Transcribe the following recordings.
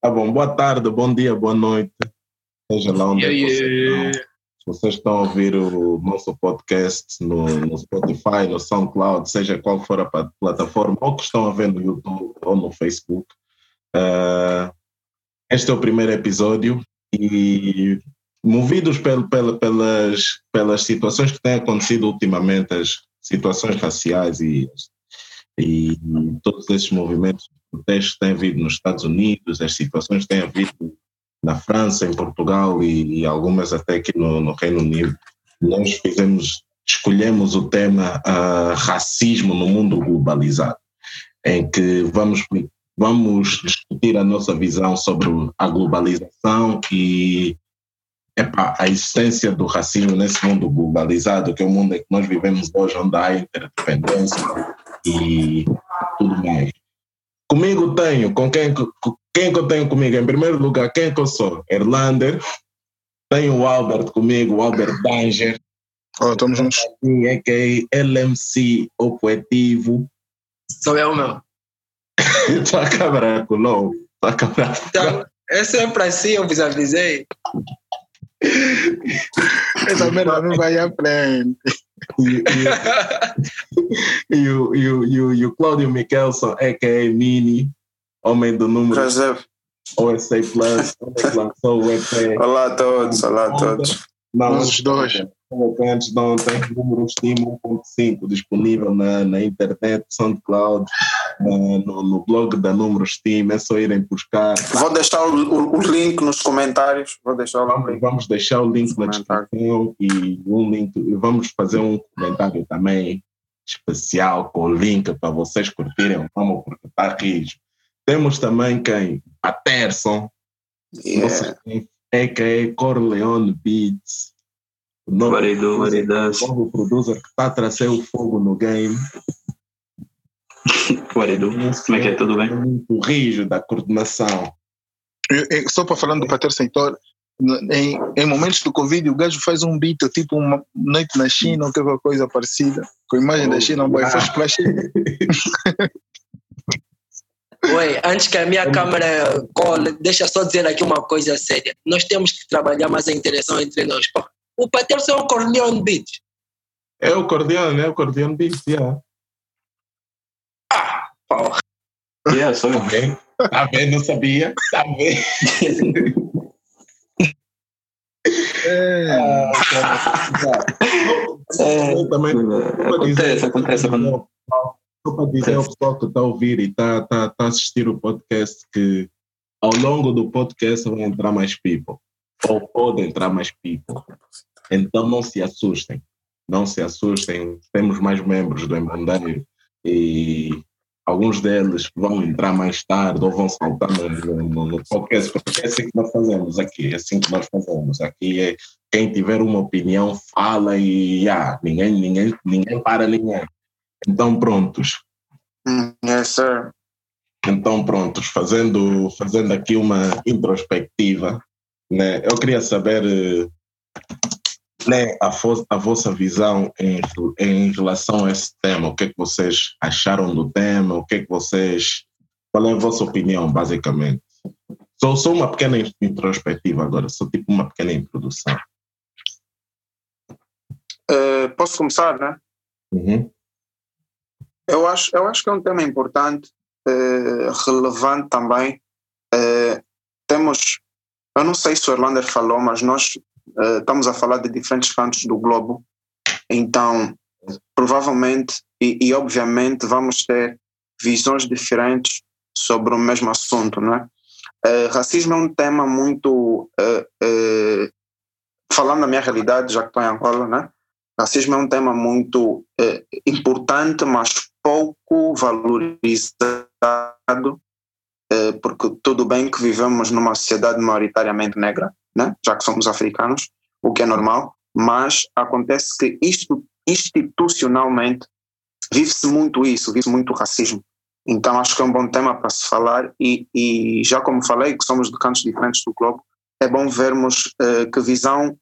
Tá bom, boa tarde, bom dia, boa noite. Seja lá onde Yeah, vocês yeah. estão. Se vocês estão a ouvir o nosso podcast no, no Spotify, no SoundCloud, seja qual for a plataforma, ou que estão a ver no YouTube ou no Facebook. ah, este é o primeiro episódio e movidos pel, pel, pelas, pelas situações que têm acontecido ultimamente, as situações raciais e, e todos esses movimentos de protesto que têm havido nos Estados Unidos, as situações que têm havido na França, em Portugal e, e algumas até aqui no, no Reino Unido, nós fizemos, escolhemos o tema ah, racismo no mundo globalizado, em que vamos, vamos discutir a nossa visão sobre a globalização e a existência do racismo nesse mundo globalizado, que é o mundo em que nós vivemos hoje, onde há interdependência e tudo mais. Comigo tenho, com quem, com quem que eu tenho comigo? Em primeiro lugar, quem que eu sou? Erlander. Tenho o Albert comigo, o Albert Danger, Ó, estamos juntos. é que é LMC, o poetivo. Sou eu, meu. Tua câmera colou. Tua câmera Então, é sempre assim, eu vos avisei. Essa merda não vai à frente. E, e, e, o, e, o, e, o, e o Cláudio Michelson, a.k.a. Mini, homem do número Prazer. OSA Plus, lançou o EP. Olá a todos, olá a todos. Não, Nós os dois. Antes de ontem, número Steam 1.5, disponível na, na internet, SoundCloud, no, no blog da número Steam, é só irem buscar. Vou deixar o, o- o link nos comentários. Vou deixar Vamos, vamos deixar o link na descrição e um link, e vamos fazer um comentário também especial com o link para vocês curtirem nome, porque está rijo. Temos também quem? Paterson, Yeah. é que é Corleone Beats. O novo maridas, novo producer que está a trazer o fogo no game. marido, como é que é? Tudo bem? Muito rijo da coordenação. Eu- eu- Só para falando do Pater Sentor, em, em momentos do Covid, o gajo faz um beat, tipo uma noite na China ou qualquer coisa parecida, com a imagem da China, boy, faz flash. Oi, antes que a minha câmera cole, deixa eu só dizer aqui uma coisa séria. Nós temos que trabalhar mais a interação entre nós. Pô, O Paterson é um Corleone Beat. É o Corleone, é o Corleone Beats, yeah. Pô, Yeah, sou eu. Ok. Tá vendo? Não sabia. Tá vendo? É, É, também. acontece, acontece quando. Só para dizer ao pessoal que está a ouvir e está tá, tá a assistir o podcast que ao longo do podcast vão entrar mais people. Ou podem entrar mais people. Então não se assustem. Não se assustem. Temos mais membros do Embandeiro e alguns deles vão entrar mais tarde ou vão saltar no, no, no podcast, porque é assim que nós fazemos aqui. É assim que nós fazemos. Aqui é quem tiver uma opinião fala e ah, ninguém, ninguém, ninguém para ninguém. Então prontos. Hum, Yes, sir. Então prontos, fazendo, fazendo aqui uma introspectiva, né? Eu queria saber né, a, a vossa visão em, em relação a esse tema. O que é que vocês acharam do tema? O que é que vocês... Qual é a vossa opinião, basicamente? Sou, sou uma pequena introspectiva agora, sou tipo uma pequena introdução. Eh, posso começar, né? Uhum. Eu acho, eu acho que é um tema importante, eh, relevante também. Eh, temos, eu não sei se o Orlander falou, mas nós eh, estamos a falar de diferentes cantos do globo. Então, provavelmente e, e obviamente vamos ter visões diferentes sobre o mesmo assunto, não é? Eh, racismo é um tema muito, eh, falando da minha realidade, já que estou em Angola, né? Racismo é um tema muito importante, mas pouco valorizado, porque tudo bem que vivemos numa sociedade maioritariamente negra, né? já que somos africanos, o que é normal, mas acontece que isto, institucionalmente vive-se muito isso, vive-se muito racismo. Então acho que é um bom tema para se falar e, e já como falei, que somos de cantos diferentes do globo, é bom vermos eh, que visão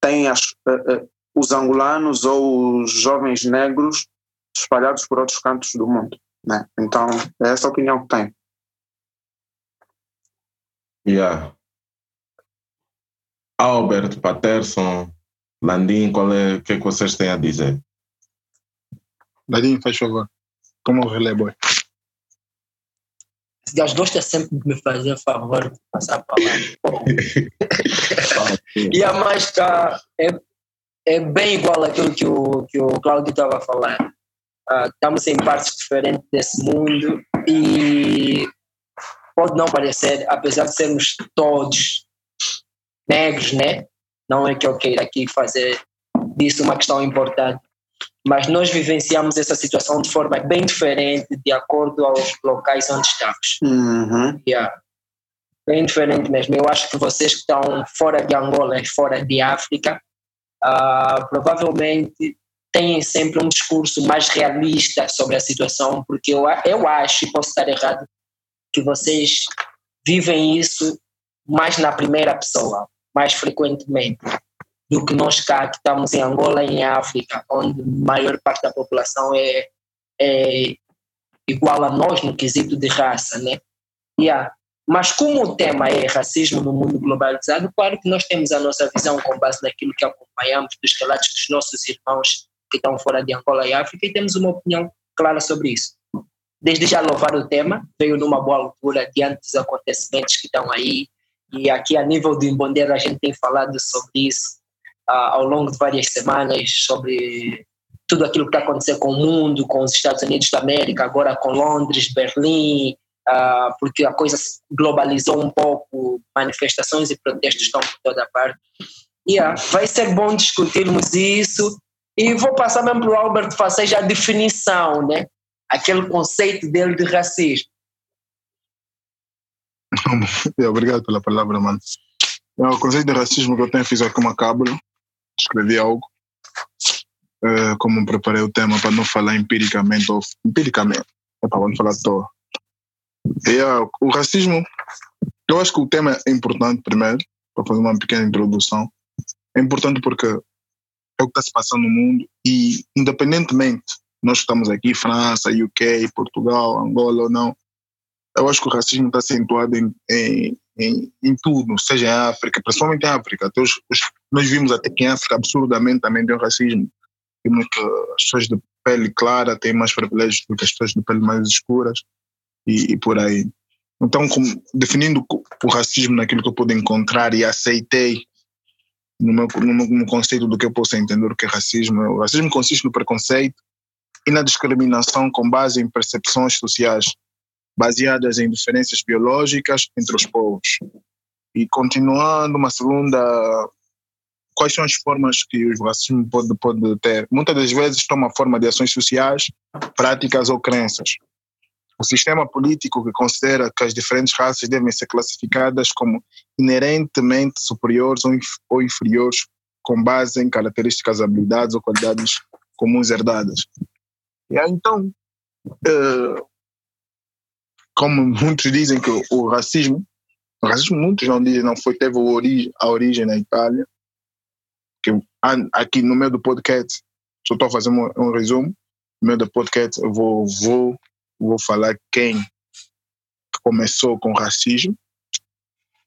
têm as, eh, eh, os angolanos ou os jovens negros espalhados por outros cantos do mundo. Né? Então, é essa a opinião que tenho. Yeah. Albert, Patterson, Landim, qual é, o que é que vocês têm a dizer? Ladinho, faz favor. Como o relé, boy. Esse gajo gosta sempre de me fazer favor de passar a palavra. e a mais cá é, é bem igual àquilo que o, que o Claudio estava a falar. Ah, estamos em partes diferentes desse mundo e pode não parecer, apesar de sermos todos negros, né? Não é que eu queira aqui fazer disso uma questão importante, mas nós vivenciamos essa situação de forma bem diferente de acordo aos locais onde estamos. Uhum. Yeah. Bem diferente mesmo. Eu acho que vocês que estão fora de Angola e fora de África, ah, provavelmente têm sempre um discurso mais realista sobre a situação, porque eu, eu acho, e posso estar errado, que vocês vivem isso mais na primeira pessoa, mais frequentemente, do que nós cá, que estamos em Angola e em África, onde a maior parte da população é, é igual a nós no quesito de raça, né? Yeah. Mas como o tema é racismo no mundo globalizado, claro que nós temos a nossa visão com base naquilo que acompanhamos dos relatos dos nossos irmãos que estão fora de Angola e África e temos uma opinião clara sobre isso. Desde já louvar o tema, veio numa boa altura diante dos acontecimentos que estão aí e aqui a nível do Imbondeiro a gente tem falado sobre isso ah, ao longo de várias semanas, sobre tudo aquilo que está acontecendo com o mundo, com os Estados Unidos da América, agora com Londres, Berlim, ah, porque a coisa globalizou um pouco, manifestações e protestos estão por toda parte. Yeah, vai ser bom discutirmos isso e vou passar mesmo para o Albert fazer já a definição, né? Aquele conceito dele de racismo. Obrigado pela palavra, mano. É, O conceito de racismo que eu tenho fiz aqui cábula, escrevi algo, eh, como preparei o tema para não falar empiricamente, ou empiricamente, é para não falar à. E, ah, o racismo, eu acho que o tema é importante primeiro, para fazer uma pequena introdução. É importante porque é o que está se passando no mundo e, independentemente, nós estamos aqui, França, UK, Portugal, Angola ou não, eu acho que o racismo está acentuado em, em, em, em tudo, seja em África, principalmente em África. Os, os- nós vimos até que em África, absurdamente, também tem racismo. Que as pessoas de pele clara têm mais privilégios do que as pessoas de pele mais escuras e, e por aí. Então, como- definindo o, racismo naquilo que eu pude encontrar e aceitei no meu, no meu conceito do que eu posso entender o que é racismo, o racismo consiste no preconceito e na discriminação com base em percepções sociais baseadas em diferenças biológicas entre os povos. E continuando, uma segunda, quais são as formas que o racismo pode, pode ter? Muitas das vezes toma forma de ações sociais, práticas ou crenças. O sistema político que considera que as diferentes raças devem ser classificadas como inerentemente superiores ou, inf- ou inferiores com base em características, habilidades ou qualidades comuns herdadas. Aí, então, eh, como muitos dizem que o, o racismo, o racismo muitos não dizem, não foi, teve o ori- a origem na Itália, que aqui no meio do podcast, só estou fazendo um, um resumo, no meio do podcast eu vou, vou, vou falar quem começou com racismo.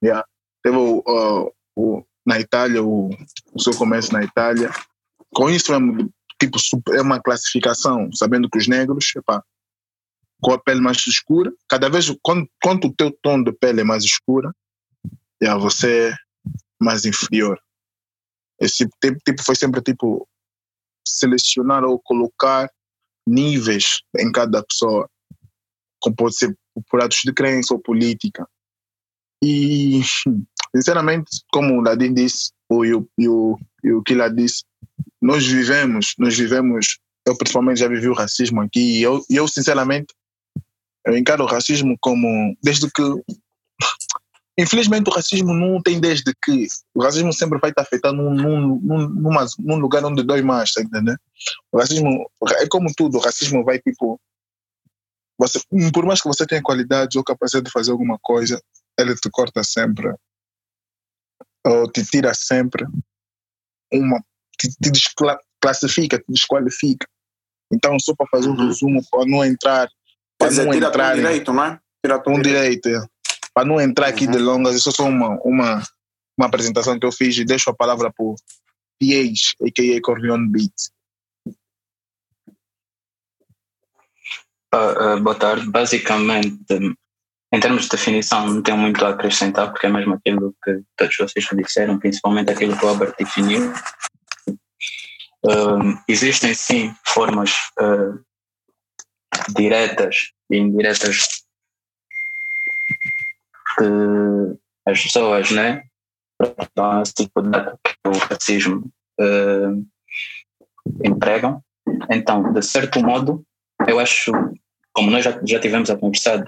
Yeah. Teve uh, o, na Itália, o, o seu começo na Itália. Com isso, um- tipo, é uma classificação, sabendo que os negros, epá, com a pele mais escura, cada vez quando, quanto o teu tom de pele é mais escura, yeah, você é mais inferior. Esse tipo, tipo foi sempre tipo selecionar ou colocar níveis em cada pessoa, como pode ser por atos de crença ou política. E, sinceramente, como o Ladin disse, ou e o, e o, e o Kila disse, nós vivemos, nós vivemos, eu principalmente já vivi o racismo aqui, e eu, eu sinceramente, eu encaro o racismo como, desde que, infelizmente o racismo não tem desde que, o racismo sempre vai estar afetando num, num, num lugar onde dói mais, tá entendendo? O racismo, é como tudo, o racismo vai tipo, você, por mais que você tenha qualidade ou capacidade de fazer alguma coisa, ele te corta sempre, ou te tira sempre uma, te, te desclassifica, te desqualifica. Então, só para fazer um Uhum. resumo, para não entrar, para dizer, não tira-te entrar um direito, não é? Um direito. direito. é. para não entrar aqui de longas, isso é só uma, uma, uma apresentação que eu fiz e deixo a palavra para o PH, a.k.a. Corleone Beat. Uh, uh, boa tarde. Basicamente, em termos de definição, não tenho muito a acrescentar, porque é mesmo aquilo que todos vocês disseram, principalmente aquilo que o Albert definiu. Uh, existem sim formas diretas e indiretas que as pessoas, né, dão esse tipo de que o racismo empregam. Então, de certo modo, eu acho, como nós já, já tivemos a conversar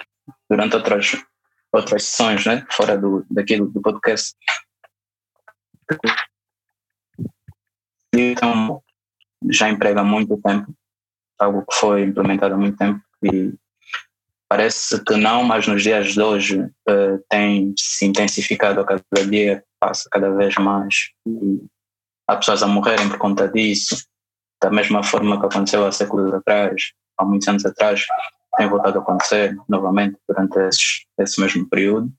durante outras, outras sessões, né, fora do, daquilo do podcast, então, já emprega há muito tempo, algo que foi implementado há muito tempo e parece que não, mas nos dias de hoje uh, tem se intensificado a cada dia, passa cada vez mais e há pessoas a morrerem por conta disso, da mesma forma que aconteceu há séculos atrás, há muitos anos atrás, tem voltado a acontecer novamente durante esses, esse mesmo período.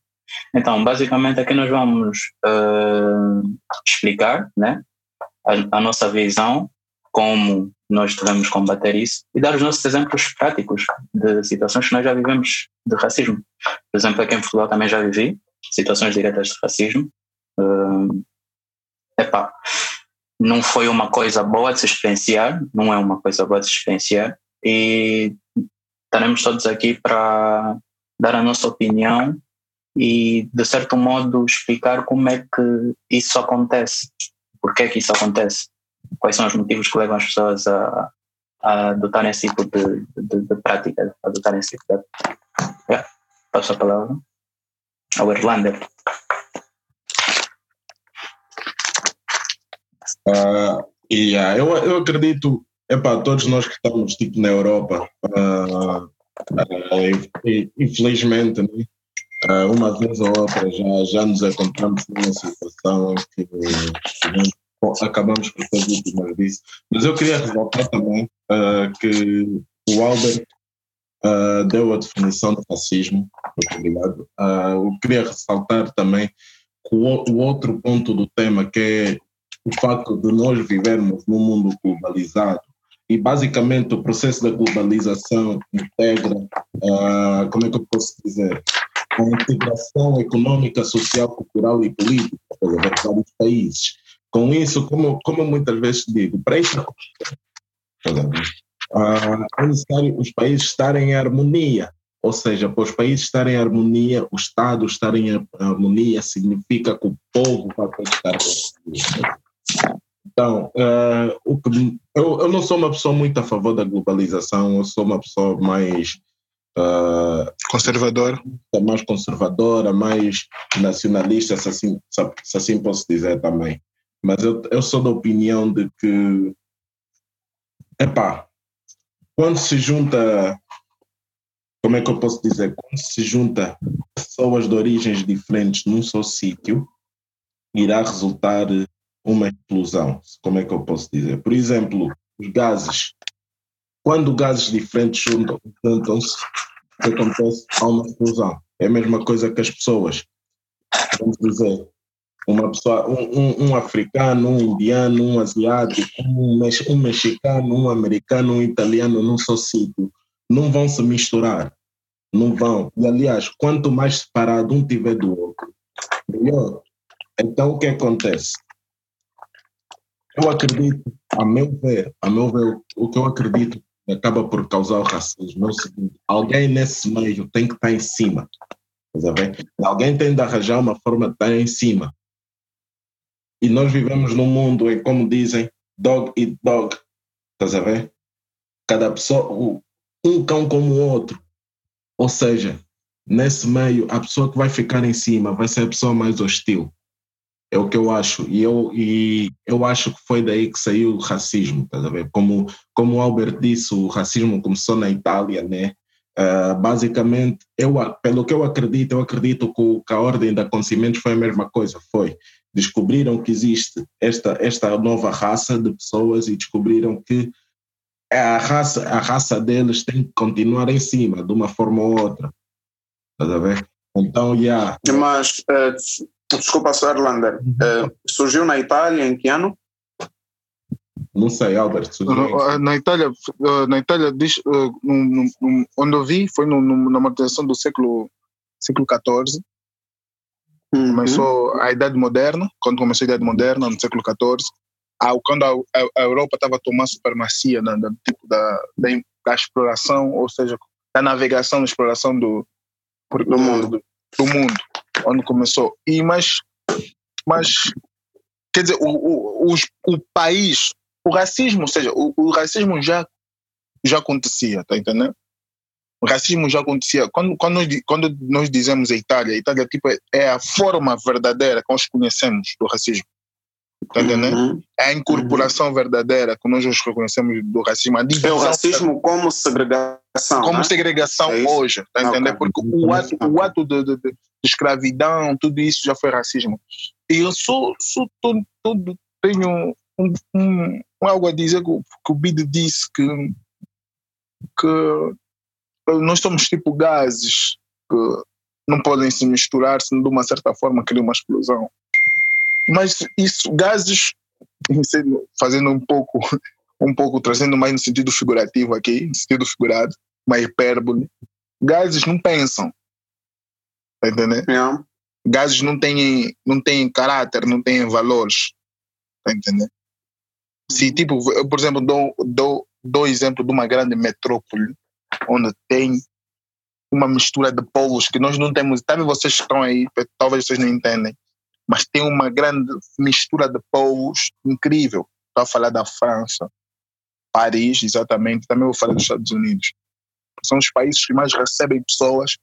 Então, basicamente, aqui nós vamos uh, explicar né, a, a, nossa visão, como nós devemos combater isso e dar os nossos exemplos práticos de situações que nós já vivemos de racismo. Por exemplo, aqui em Portugal também já vivi situações diretas de racismo. Uh, epá, não foi uma coisa boa de se experienciar, não é uma coisa boa de se experienciar, e estaremos todos aqui para dar a nossa opinião e, de certo modo, explicar como é que isso acontece, por que é que isso acontece, quais são os motivos que levam as pessoas a, a adotarem esse tipo de, de, de prática, a adotarem esse tipo de. Yeah. Passo a palavra ao Erlander. Uh, yeah, eu, eu acredito Epá, todos nós que estamos tipo na Europa, uh, uh, infelizmente, né? Uh, uma vez ou outra já, já nos encontramos numa situação que acabamos por ser vítimas disso. Mas eu queria ressaltar também que o Albert deu a definição de racismo, muito obrigado. eu queria ressaltar também o, o outro ponto do tema que é o facto de nós vivermos num mundo globalizado e basicamente o processo da globalização integra, uh, como é que eu posso dizer, a integração econômica, social, cultural e política pelos vários países. Com isso, como, como muitas vezes digo, para isso uh, é necessário os países estarem em harmonia, ou seja, para os países estarem em harmonia, o Estado estar em harmonia significa que o povo vai estar em harmonia. Então, uh, eu, eu não sou uma pessoa muito a favor da globalização, eu sou uma pessoa mais. Uh, conservadora? Mais conservadora, mais nacionalista, se assim, se assim posso dizer também. Mas eu, eu sou da opinião de que. Epá, quando se junta. Como é que eu posso dizer? Quando se junta pessoas de origens diferentes num só sítio, irá resultar uma explosão, como é que eu posso dizer? Por exemplo, os gases. Quando gases diferentes juntam-se, que acontece? Há uma explosão. É a mesma coisa que as pessoas. Vamos dizer, uma pessoa, um, um, um, africano, um indiano, um asiático, um, um mexicano, um americano, um italiano num só sítio, não vão se misturar, não vão. E aliás, quanto mais separado um tiver do outro, melhor. Então o que acontece? Eu acredito, a meu ver, a meu ver, o que eu acredito acaba por causar o racismo seguinte: alguém nesse meio tem que estar em cima. Alguém tem de arranjar uma forma de estar em cima. E nós vivemos num mundo em, como dizem, dog eat dog. Estás a ver? Cada pessoa, um cão como o outro. Ou seja, nesse meio, a pessoa que vai ficar em cima vai ser a pessoa mais hostil. É o que eu acho. E eu, e eu acho que foi daí que saiu o racismo, tá a ver? Como, como o Albert disse, o racismo começou na Itália, né? Uh, basicamente, eu, pelo que eu acredito, eu acredito que, que a ordem de acontecimentos foi a mesma coisa, foi descobriram que existe esta, esta nova raça de pessoas e descobriram que a raça, a raça deles tem que continuar em cima, de uma forma ou outra. Estás a ver? Então, yeah. Mas, uh, desculpa, Sr. Erlander, uh, surgiu na Itália em que ano? Não sei, Albert. Na Itália, na Itália diz, onde eu vi foi na modernização do século século XIV. Uhum. Começou a Idade Moderna, quando começou a Idade Moderna, no século XIV. Quando a, a, a Europa estava a tomar supremacia da, da, tipo da, da, da, exploração, ou seja, da navegação, da exploração do, do, mundo. Do, do mundo, onde começou. E mas, mas quer dizer, o, o, o, o país o racismo, ou seja, o, o racismo já, já acontecia, tá entendendo? O racismo já acontecia. Quando, quando, nós, quando nós dizemos a Itália, a Itália tipo, é a forma verdadeira que nós conhecemos do racismo. Tá entendendo? Uhum. É a incorporação uhum. verdadeira que nós reconhecemos do racismo. é o racismo como segregação. Como né? segregação é hoje, tá entendendo? Porque o ato, o ato de, de, de, escravidão, tudo isso já foi racismo. E eu sou, sou todo, todo, tenho um, um, algo a dizer que, que o Bide disse que, que nós somos tipo gases que não podem se misturar, se de uma certa forma cria uma explosão. Mas isso, gases, fazendo um pouco, um pouco, trazendo mais no sentido figurativo aqui, no sentido figurado, uma hipérbole, gases não pensam. Tá entendendo? Yeah. Gases não têm, não têm caráter, não têm valores. Tá entendendo? Se, tipo, eu, por exemplo, dou, dou, dou exemplo de uma grande metrópole onde tem uma mistura de povos que nós não temos. Talvez vocês estão aí, talvez vocês não entendem, mas tem uma grande mistura de povos incrível. Estou a falar da França, Paris, exatamente. Também vou falar dos Estados Unidos. São os países que mais recebem pessoas,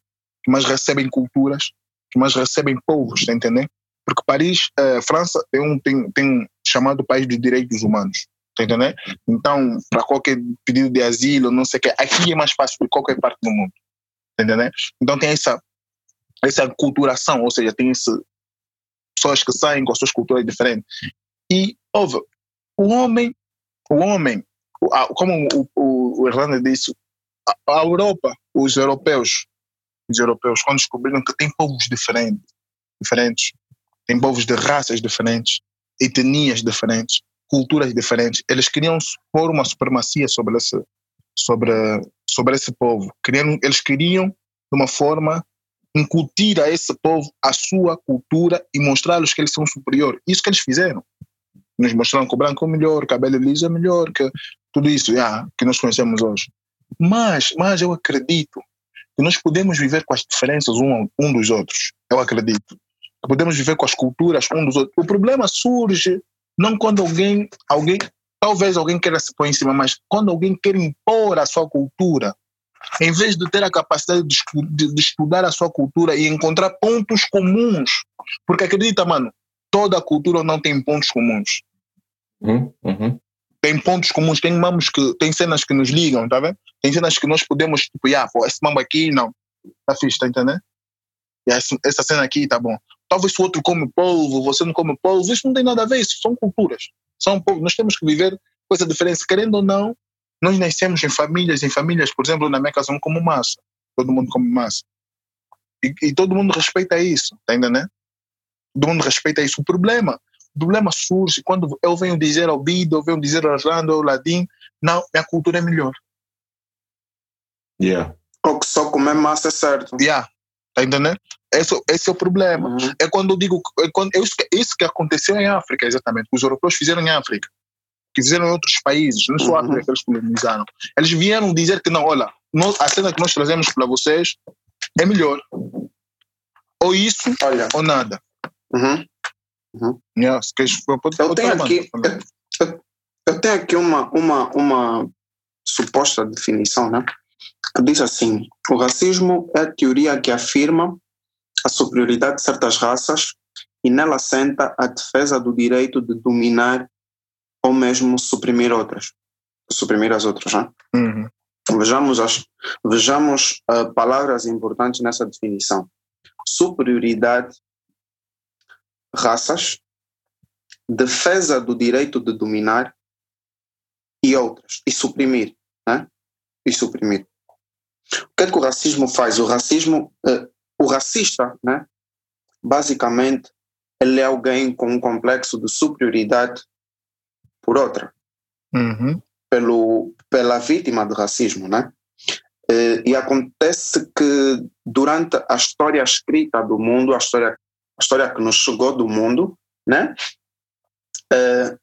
que mais recebem culturas, que mais recebem povos, está entendendo? Porque Paris, eh, França, tem um, tem, tem um chamado país dos direitos humanos. Tá entendendo? Então, para qualquer pedido de asilo, não sei o que, aqui é mais fácil que qualquer parte do mundo. Tá entendendo? Então tem essa, essa culturação, ou seja, tem esse, pessoas que saem com as suas culturas diferentes. E, óbvio, o homem, o homem, como o, o, o disse, a Europa, os europeus, os europeus, quando descobriram que tem povos diferentes, diferentes, tem povos de raças diferentes, etnias diferentes, culturas diferentes. Eles queriam pôr uma supremacia sobre esse, sobre, sobre esse povo. Queriam, eles queriam, de uma forma, incutir a esse povo a sua cultura e mostrá-los que eles são superiores. Isso que eles fizeram. Nos mostraram que o branco é melhor, o cabelo liso é melhor, que tudo isso yeah, que nós conhecemos hoje. Mas, mas eu acredito que nós podemos viver com as diferenças um, um dos outros. Eu acredito podemos viver com as culturas um dos outros. O problema surge não quando alguém, alguém talvez alguém queira se pôr em cima, mas quando alguém quer impor a sua cultura, em vez de ter a capacidade de, de, de estudar a sua cultura e encontrar pontos comuns, porque acredita, mano, toda cultura não tem pontos comuns. Uhum, uhum. Tem pontos comuns, tem mamos que tem cenas que nos ligam, tá vendo? Tem cenas que nós podemos, tipo, ah, pô, esse mambo aqui não, tá fixe, tá entendendo? E essa, cena aqui tá bom. Talvez o outro come polvo, você não come polvo, isso não tem nada a ver, isso são culturas. São povos. Nós temos que viver com essa diferença. Querendo ou não, nós nascemos em famílias, em famílias, por exemplo, na minha casa, como massa. Todo mundo come massa. E, e todo mundo respeita isso, tá entendendo? Todo mundo respeita isso. O problema, o problema surge quando eu venho dizer ao Bido, eu venho dizer ao Orlando, ao Ladim, não, minha cultura é melhor. Yeah. Só comer massa é certo. Yeah. Tá entendendo? Esse, esse é o problema. Uhum. É quando eu digo. É quando, é isso, que, isso que aconteceu em África, exatamente. Os europeus fizeram em África. Que fizeram em outros países. Não só a África uhum. que eles colonizaram. Eles vieram dizer que não, olha, nós, a cena que nós trazemos para vocês é melhor. Ou isso, olha. ou nada. Uhum. Uhum. Eu, tenho aqui, eu, eu, tenho aqui uma, uma, uma suposta definição, né? Que diz assim: o racismo é a teoria que afirma a superioridade de certas raças e nela assenta a defesa do direito de dominar ou mesmo suprimir outras, suprimir as outras. Né? Uhum. Vejamos, as, vejamos uh, palavras importantes nessa definição: superioridade, raças, defesa do direito de dominar e outras, e suprimir, né? E suprimir. O que é que o racismo faz? O racismo, uh, o racista, né? basicamente, ele é alguém com um complexo de superioridade por outra, Uhum. pelo, pela vítima do racismo, né? Eh, E acontece que durante a história escrita do mundo, a história, a história que nos chegou do mundo, né? Eh,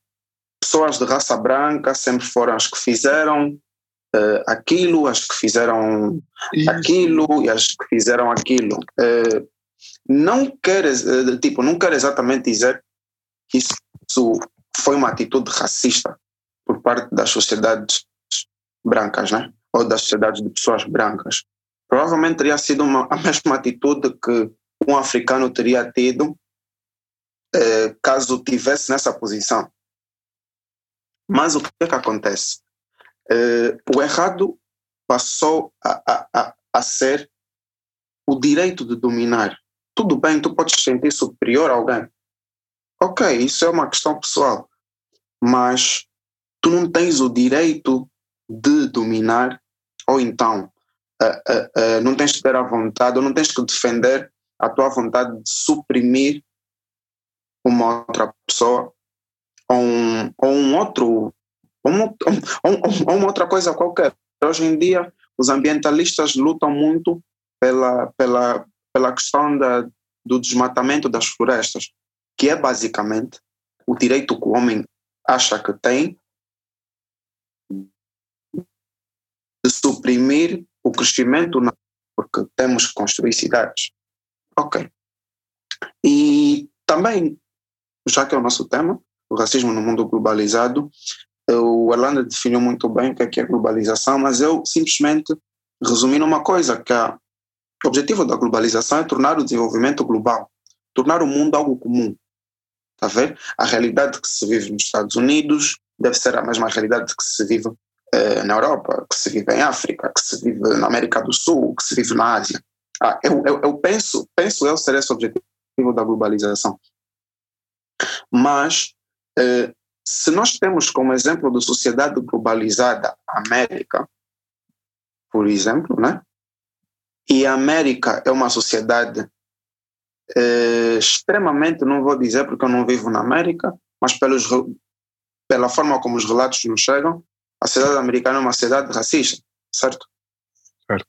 pessoas de raça branca sempre foram as que fizeram eh, aquilo, as que fizeram Isso. aquilo e as que fizeram aquilo. Eh, não quer, eh, tipo, não quer exatamente dizer que isso foi uma atitude racista por parte das sociedades brancas, né? Ou das sociedades de pessoas brancas. Provavelmente teria sido uma, a mesma atitude que um africano teria tido eh, caso tivesse nessa posição. Mas o que é que acontece? Eh, o errado passou a, a, a, a ser o direito de dominar. Tudo bem, tu podes sentir superior a alguém. Ok, isso é uma questão pessoal. Mas tu não tens o direito de dominar, ou então eh, eh, eh, não tens que ter a vontade, ou não tens que defender a tua vontade de suprimir uma outra pessoa, ou um, ou um outro, ou uma outra coisa qualquer. Hoje em dia, os ambientalistas lutam muito pela, pela, pela questão da, do desmatamento das florestas, que é basicamente o direito que o homem acha que tem de suprimir o crescimento, porque temos que construir cidades. Ok. E também, já que é o nosso tema, o racismo no mundo globalizado, o Orlando definiu muito bem o que é, que é globalização, mas eu simplesmente resumi numa coisa, que a, o objetivo da globalização é tornar o desenvolvimento global, tornar o mundo algo comum. Está a ver? A realidade que se vive nos Estados Unidos deve ser a mesma realidade que se vive eh, na Europa, que se vive em África, que se vive na América do Sul, que se vive na Ásia. Ah, eu, eu, eu penso, penso eu ser esse objetivo da globalização. Mas eh, se nós temos como exemplo de sociedade globalizada a América, por exemplo, né? E a América é uma sociedade eh, extremamente, não vou dizer porque eu não vivo na América, mas pelos, pela forma como os relatos nos chegam, a sociedade americana é uma sociedade racista, certo? Certo.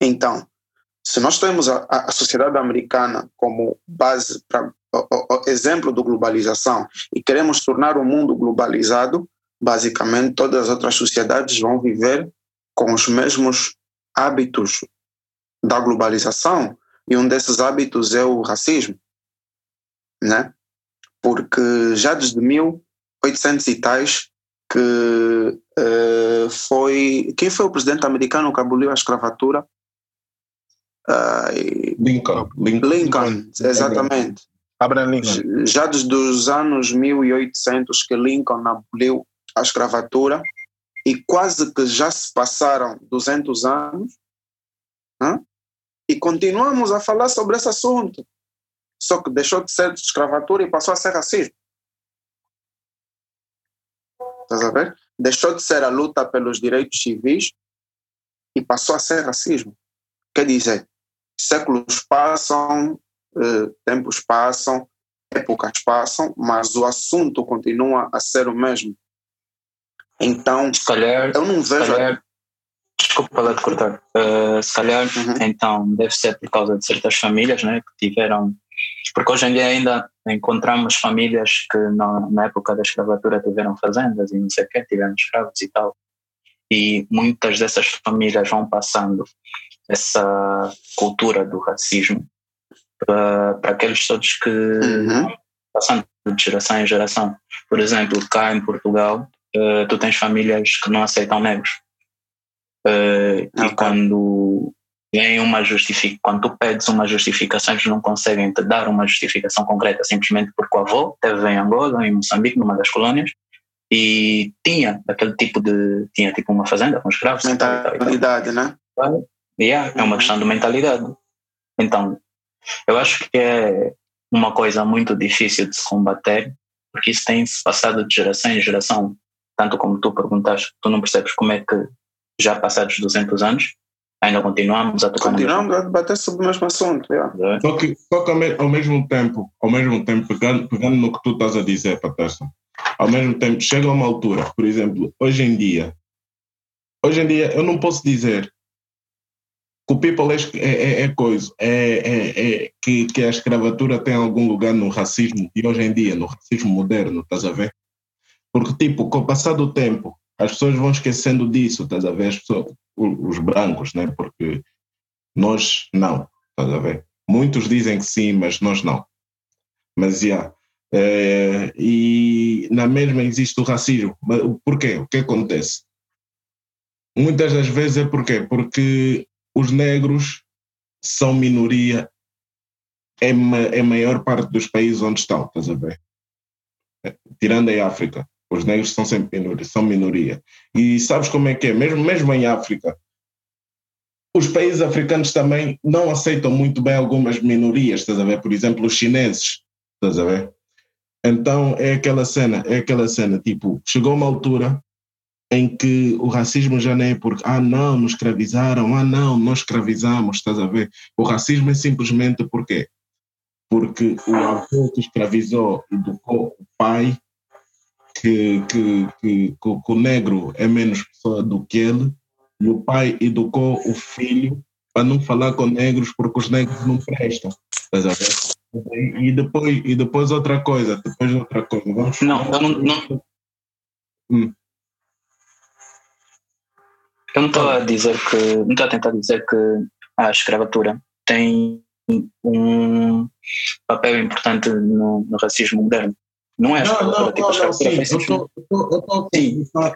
Então, se nós temos a a sociedade americana como base para o, o- exemplo de globalização e queremos tornar o mundo globalizado, basicamente todas as outras sociedades vão viver com os mesmos hábitos da globalização e um desses hábitos é o racismo, né? Porque já desde 1800 e tais que eh, foi quem foi o presidente americano que aboliu a escravatura? Ai, Lincoln. Lincoln. Lincoln, exatamente. Abraham Lincoln. Já desde os anos 1800 que Lincoln aboliu a escravatura e quase que já se passaram 200 anos hã? e continuamos a falar sobre esse assunto. Só que deixou de ser escravatura e passou a ser racismo. Estás a ver? Deixou de ser a luta pelos direitos civis e passou a ser racismo. Quer dizer, séculos passam, eh, tempos passam, épocas passam, mas o assunto continua a ser o mesmo. Então, Se calhar, eu não vejo. calhar desculpa lá de cortar, Uh, se calhar Uhum. então deve ser por causa de certas famílias né, que tiveram, porque hoje em dia ainda encontramos famílias que na, na época da escravatura tiveram fazendas e não sei o que, tiveram escravos e tal, e muitas dessas famílias vão passando essa cultura do racismo para, para aqueles todos que Uhum. passando de geração em geração. Por exemplo, cá em Portugal, uh, tu tens famílias que não aceitam negros. Uh, Ok. E quando vem uma justificação, quando tu pedes uma justificação, eles não conseguem te dar uma justificação concreta, simplesmente porque o avô esteve em Angola, em Moçambique, numa das colônias, e tinha aquele tipo de. tinha tipo uma fazenda com escravos. tal, tal, tal. Mentalidade, né? Yeah, é uma Uhum. questão de mentalidade. Então, eu acho que é uma coisa muito difícil de se combater, porque isso tem se passado de geração em geração. Tanto como tu perguntaste, tu não percebes como é que já passados 200 anos, ainda continuamos a tocar Continuamos a debater sobre o mesmo assunto. Yeah. no Só que, só que ao, me- ao mesmo tempo, ao mesmo tempo, pegando, pegando no que tu estás a dizer, Patrícia, ao mesmo tempo chega uma altura, por exemplo, hoje em dia, hoje em dia eu não posso dizer o people é, é, é- é coisa, é, é- é que, que a escravatura tem algum lugar no racismo de hoje em dia, no racismo moderno, estás a ver? Porque, tipo, com o passar do tempo, as pessoas vão esquecendo disso, estás a ver? As pessoas, os brancos, né? Porque nós não, estás a ver? Muitos dizem que sim, mas nós não. Mas, já. É, e na mesma existe o racismo. Porquê? O que acontece? Muitas das vezes é porquê? Porque os negros são minoria em, em maior parte dos países onde estão, estás a ver? É, Tirando a África, os negros são sempre minoria, são minoria. E sabes como é que é? Mesmo, mesmo em África, os países africanos também não aceitam muito bem algumas minorias, estás a ver? Por exemplo, os chineses, estás a ver? Então é aquela cena, é aquela cena, tipo, chegou uma altura em que o racismo já nem é porque, ah não, nos escravizaram, ah não, nós escravizamos, estás a ver? O racismo é simplesmente porque porque o avô que escravizou educou o pai que, que, que, que o- negro é menos pessoa do que ele e o pai educou o filho para não falar com negros porque os negros não prestam. Estás a ver? E, depois, e depois outra coisa, depois outra coisa. Vamos Não, não- não- Hum. Eu não estou a dizer que, não estou a tentar dizer que a escravatura tem um papel importante no, no racismo moderno. Não é a Não, escravatura, não, tipo, a não, sim, eu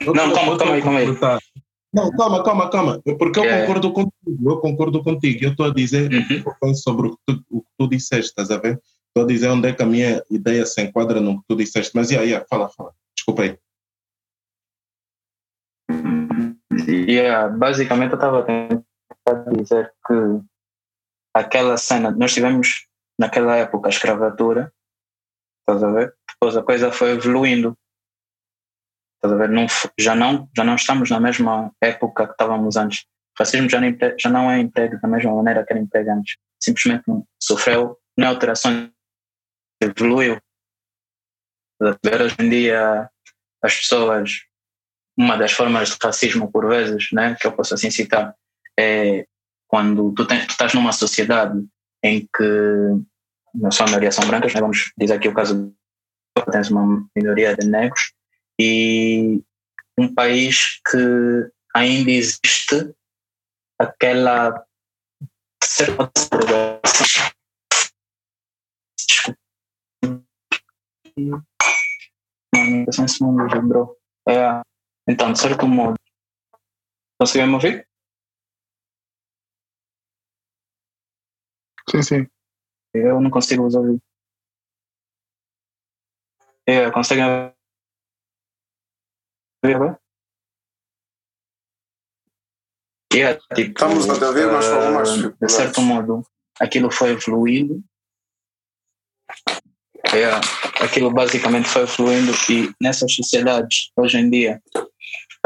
eu Não, calma, calma aí, calma aí. completar. Não, calma, calma, calma. Porque eu É. concordo contigo, eu concordo contigo. Eu estou a dizer Uhum. sobre o que, tu, o que tu disseste, estás a ver? Estou a dizer onde é que a minha ideia se enquadra no que tu disseste. Mas, yeah, yeah, fala, fala. Desculpa aí. Yeah, basicamente eu estava a dizer que aquela cena, nós tivemos naquela época a escravatura, estás a ver? Depois a coisa foi evoluindo. Estás a ver? Não, já, não, já não estamos na mesma época que estávamos antes. O racismo já não, já não é emprego da mesma maneira que era emprego antes. Simplesmente sofreu não alterações, evoluiu. Estás a ver? Hoje em dia as pessoas uma das formas de racismo por vezes, né, que eu posso assim citar, é quando tu, tens, tu estás numa sociedade em que não só a maioria são brancas, né, vamos dizer aqui o caso tens uma minoria de negros e um país que ainda existe aquela certa eu esse mundo lembrou. É, então, de certo modo, conseguem me ouvir? Sim, sim. Eu não consigo vos ouvir. É, conseguem ouvir agora? É, tipo, Estamos a ouvir, mas eh, De certo modo, aquilo foi evoluindo. É, aquilo basicamente foi fluindo e nessas sociedades, hoje em dia,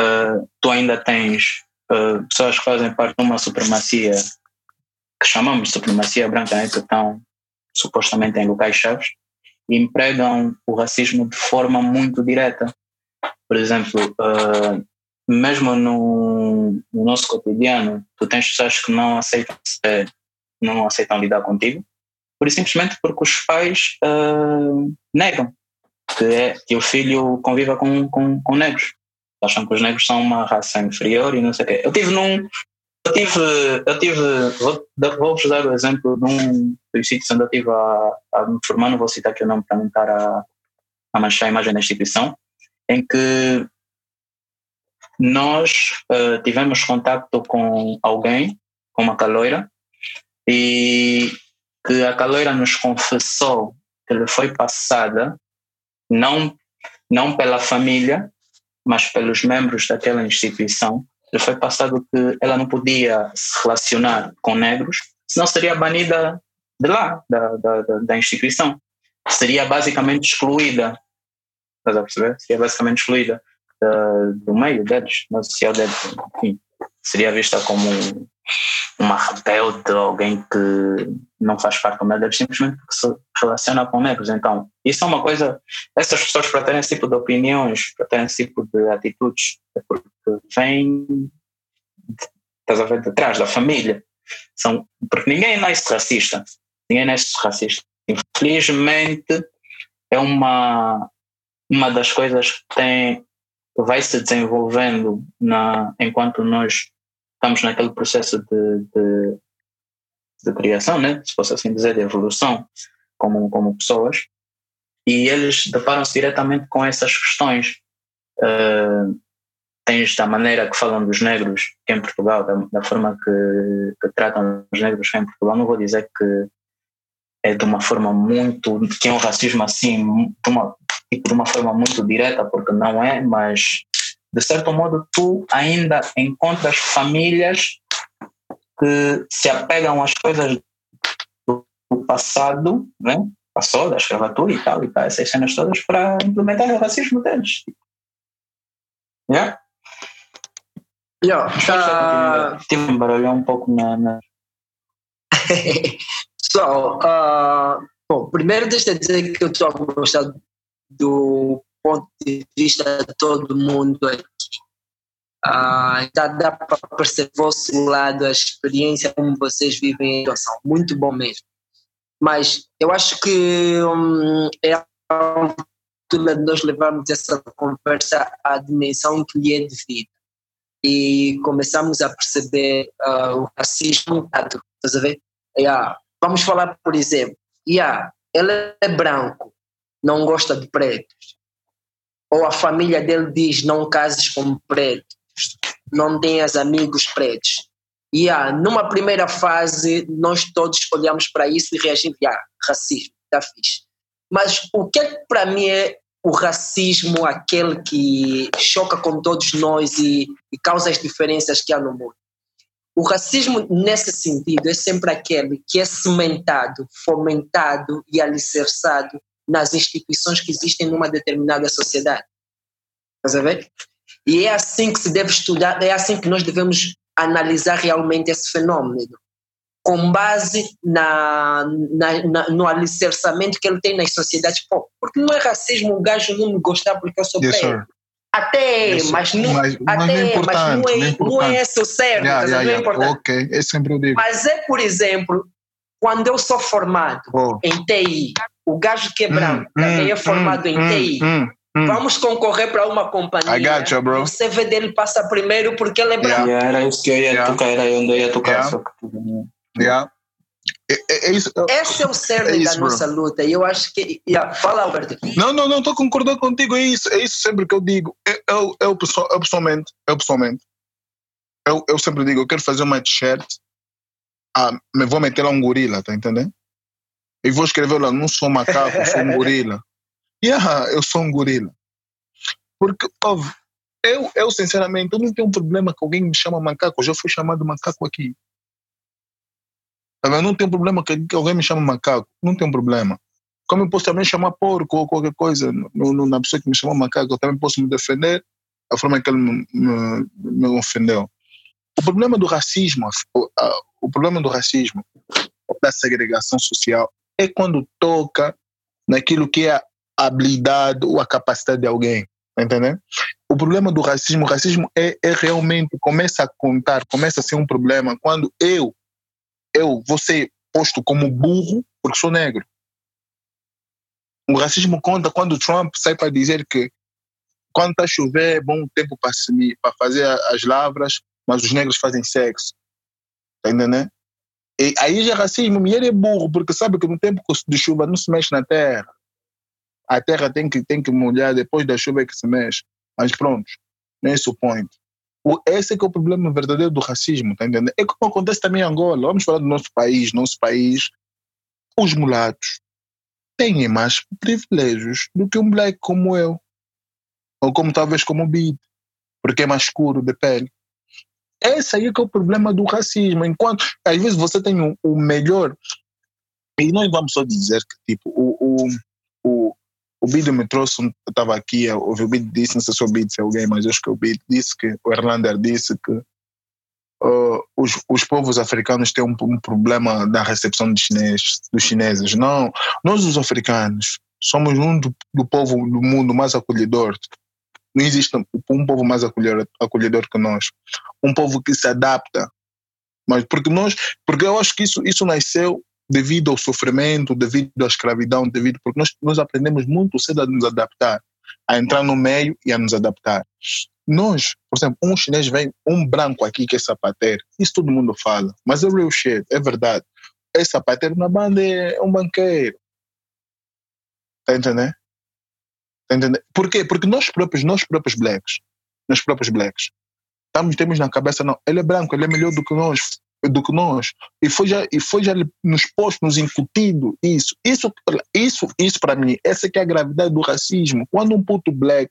eh, tu ainda tens eh, pessoas que fazem parte de uma supremacia que chamamos de supremacia branca, né, que estão supostamente em locais chaves e empregam o racismo de forma muito direta. Por exemplo, eh, mesmo no, no nosso cotidiano, tu tens pessoas que não aceitam, não aceitam lidar contigo, por simplesmente porque os pais ah, negam que, é, que o filho conviva com, com, com negros. Acham que os negros são uma raça inferior e não sei o quê. Eu tive num. Eu tive. Eu tive vou, vou-vos dar o exemplo de um dos sítios onde eu estive a, a me formar, não vou citar aqui o nome para não estar a, a manchar a imagem da instituição, em que nós ah, tivemos contato com alguém, com uma caloira, e que a caloira nos confessou que lhe foi passada não não pela família, mas pelos membros daquela instituição, lhe foi passado que ela não podia se relacionar com negros, senão seria banida de lá, da, da, da, instituição. Seria basicamente excluída. Estás a perceber? Seria basicamente excluída da- do meio deles, na social deles. Enfim, seria vista como uma rebelde, alguém que não faz parte do meio, simplesmente porque se relaciona com negros. Então, isso é uma coisa, essas pessoas para terem esse tipo de opiniões, para terem esse tipo de atitudes, é porque vêm, estás a ver, detrás da família. São, porque ninguém nasce racista, ninguém nasce racista. Infelizmente, é uma, uma das coisas que tem vai se desenvolvendo na, enquanto nós estamos naquele processo de, de, de criação, né? se fosse assim dizer, de evolução como, como pessoas, e eles deparam-se diretamente com essas questões. Uh, tens da maneira que falam dos negros em Portugal, da, da forma que, que, tratam os negros em Portugal, não vou dizer que é de uma forma muito, que é um racismo assim, de uma, tipo, de uma forma muito direta, porque não é, mas de certo modo tu ainda encontras famílias que se apegam às coisas do passado, né? passou da escravatura e tal, e tal, essas cenas todas para implementar o racismo deles. Yeah? Yeah, uh... Tive um barulho um pouco na. na... so, uh, bom, primeiro deixa eu dizer que eu estou a gostar do ponto de vista de todo mundo aqui. Ah, dá, dá para perceber o vosso lado, a experiência, como vocês vivem a situação. Muito bom mesmo. Mas eu acho que hum, é altura de nós levarmos essa conversa à dimensão que lhe é devida. E começamos a perceber uh, o racismo. Estás a ver? Yeah. Vamos falar, por exemplo, yeah, ele é branco, não gosta de pretos ou a família dele diz não cases com pretos, não tenhas amigos pretos. E yeah, numa primeira fase, nós todos olhamos para isso e reagimos, yeah, racismo, está fixe. Mas o que é para mim é o racismo, aquele que choca com todos nós e, e causa as diferenças que há no mundo? O racismo, nesse sentido, é sempre aquele que é cimentado, fomentado e alicerçado nas instituições que existem numa determinada sociedade. Estás a ver? E é assim que se deve estudar, é assim que nós devemos analisar realmente esse fenômeno, com base na, na, na, no alicerçamento que ele tem nas sociedades pop. Porque não é racismo o gajo não me gostar porque eu sou yes, preto. Até, yes, mas não, mas, até, mas não é, mas não é, não é esse o certo. Yeah, yeah. Ok, é sempre o digo. Mas é, por exemplo, quando eu sou formado oh. em TI, o gajo que é hum, branco hum, também é formado hum, em TI. Hum, hum. Vamos concorrer para uma companhia. I got you, bro. O CV dele passa primeiro porque ele é branco. Yeah, era isso que eu ia yeah. tocar, era onde eu ia tocar. Yeah. Só que... yeah. É, é, é isso, Esse é o cerne é isso, da nossa bro. luta. E eu acho que. Yeah, fala, Alberto. Não, não, não, estou concordando contigo. É isso, é isso sempre que eu digo. Eu, eu, eu, eu pessoalmente, eu pessoalmente, eu, eu sempre digo: eu quero fazer uma t-shirt. Ah, me vou meter lá um gorila, tá entendendo? E vou escrever lá: não sou macaco, sou um gorila. Yeah, eu sou um gorila. Porque, óbvio, eu, eu sinceramente, eu não tenho um problema que alguém me chama macaco. Eu já fui chamado macaco aqui. Eu não tenho problema que alguém me chame macaco. Não tenho problema. Como eu posso também chamar porco ou qualquer coisa no, no, na pessoa que me chamou macaco, eu também posso me defender da forma que ele me, me, me ofendeu. O problema do racismo, o, a, o problema do racismo, da segregação social, é quando toca naquilo que é a habilidade ou a capacidade de alguém. Tá entendendo? O problema do racismo, o racismo é, é realmente, começa a contar, começa a ser um problema quando eu, eu vou ser posto como burro porque sou negro. O racismo conta quando Trump sai para dizer que quando está chover é bom tempo para, para fazer as lavras, mas os negros fazem sexo. Tá entendendo? E aí já é racismo, e ele é burro, porque sabe que no tempo de chuva não se mexe na terra a terra tem que, tem que molhar, depois da chuva é que se mexe. Mas pronto, não é esse o point. O, esse é que é o problema verdadeiro do racismo, tá entendendo? É como acontece também em Angola. Vamos falar do nosso país. Nosso país, os mulatos têm mais privilégios do que um black como eu. Ou como talvez como o Bid, porque é mais escuro de pele. Esse aí que é o problema do racismo. Enquanto, às vezes, você tem o, o melhor. E nós vamos só dizer que, tipo, o, o, o, o Bid me trouxe, estava aqui, eu ouvi o Bid disse, não sei se o Bid se é alguém, mas acho que o Bid disse que, o Erlander disse que uh, os, os povos africanos têm um, um problema da recepção dos chineses, dos chineses. Não, nós os africanos somos um do, do povo do mundo mais acolhedor. Não existe um, povo mais acolhedor, acolhedor que nós. Um povo que se adapta. Mas porque nós, porque eu acho que isso, isso nasceu devido ao sofrimento, devido à escravidão, devido porque nós, nós aprendemos muito cedo a nos adaptar, a entrar no meio e a nos adaptar. Nós, por exemplo, um chinês vem, um branco aqui que é sapateiro, isso todo mundo fala, mas é real shit, é verdade. É sapateiro na banda, é um banqueiro. Tá entendendo? Tá entendendo? Por quê? Porque nós próprios, nós próprios blacks, nós próprios blacks, estamos, temos na cabeça, não, ele é branco, ele é melhor do que nós, do que nós. E foi já, e foi já nos posto, nos incutido isso. Isso, isso, isso para mim, essa que é a gravidade do racismo. Quando um puto black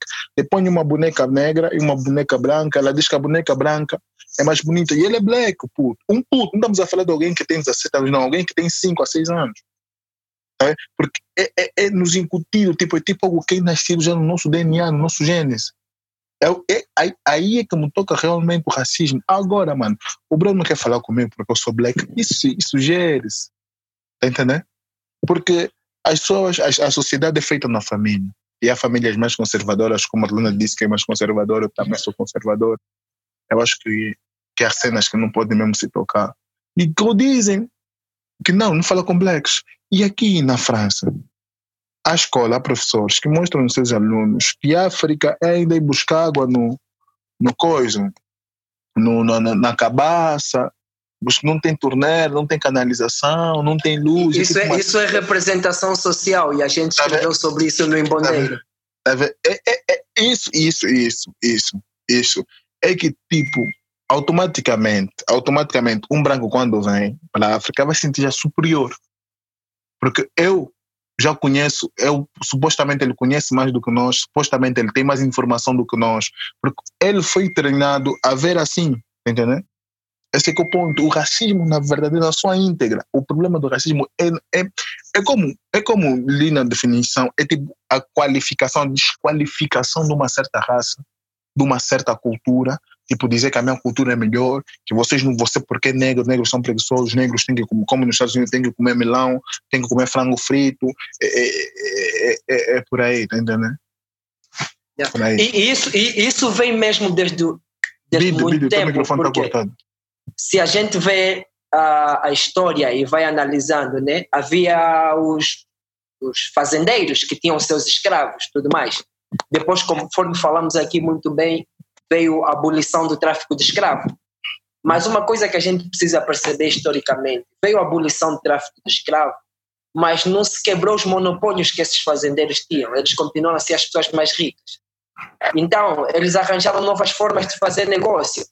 põe uma boneca negra e uma boneca branca, ela diz que a boneca branca é mais bonita. E ele é black, puto. Um puto. Não estamos a falar de alguém que tem 17 anos, não. Alguém que tem 5 a 6 anos. É? Porque é, é, é, nos incutido, tipo, é tipo algo que é nascido já no nosso DNA, no nosso genes. É, é, aí, aí é que me toca realmente o racismo. Agora, mano, o Bruno não quer falar comigo porque eu sou black. Isso, isso gere-se. Tá entendendo? Porque as pessoas, a, a sociedade é feita na família. E há famílias mais conservadoras, como a Luna disse que é mais conservadora, eu também sou conservador. Eu acho que, que há cenas que não podem mesmo se tocar. E que dizem que não, não fala com blacks. E aqui na França, à escola, há professores que mostram aos seus alunos que a África é ainda ir buscar água no, no coisa, no, na, na cabaça, não tem torneira, não tem canalização, não tem luz. Isso, é, isso é representação social e a gente tá escreveu sobre isso no Embondeiro. Tá é, é, é, isso, isso, isso, isso, isso. É que, tipo, automaticamente, automaticamente, um branco quando vem para a África vai se sentir já superior. Porque eu já conheço, eu, supostamente ele conhece mais do que nós, supostamente ele tem mais informação do que nós, porque ele foi treinado a ver assim, entendeu? Esse é, é o ponto. O racismo, na verdade, na sua íntegra. O problema do racismo é, é, é, como, é como li na definição, é tipo a qualificação, a desqualificação de uma certa raça, de uma certa cultura, tipo dizer que a minha cultura é melhor, que vocês não, você porque é negro, negros são preguiçosos, negros têm que comer, como nos Estados Unidos, têm que comer melão, têm que comer frango frito, é, é, é, é por aí, tá entendendo? Yeah. E isso, e isso vem mesmo desde, desde muito tempo, tá porque se a gente vê a, a história e vai analisando, né, havia os, os fazendeiros que tinham seus escravos, tudo mais. Depois, conforme falamos aqui muito bem, veio a abolição do tráfico de escravo. Mas uma coisa que a gente precisa perceber historicamente, veio a abolição do tráfico de escravo, mas não se quebrou os monopólios que esses fazendeiros tinham, eles continuam a ser as pessoas mais ricas. Então, eles arranjaram novas formas de fazer negócio.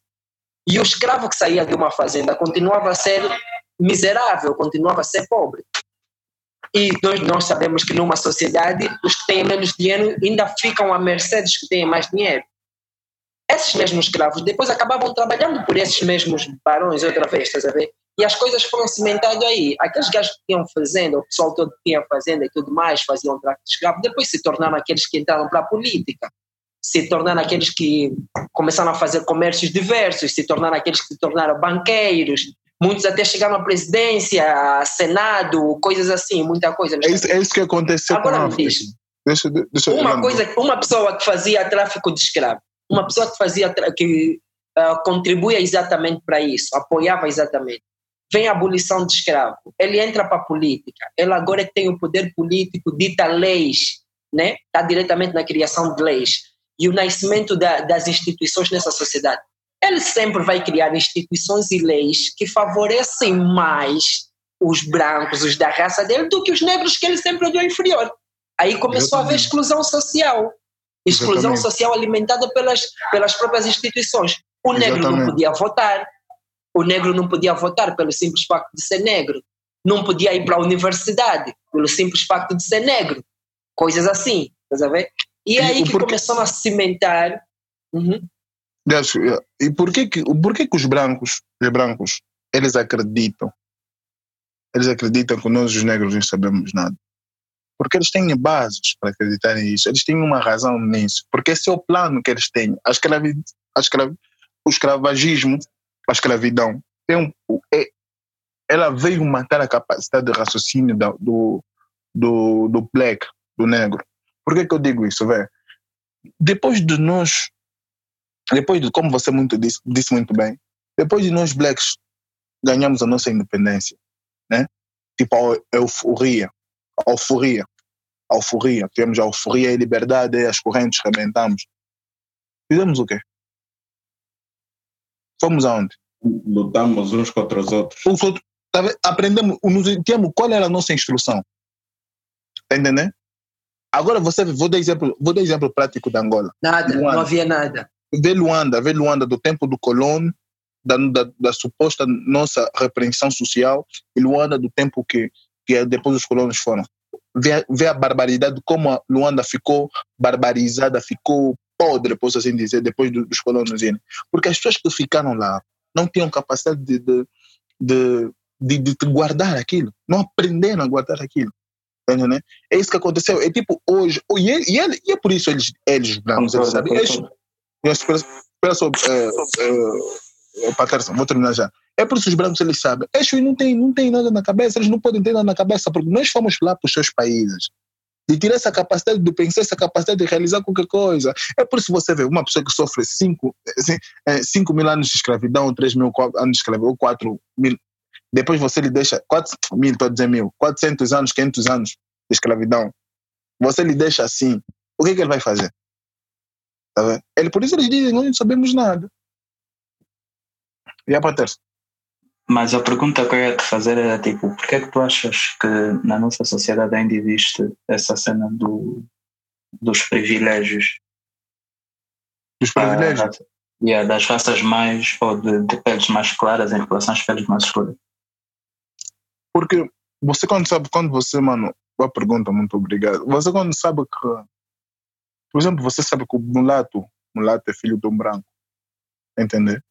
E o escravo que saía de uma fazenda continuava a ser miserável, continuava a ser pobre. E nós, nós sabemos que numa sociedade, os que têm menos dinheiro ainda ficam à mercê dos que têm mais dinheiro esses mesmos escravos depois acabavam trabalhando por esses mesmos barões outra vez, estás a ver? E as coisas foram cimentando aí. Aqueles gajos que iam fazendo, o pessoal todo que ia fazendo e tudo mais, faziam tráfico de escravos, depois se tornaram aqueles que entraram para a política, se tornaram aqueles que começaram a fazer comércios diversos, se tornaram aqueles que se tornaram banqueiros, muitos até chegaram à presidência, a Senado, coisas assim, muita coisa. É isso, é isso que aconteceu Agora com me diz, deixa, deixa uma, coisa, uma pessoa que fazia tráfico de escravos, uma pessoa que fazia que uh, contribuía exatamente para isso, apoiava exatamente. Vem a abolição de escravo, ele entra para a política, ele agora tem o poder político, dita leis, né? está diretamente na criação de leis e o nascimento da, das instituições nessa sociedade. Ele sempre vai criar instituições e leis que favorecem mais os brancos, os da raça dele, do que os negros que ele sempre deu inferior. Aí começou a haver exclusão social exclusão Exatamente. social alimentada pelas, pelas próprias instituições. O negro Exatamente. não podia votar, o negro não podia votar pelo simples facto de ser negro, não podia ir para a universidade pelo simples facto de ser negro, coisas assim, estás a ver? E é aí que começou a cimentar. Uhum. E por que, que, por que, que os brancos, os brancos, eles acreditam? Eles acreditam que nós, os negros, não sabemos nada porque eles têm bases para acreditar nisso, eles têm uma razão nisso, porque esse é o plano que eles têm. A escravi, a escravi, o escravagismo a escravidão, tem um, é, ela veio matar a capacidade de raciocínio da, do, do, do black, do negro. Por que, que eu digo isso, velho? Depois de nós, depois de, como você muito disse, disse muito bem, depois de nós blacks ganhamos a nossa independência, né? Tipo a euforia, a euforia, a euforia, tivemos a euforia e liberdade, as correntes rebentamos. Fizemos o quê? Fomos aonde? Lutamos uns contra os outros. Os outros tá aprendemos, tínhamos qual era a nossa instrução. Está entendendo? Agora você, vou dar exemplo, vou dar exemplo prático da Angola. Nada, Luanda. não havia nada. Vê Luanda, vê Luanda do tempo do colono, da, da, da, suposta nossa repreensão social, e Luanda do tempo que, que depois os colonos foram. Vê, vê a barbaridade, como a Luanda ficou barbarizada, ficou podre, posso assim dizer, depois dos colonos irem. Porque as pessoas que ficaram lá não tinham capacidade de, de, de, de, de guardar aquilo, não aprenderam a guardar aquilo. Né? É isso que aconteceu. É tipo hoje, e é, e é, e é por isso eles, eles brancos, eles sabem. Eles, é, é, Vou terminar já. É por isso os brancos eles sabem. Estes não têm não tem nada na cabeça, eles não podem ter nada na cabeça, porque nós fomos lá para os seus países de ter essa capacidade de pensar, essa capacidade de realizar qualquer coisa. É por isso que você vê uma pessoa que sofre 5 assim, mil anos de escravidão, 3 mil anos de escravidão, 4 mil. Depois você lhe deixa 4 mil, estou a dizer mil, 400 anos, 500 anos de escravidão. Você lhe deixa assim, o que, que ele vai fazer? Tá ele, por isso eles dizem, nós não sabemos nada. E a Patrícia? Mas a pergunta que eu ia te fazer era tipo, por que é que tu achas que na nossa sociedade ainda existe essa cena do, dos privilégios? Dos privilégios? Ah, yeah, das raças mais, ou de, de, peles mais claras em relação às peles mais escuras? Porque você quando sabe, quando você, mano, boa pergunta, muito obrigado. Você quando sabe que, por exemplo, você sabe que o mulato, mulato é filho de um branco, entender?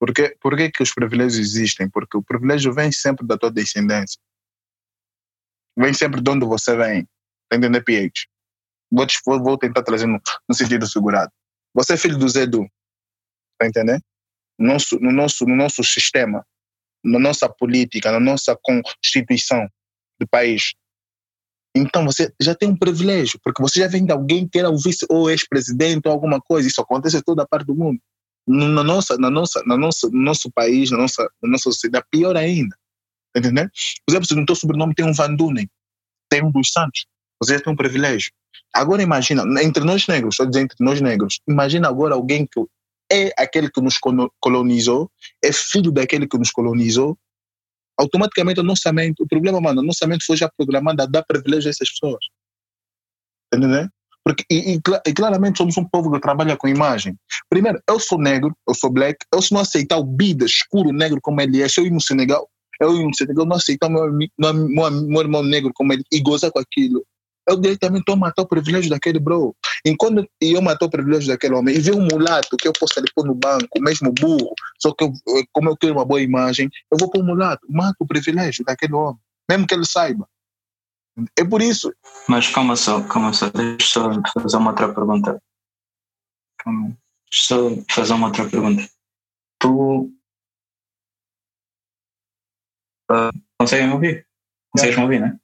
Por que, por que, os privilégios existem? Porque o privilégio vem sempre da tua descendência. Vem sempre de onde você vem. Tá entendendo, PH? Vou, vou tentar trazer no, no sentido figurado. Você é filho do Zedu. Tá entendendo? No nosso, no, nosso, no nosso sistema, na nossa política, na nossa constituição do país. Então você já tem um privilégio, porque você já vem de alguém que era o vice ou ex-presidente ou alguma coisa. Isso acontece em toda a parte do mundo na nossa, na nossa, na nossa, no nosso país, na nossa, na nossa sociedade, pior ainda. Entendeu? Por exemplo, no teu sobrenome tem um Van Dunen, tem um dos Santos, você tem um privilégio. Agora imagina, entre nós negros, estou dizendo entre nós negros, imagina agora alguém que é aquele que nos colonizou, é filho daquele que nos colonizou, automaticamente o mente, o problema, mano, nossa mente foi já programada a dar privilégio a essas pessoas. Entendeu? Porque, e, e, e, claramente somos um povo que trabalha com imagem. Primeiro, eu sou negro, eu sou black, eu se não aceitar o bida escuro negro como ele é, se eu ir no Senegal, eu ir no Senegal, não aceitar meu, meu, meu, meu irmão negro como ele e gozar com aquilo, eu diretamente estou a matar o privilégio daquele bro. Enquanto eu matar o privilégio daquele homem e ver um mulato que eu posso ali pôr no banco, mesmo burro, só que eu, como eu quero uma boa imagem, eu vou pôr um mulato, mato o privilégio daquele homem, mesmo que ele saiba. É por isso. Mas calma só, calma só, deixa eu só fazer uma outra pergunta. Calma. Deixa eu só fazer uma outra pergunta. Tu. Uh, conseguem me ouvir? Consegues me ouvir, né?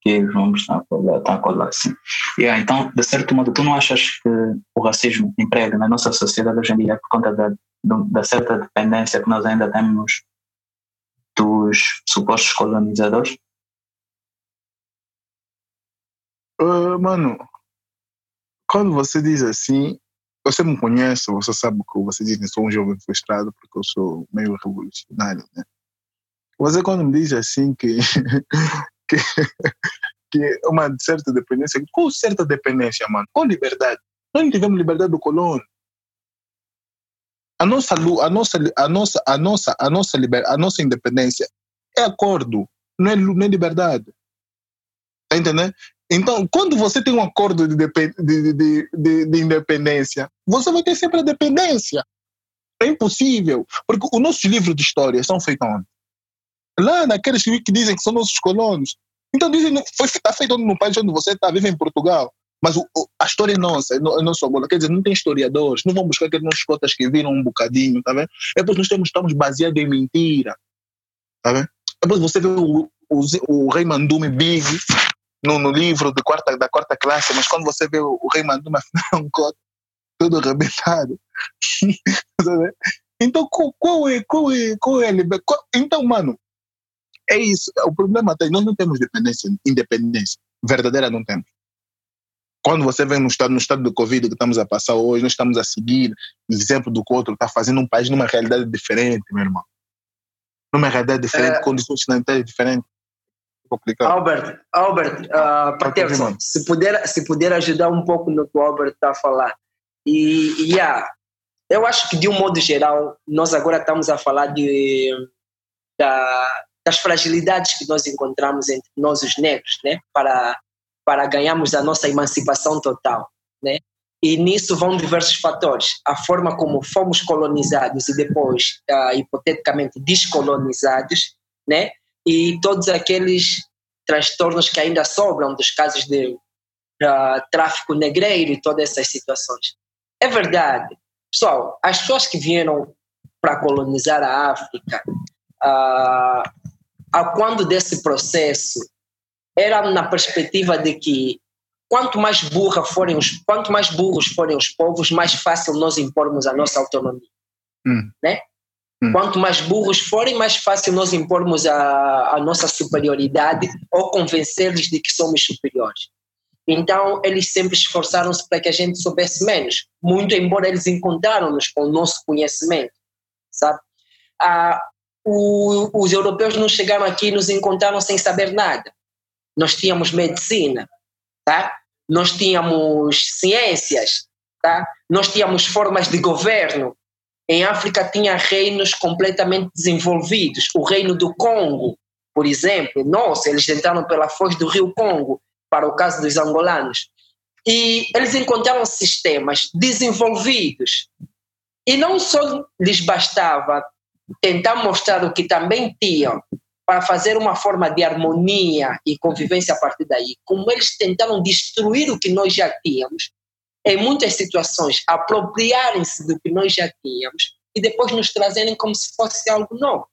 Que os nomes estão a colar, assim. Yeah, então, de certo modo, tu não achas que o racismo emprega na nossa sociedade hoje em dia por conta da, da certa dependência que nós ainda temos dos supostos colonizadores? Uh, mano, quando você diz assim, você me conhece, você sabe que você diz que sou um jovem frustrado porque eu sou meio revolucionário, né? Você quando me diz assim que, que, que uma certa dependência, qual certa dependência, mano? Qual liberdade? Nós não tivemos liberdade do colono. A nossa, a nossa, a nossa, a nossa, a nossa, liber, a nossa independência é acordo, não é, não é liberdade. Tá entendendo? Então, quando você tem um acordo de, de, de, de, independência, você vai ter sempre a dependência. É impossível. Porque os nossos livros de história são feitos onde? Lá naqueles que dizem que são nossos colonos. Então dizem, foi está feito no país onde você está, vive em Portugal. Mas o, a história é nossa, é, é nossa bola. Quer dizer, não tem historiadores, não vão buscar aqueles cotas que viram um bocadinho, tá vendo? É porque nós temos, estamos baseados em mentira, tá vendo? Depois você vê o, o, o Rei Mandume Big no, no livro de quarta, da quarta classe, mas quando você vê o, o Rei é um coto todo arrebentado. Tá então, qual, qual, é, qual, é, qual é a liberdade? Então, mano, é isso. O problema é nós não temos dependência, independência. Verdadeira não temos. Quando você vem no estado, no estado do Covid que estamos a passar hoje, nós estamos a seguir o exemplo do que o outro está fazendo um país numa realidade diferente, meu irmão. Numa realidade diferente, é... condições sanitárias diferentes. Complicado. Albert, Albert, uh, Patterson, se puder, se puder ajudar um pouco no que o Albert está a falar. E, e yeah, eu acho que de um modo geral, nós agora estamos a falar de, da, das fragilidades que nós encontramos entre nós os negros, né? Para para ganharmos a nossa emancipação total, né? E nisso vão diversos fatores. A forma como fomos colonizados e depois, uh, hipoteticamente, descolonizados, né? E todos aqueles transtornos que ainda sobram dos casos de uh, tráfico negreiro e todas essas situações. É verdade. Pessoal, as pessoas que vieram para colonizar a África, uh, a quando desse processo era na perspectiva de que quanto mais burra forem os, quanto mais burros forem os povos, mais fácil nós impormos a nossa autonomia, hum. né? Hum. Quanto mais burros forem, mais fácil nós impormos a, a nossa superioridade ou convencer-lhes de que somos superiores. Então, eles sempre esforçaram-se para que a gente soubesse menos, muito embora eles encontraram-nos com o nosso conhecimento, sabe? Ah, o, os europeus não chegaram aqui e nos encontraram sem saber nada nós tínhamos medicina, tá? nós tínhamos ciências, tá? nós tínhamos formas de governo. Em África tinha reinos completamente desenvolvidos. O reino do Congo, por exemplo, nossa, eles entraram pela foz do rio Congo, para o caso dos angolanos. E eles encontraram sistemas desenvolvidos. E não só lhes bastava tentar mostrar o que também tinham, para fazer uma forma de harmonia e convivência a partir daí, como eles tentaram destruir o que nós já tínhamos, em muitas situações apropriarem-se do que nós já tínhamos e depois nos trazerem como se fosse algo novo.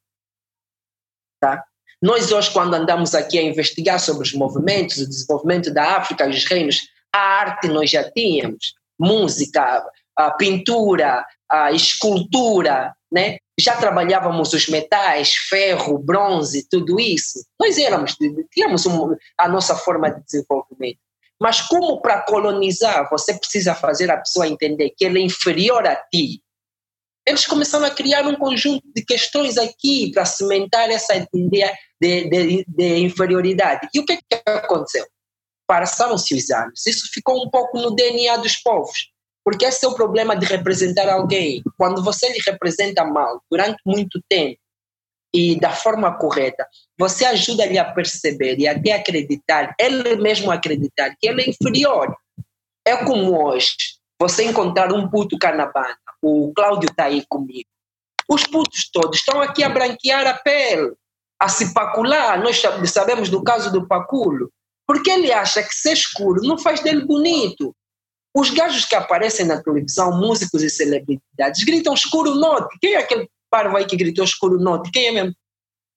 Tá? Nós hoje, quando andamos aqui a investigar sobre os movimentos, o desenvolvimento da África e os reinos, a arte nós já tínhamos, música, a pintura, a escultura, né? já trabalhávamos os metais, ferro, bronze, tudo isso. Nós éramos, tínhamos um, a nossa forma de desenvolvimento. Mas como para colonizar você precisa fazer a pessoa entender que ele é inferior a ti, eles começaram a criar um conjunto de questões aqui para cimentar essa ideia de, de, de inferioridade. E o que, que aconteceu? Passaram-se os anos. Isso ficou um pouco no DNA dos povos. Porque esse é o problema de representar alguém. Quando você lhe representa mal durante muito tempo e da forma correta, você ajuda-lhe a perceber e até acreditar, ele mesmo acreditar que ele é inferior. É como hoje, você encontrar um puto canabana, o Cláudio está aí comigo. Os putos todos estão aqui a branquear a pele, a se pacular. Nós sabemos do caso do paculo. Porque ele acha que ser escuro não faz dele bonito. Os gajos que aparecem na televisão, músicos e celebridades, gritam escuro norte. Quem é aquele parvo aí que gritou escuro norte? Quem é mesmo?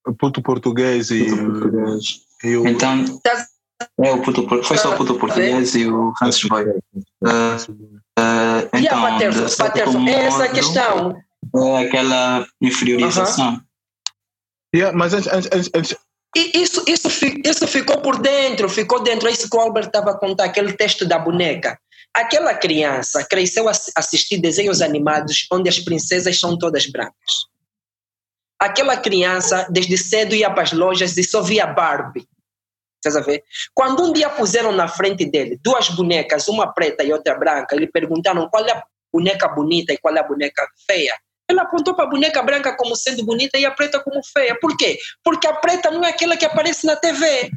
O puto português e, português. e o. Então. É, o puto, foi só o puto português e o Hans Boy. Uh, uh, então, e a Patterson, Patterson é essa a questão. É aquela inferiorização. Uh -huh. yeah, mas antes, antes, antes, isso, isso, isso ficou por dentro, ficou dentro. É isso que o Albert estava a contar, aquele texto da boneca. Aquela criança cresceu a assistir desenhos animados onde as princesas são todas brancas. Aquela criança, desde cedo, ia para as lojas e só via Barbie. Vocês ver? Quando um dia puseram na frente dele duas bonecas, uma preta e outra branca, e lhe perguntaram qual é a boneca bonita e qual é a boneca feia. Ele apontou para a boneca branca como sendo bonita e a preta como feia. Por quê? Porque a preta não é aquela que aparece na TV.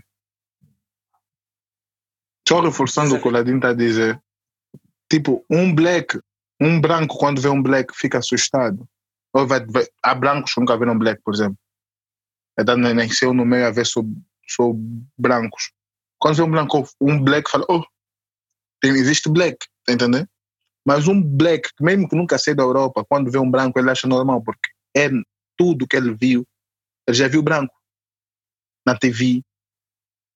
Só reforçando o que o Ladin está a dizer, tipo, um black, um branco, quando vê um black, fica assustado. Ou vai, vai, há brancos que nunca viram black, por exemplo. É da nasceu no meio a ver só, só brancos. Quando vê um branco, um black, fala, oh, Tem, existe black, tá entendendo? Mas um black, mesmo que nunca saiu da Europa, quando vê um branco, ele acha normal, porque é tudo que ele viu. Ele já viu branco na TV,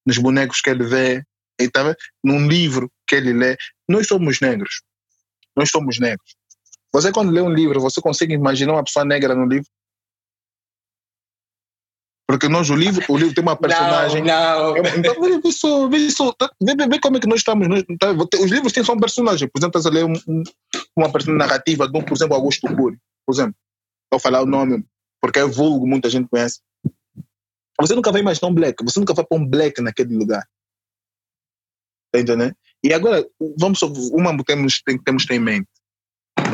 nos bonecos que ele vê, ele tá, num livro que ele lê. Nós somos negros. Nós somos negros. Você, quando lê um livro, você consegue imaginar uma pessoa negra no livro? Porque nós, o livro, o livro tem uma personagem. Não, não. Então, vê só, vê só. tá- Vê, vê, como é que nós estamos. nós- tá- os livros têm só um personagem. Por exemplo, estás a ler um, um- uma personagem narrativa de, um, por exemplo, Augusto Cury. Por exemplo, vou falar o nome, porque é vulgo, muita gente conhece. Você nunca vai imaginar um black. Você nunca vai pôr um black naquele lugar. Tá entendendo? E agora, vamos só, uma temos, tem, temos em mente.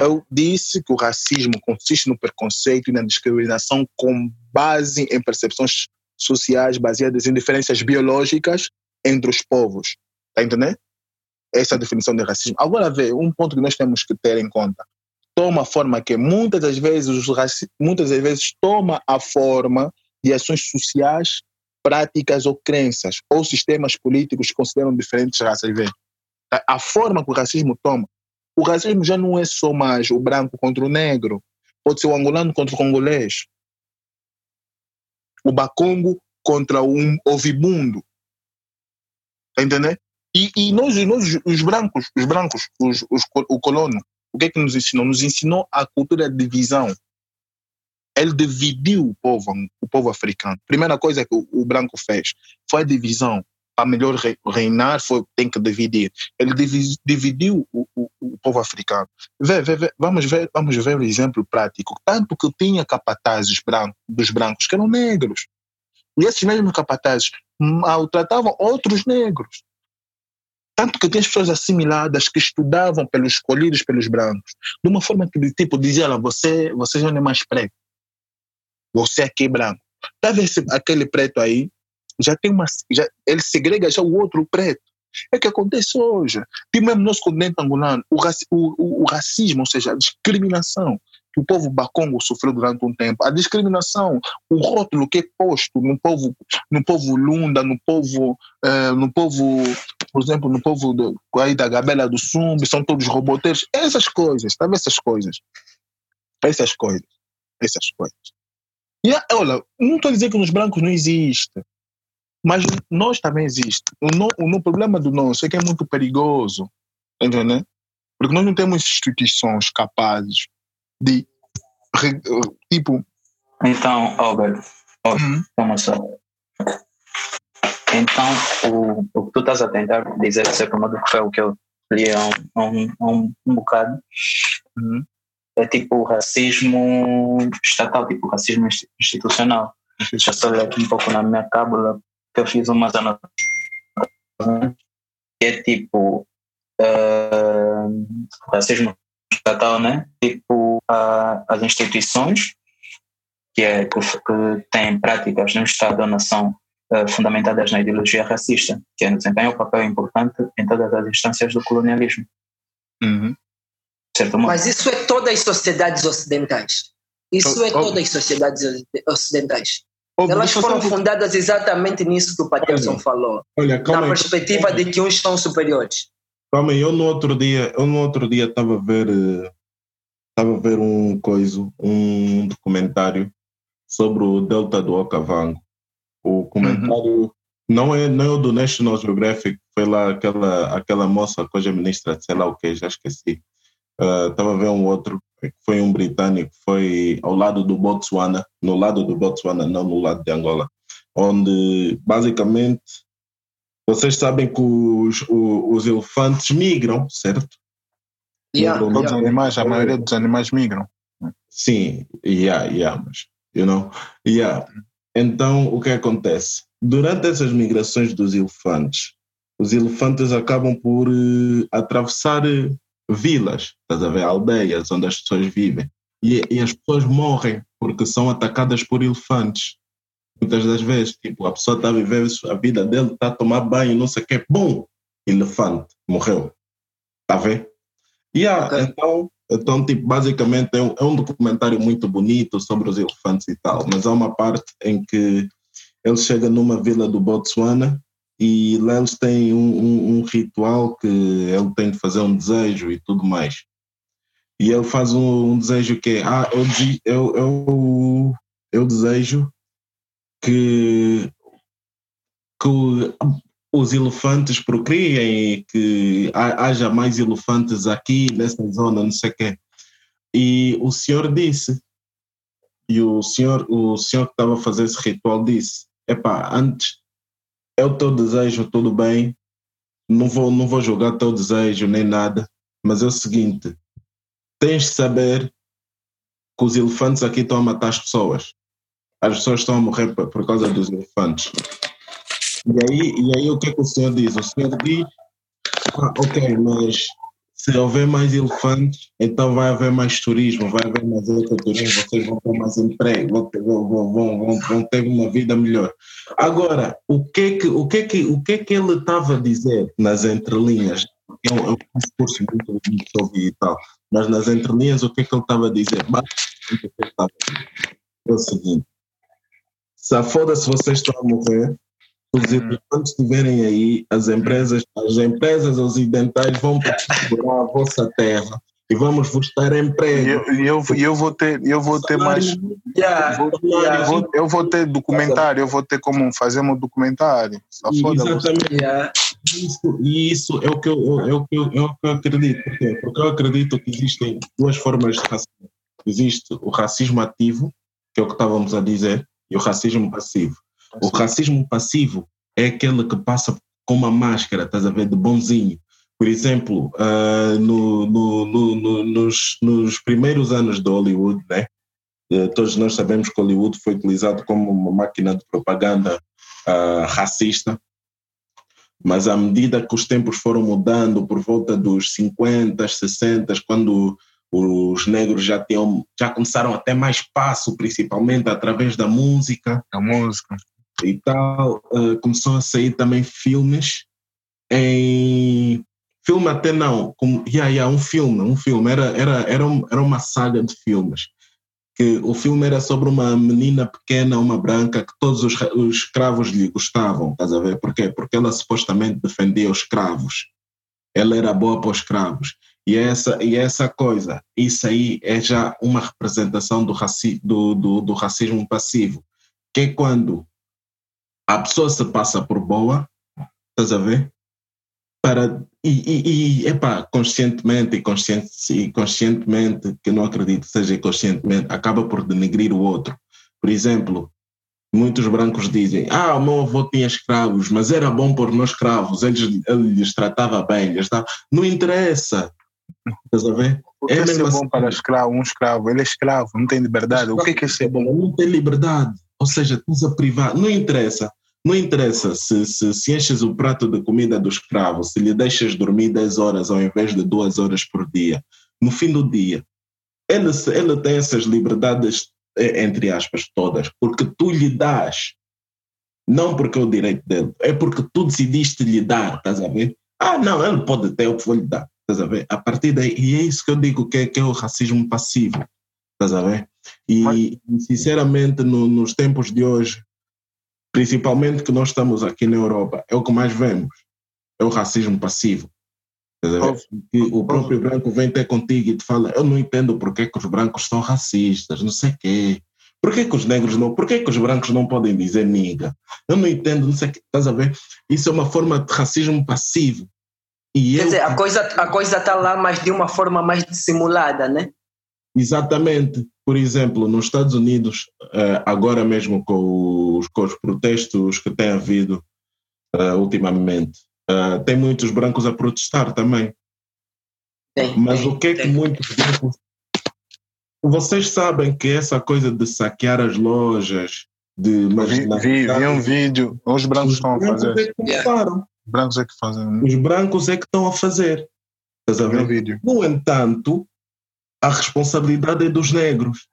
Eu disse que o racismo consiste no preconceito e na discriminação com base em percepções sociais baseadas em diferenças biológicas entre os povos. Está entendendo? Essa é a definição de racismo. Agora, vê, um ponto que nós temos que ter em conta. Toma forma que muitas das vezes, muitas das vezes toma a forma de ações sociais, práticas ou crenças, ou sistemas políticos que consideram diferentes raças. Vê. A- forma que o racismo toma. O racismo já não é só mais o branco contra o negro. Pode ser o angolano contra o congolês o Bacongo contra um Ovibundo. Tá entendendo? E, e nós, nós, os brancos, os brancos, os, os, o colono, o que é que nos ensinou? Nos ensinou a cultura de divisão. Ele dividiu o povo, o povo africano. Primeira coisa que o, o branco fez foi a divisão. Para melhor re- reinar, foi, tem que dividir. Ele divi- dividiu o, o, o povo africano. Vê, vê, vê, vamos, ver, vamos ver o exemplo prático. Tanto que tinha capatazes brancos, dos brancos que eram negros. E esses mesmos capatazes maltratavam outros negros. Tanto que tinha as pessoas assimiladas que estudavam pelos escolhidos pelos brancos. De uma forma que, tipo, dizia lá, você, você já não é mais preto. Você aqui é branco. Tá vendo aquele preto aí? Já tem uma. Já, ele segrega já o outro preto. É o que acontece hoje. E mesmo no nosso continente angolano, o, raci- o, o, o racismo, ou seja, a discriminação que o povo bacongo sofreu durante um tempo, a discriminação, o rótulo que é posto no povo, no povo lunda, no povo, eh, no povo, por exemplo, no povo do, aí da Gabela do Sumbi, são todos roboteiros, essas coisas, sabe essas coisas, essas coisas, essas coisas. E olha, não estou a dizer que nos brancos não existe, mas nós também existe. O, no, o, no problema do nosso é que é muito perigoso, entendeu? Porque nós não temos instituições capazes de, tipo, Então, Albert, vamos só. Então, o, o que tu estás a tentar dizer, certo modo, que foi o que eu li há um, um, um, um bocado, Uhum. é tipo o racismo estatal, tipo o racismo insti- institucional. Deixa eu só ler aqui um pouco na minha cábula, que eu fiz umas anotações. Que é tipo o racismo estatal, né? Tipo ah, as instituições que, é, que, que têm práticas no Estado ou nação ah, fundamentadas na ideologia racista, que desempenham um papel importante em todas as instâncias do colonialismo. Uhum. Mas isso é todas as sociedades ocidentais. Isso é todas as sociedades ocidentais. Óbvio, Elas foram fundadas exatamente nisso que o Patterson Olha, falou, Olha, na aí. perspectiva de que uns são superiores. Calma aí, eu no outro dia, eu no outro dia estava a ver, eh, estava a ver um coisa, um documentário sobre o Delta do Okavango. O comentário não é não é o do National Geographic, foi lá aquela aquela moça é ministra sei lá o que, já esqueci. Estava a ver um outro, foi um britânico, foi ao lado do Botswana, no lado do Botswana, não no lado de Angola, onde basicamente vocês sabem que os, o- os elefantes migram, certo? Yeah, Migram, os yeah. animais, a maioria dos animais migram. Sim, yeah, yeah, mas, you know, yeah. Então, o que acontece? Durante essas migrações dos elefantes, os elefantes acabam por eh, atravessar eh, vilas, estás a ver, aldeias onde as pessoas vivem. E, e as pessoas morrem porque são atacadas por elefantes. Muitas das vezes, tipo, a pessoa está a viver a vida dele, está a tomar banho, não sei o quê, bum, elefante, morreu. Está a ver? Yeah, Ok. então, então, tipo, basicamente é um, é um documentário muito bonito sobre os elefantes e tal, mas há uma parte em que ele chega numa vila do Botswana e eles têm um, um, um ritual que ele tem de fazer um desejo e tudo mais. E ele faz um, um desejo que é, ah, eu, eu, eu, eu desejo que, que os elefantes procriem e que haja mais elefantes aqui nessa zona, não sei o quê. E o senhor disse, e o senhor, o senhor que estava a fazer esse ritual disse, epá, antes é o teu desejo, tudo bem, não vou, não vou julgar teu desejo nem nada, mas é o seguinte, tens de saber que os elefantes aqui estão a matar as pessoas. As pessoas estão a morrer por, causa dos elefantes. E aí, e aí o que é que o senhor diz? O senhor diz, ah, ok, mas se houver mais elefantes, então vai haver mais turismo, vai haver mais ecoturismo, vocês vão ter mais emprego, vão ter, vão, vão, vão, ter uma vida melhor. Agora, o que é que, o que, é que, o que, é que ele estava a dizer nas entrelinhas? É um, é um discurso muito, muito ouvi e tal, mas nas entrelinhas o que é que ele estava a dizer? Basicamente, o que ele estava a dizer é o seguinte, se foda-se vocês estão a morrer, quando estiverem aí, as empresas, as empresas ocidentais vão procurar a vossa terra e vamos vos dar emprego. E eu, eu, eu, vou ter, eu vou ter mais. Yeah, eu, vou, yeah. eu, vou, eu, vou, ter documentário, eu vou ter como fazer um documentário. Exatamente. Yeah. Isso, e isso é o que eu, é o que eu, é o que eu acredito. Porque eu acredito que existem duas formas de racismo. Existe o racismo ativo, que é o que estávamos a dizer, e o racismo passivo. O racismo passivo é aquele que passa com uma máscara, estás a ver, de bonzinho. Por exemplo, uh, no, no, no, nos, nos, primeiros anos de Hollywood, né? Uh, todos nós sabemos que Hollywood foi utilizado como uma máquina de propaganda uh, racista, mas à medida que os tempos foram mudando, por volta dos 50, 60, quando os negros já tinham, já começaram a ter mais espaço, principalmente através da música. A música e tal, uh, começou a sair também filmes em filme até não, como, yeah, yeah, um filme, um filme, era, era, era, um, era uma saga de filmes, que o filme era sobre uma menina pequena, uma branca, que todos os, os escravos lhe gostavam, estás a ver? Porquê? Porque ela supostamente defendia os escravos, ela era boa para os escravos, e essa, e essa coisa, isso aí é já uma representação do, raci, do, do, do racismo passivo, que é quando a pessoa se passa por boa, estás a ver? Para, e, e, e epá, conscientemente e, consciente, e conscientemente, que não acredito que seja conscientemente, acaba por denegrir o outro. Por exemplo, muitos brancos dizem: Ah, o meu avô tinha escravos, mas era bom por nós escravos, ele, ele lhes tratava bem. Lhes tratava... Não interessa. Estás a ver? O que é, é ser bom assim. para escravo, um escravo? Ele é escravo, não tem liberdade. O que é, que é ser bom? Não tem liberdade. Ou seja, estás a privar. Não interessa. Não interessa se, se, se, enches o prato de comida do escravo, se lhe deixas dormir 10 horas ao invés de 2 horas por dia. No fim do dia, ele, ele tem essas liberdades, eh, entre aspas, todas, porque tu lhe dás. Não porque é o direito dele, é porque tu decidiste lhe dar, estás a ver? Ah, não, ele pode ter, eu vou lhe dar, estás a ver? A partir daí, e é isso que eu digo que é, que é o racismo passivo, estás a ver? E, sinceramente, no, nos tempos de hoje, principalmente que nós estamos aqui na Europa, é o que mais vemos, é o racismo passivo. Que o próprio branco vem ter contigo e te fala, eu não entendo porque que os brancos são racistas, não sei o quê. Por que, que os negros não, por que, que os brancos não podem dizer niga? Eu não entendo, não sei o que, estás a ver? Isso é uma forma de racismo passivo. E Quer eu... dizer, a coisa a coisa está lá, mas de uma forma mais dissimulada, né? Exatamente. Por exemplo, nos Estados Unidos, eh, agora mesmo com os, com os protestos que tem havido uh, ultimamente, uh, tem muitos brancos a protestar também. Tem, Mas tem, o que é que muitos brancos. Vocês sabem que essa coisa de saquear as lojas, de. Vi, vi, vi um vídeo, os brancos os estão a fazer. É começaram. Os brancos é que fazem. Os brancos é que estão a fazer. Estás a ver? Vídeo. No entanto, a responsabilidade é dos negros.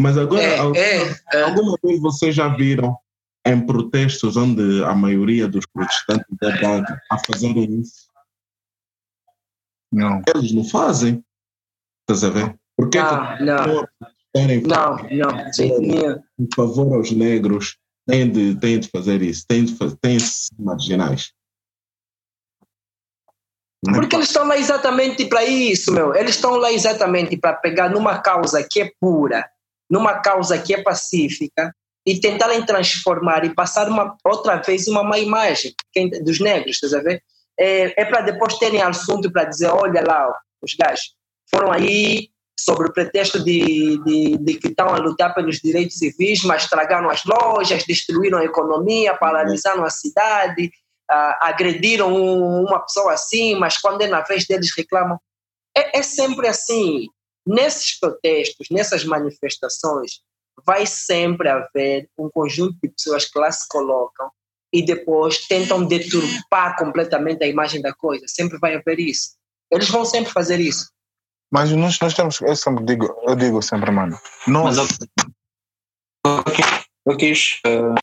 Mas agora, é, alguma, é, é. alguma vez vocês já viram em protestos onde a maioria dos protestantes é branca a fazerem isso? Não. Eles não fazem. Estás a ver? Porque não, que não. Não, não, Por favor, aos negros têm de, de fazer isso, têm de, de ser marginais. Porque eles estão lá exatamente para isso, meu. Eles estão lá exatamente para pegar numa causa que é pura, numa causa que é pacífica e tentarem transformar e passar uma, outra vez uma má imagem dos negros, estás a ver? É, é para depois terem assunto para dizer, olha lá, os gajos foram aí sobre o pretexto de, de, de, que estão a lutar pelos direitos civis, mas estragaram as lojas, destruíram a economia, paralisaram a cidade, agrediram uma pessoa assim, mas quando é na vez deles reclamam. É, é sempre assim. Nesses protestos, nessas manifestações, vai sempre haver um conjunto de pessoas que lá se colocam e depois tentam deturpar completamente a imagem da coisa. Sempre vai haver isso. Eles vão sempre fazer isso. Mas nós, nós temos, eu sempre digo, eu digo sempre, mano, nós... Mas eu, eu quis... Uh...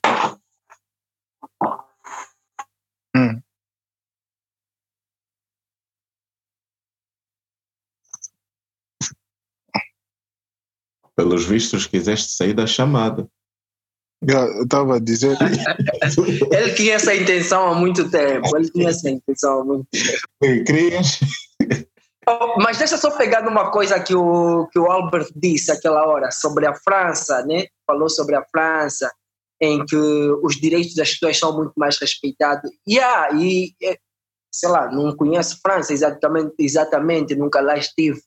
Hum. Pelos vistos, quiseste sair da chamada. Eu estava a dizer. Ele tinha essa intenção há muito tempo. Ele tinha essa intenção há muito tempo. Crias. Mas deixa só pegar numa coisa que o, que o Albert disse aquela hora sobre a França, né? Falou sobre a França, em que os direitos das pessoas são muito mais respeitados. Yeah, e, sei lá, não conheço França exatamente, exatamente nunca lá estive,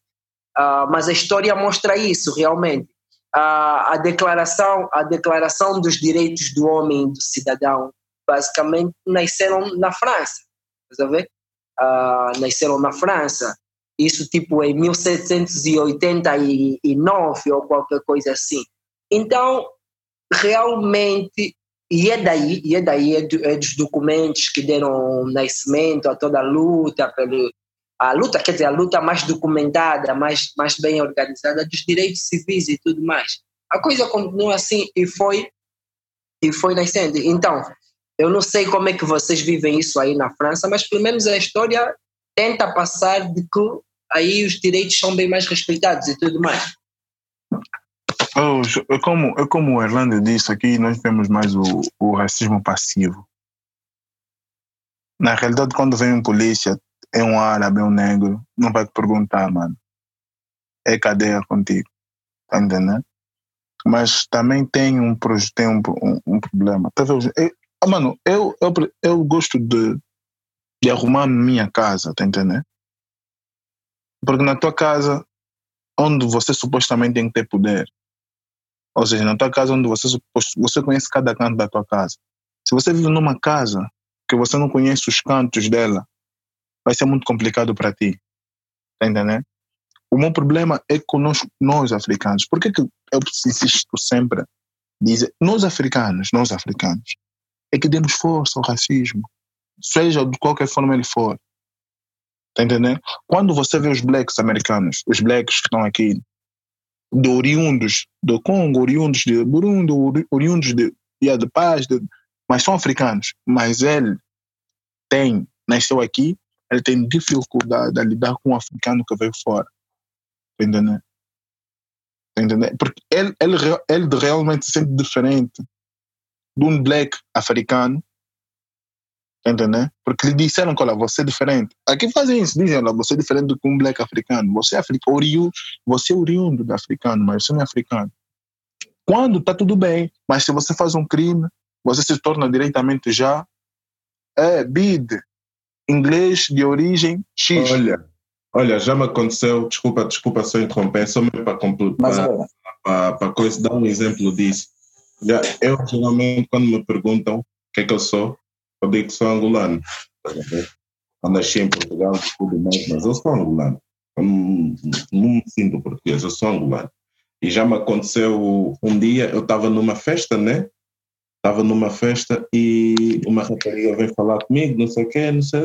uh, mas a história mostra isso realmente. Uh, a declaração, a declaração dos direitos do homem do cidadão, basicamente nasceram na França, ver? Uh, nasceram na França isso tipo em 1789 ou qualquer coisa assim. Então, realmente, e é daí, e é daí, é, do, é dos documentos que deram nascimento a toda a luta, pelo, a luta, quer dizer, a luta mais documentada, mais, mais bem organizada dos direitos civis e tudo mais. A coisa continua assim e foi, e foi nascendo. Então, eu não sei como é que vocês vivem isso aí na França, mas pelo menos a história tenta passar de que aí os direitos são bem mais respeitados e tudo mais. Oh, como, como o Erlando disse aqui, nós temos mais o, o racismo passivo. Na realidade, quando vem um polícia, é um árabe, é um negro, não vai te perguntar, mano. É cadeia contigo. Tá entendendo? Mas também tem um, tem um, um, um problema. Tá vendo? Eu, ah, mano, eu, eu, eu gosto de, de arrumar minha casa, tá entendendo? Porque na tua casa, onde você supostamente tem que ter poder, ou seja, na tua casa onde você, você conhece cada canto da tua casa. Se você vive numa casa que você não conhece os cantos dela, vai ser muito complicado para ti. Tá entendendo? O meu problema é conosco, nós africanos. Por que, que eu insisto sempre dizer, nós africanos, nós africanos, é que demos força ao racismo, seja de qualquer forma ele for. Tá entendendo? Quando você vê os blacks americanos, os blacks que estão aqui, de oriundos do Congo, oriundos de Burundi, oriundos de, yeah, de paz, de, mas são africanos. Mas ele tem, nasceu aqui, ele tem dificuldade a lidar com um africano que veio fora. Tá? Tá entendendo? Porque ele, ele, ele realmente se sente diferente de um black africano Entendeu? Porque lhe disseram que, olha, você é diferente. Aqui fazem isso, dizem, olha, você é diferente do que um black africano. Você é, africano, oriundo, você é oriundo do africano, mas você não é africano. Quando está tudo bem, mas se você faz um crime, você se torna diretamente já é BID, inglês de origem X. Olha, olha, já me aconteceu, desculpa, desculpa só interromper, só para completar, para, coisa, dar um exemplo disso. Eu geralmente, quando me perguntam o que é que eu sou, eu digo que sou angolano. Eu nasci em Portugal, tudo mais, mas eu sou angolano. Eu não, não me sinto português, eu sou angolano. E já me aconteceu um dia, eu estava numa festa, né? Estava numa festa e uma rapariga vem falar comigo, não sei o quê, não sei,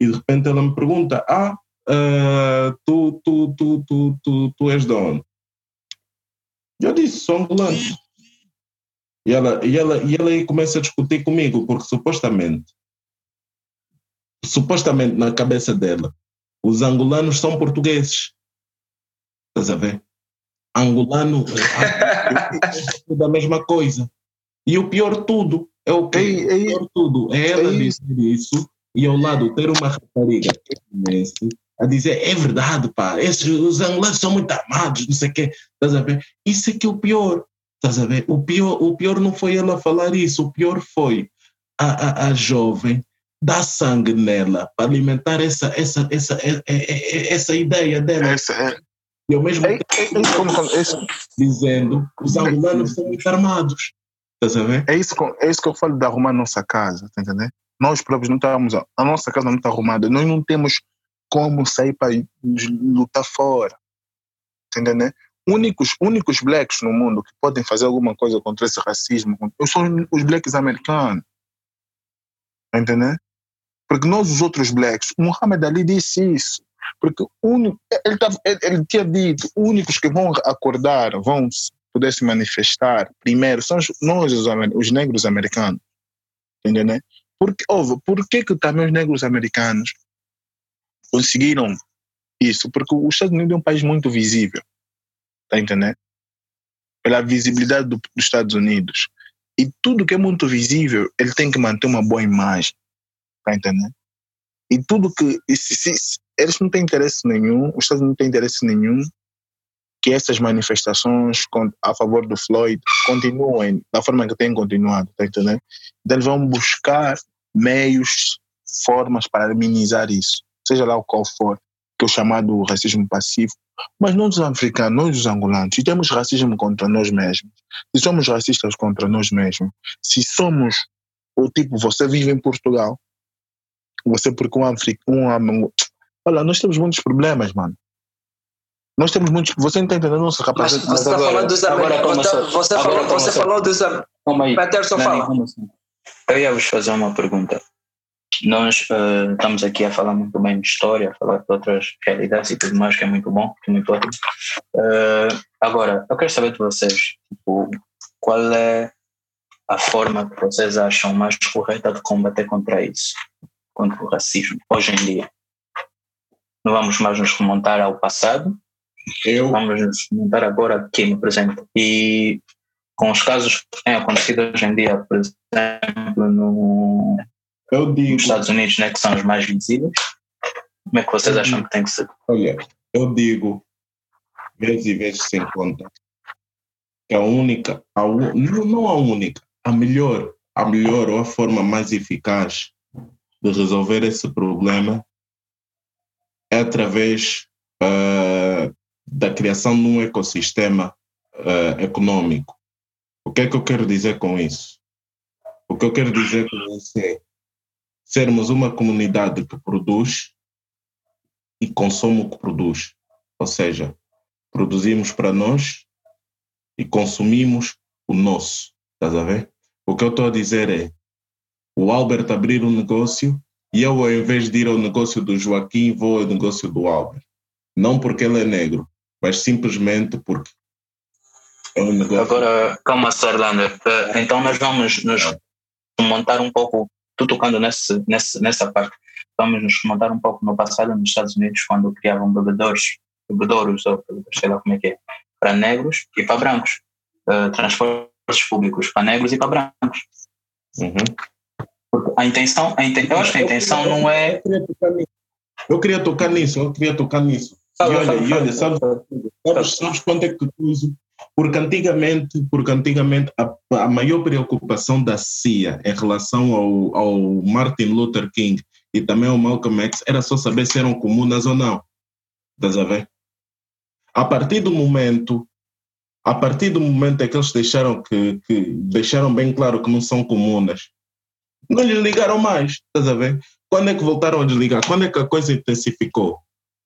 e de repente ela me pergunta: Ah, uh, tu, tu, tu, tu, tu, tu és de onde? Eu disse: Sou angolano. E ela, e ela, e ela aí começa a discutir comigo, porque supostamente, supostamente na cabeça dela, os angolanos são portugueses. Estás a ver? Angolano é da mesma coisa. E o pior tudo é o que? O pior tudo é ela dizer isso e ao lado ter uma rapariga a dizer é verdade, pá, esses, os angolanos são muito amados, não sei o quê, estás a ver? Isso é que é o pior, estás a ver? O pior, o pior não foi ela falar isso, o pior foi a, a, a jovem dar sangue nela para alimentar essa, essa, essa, essa, essa ideia dela. Essa é, E ao mesmo tempo é, é isso como, como- é dizendo que os angolanos são muito armados. Estás a ver? é isso é isso que eu falo de arrumar a nossa casa, tá entendendo? Nós próprios não estamos, a nossa casa não está arrumada, nós não temos como sair para lutar fora, tá entendendo? Únicos, únicos blacks no mundo que podem fazer alguma coisa contra esse racismo são os blacks americanos, tá entendendo? Porque nós, os outros blacks, Muhammad Ali disse isso. Porque ele, tava, ele, tinha dito, únicos que vão acordar, vão poder se manifestar primeiro são nós, os, os negros americanos. Entendeu? Porque, óbvio, por que, que também os negros americanos conseguiram isso? Porque os Estados Unidos é um país muito visível. Tá entendendo? Pela visibilidade do- dos Estados Unidos. E tudo que é muito visível, ele tem que manter uma boa imagem. Tá entendendo? E tudo que. se- se- eles não têm interesse nenhum, os Estados Unidos não têm interesse nenhum que essas manifestações a favor do Floyd continuem da forma que têm continuado, tá entendendo? Então eles vão buscar meios, formas para minimizar isso, seja lá o qual for, que é o chamado racismo passivo. Mas nós os africanos, nós os angolanos, se temos racismo contra nós mesmos, se somos racistas contra nós mesmos, se somos o tipo, você vive em Portugal, você porque um africano, um, olha, nós temos muitos problemas, mano. Nós temos muitos, você não está entendendo, nossa Mas rapaz, você está falando dos agora americanos. Você, Agora falou, você falou dos. Calma aí. Peterson fala. Eu ia vos fazer uma pergunta. Nós eh, estamos aqui a falar muito bem de história, a falar de outras realidades e tudo mais, que é muito bom, que é muito ótimo. Eh, agora, eu quero saber de vocês, tipo, qual é a forma que vocês acham mais correta de combater contra isso, contra o racismo, hoje em dia? Não vamos mais nos remontar ao passado, Eu, vamos nos remontar agora aqui no presente. E com os casos que têm acontecido hoje em dia, por exemplo, no, eu digo, nos Estados Unidos, né, que são os mais visíveis, como é que vocês acham que tem que ser? olha, eu digo, vezes e vezes sem conta, que a única, a não, não a única, a melhor, a melhor ou a forma mais eficaz de resolver esse problema é através ah, da criação de um ecossistema ah, econômico. O que é que eu quero dizer com isso? O que eu quero dizer com isso é sermos uma comunidade que produz e consome o que produz. Ou seja, produzimos para nós e consumimos o nosso. Estás a ver? O que eu estou a dizer é o Albert abrir um negócio e eu, ao invés de ir ao negócio do Joaquim, vou ao negócio do Albert. Não porque ele é negro, mas simplesmente porque é um negócio. Agora, calma, Sarlander. Eh, Então nós vamos nos montar um pouco, tu tocando nesse, nesse, nessa parte, vamos nos montar um pouco no passado nos Estados Unidos, quando criavam bebedouros, bebedouros, ou sei lá como é que é, para negros e para brancos. Eh, transportes públicos para negros e para brancos. Uhum. Porque a intenção, a inten- eu acho que a intenção não é. Eu queria tocar nisso, eu queria tocar nisso. Fala, e olha, fala, e olha, sabes, sabes, sabes quanto é que tu uso? Porque antigamente, porque antigamente a, a maior preocupação da CIA em relação ao, ao Martin Luther King e também ao Malcolm X era só saber se eram comunas ou não. Estás a ver? A partir do momento, a partir do momento em que eles deixaram que, que deixaram bem claro que não são comunas, não lhes ligaram mais. Estás a ver? Quando é que voltaram a desligar? Quando é que a coisa intensificou?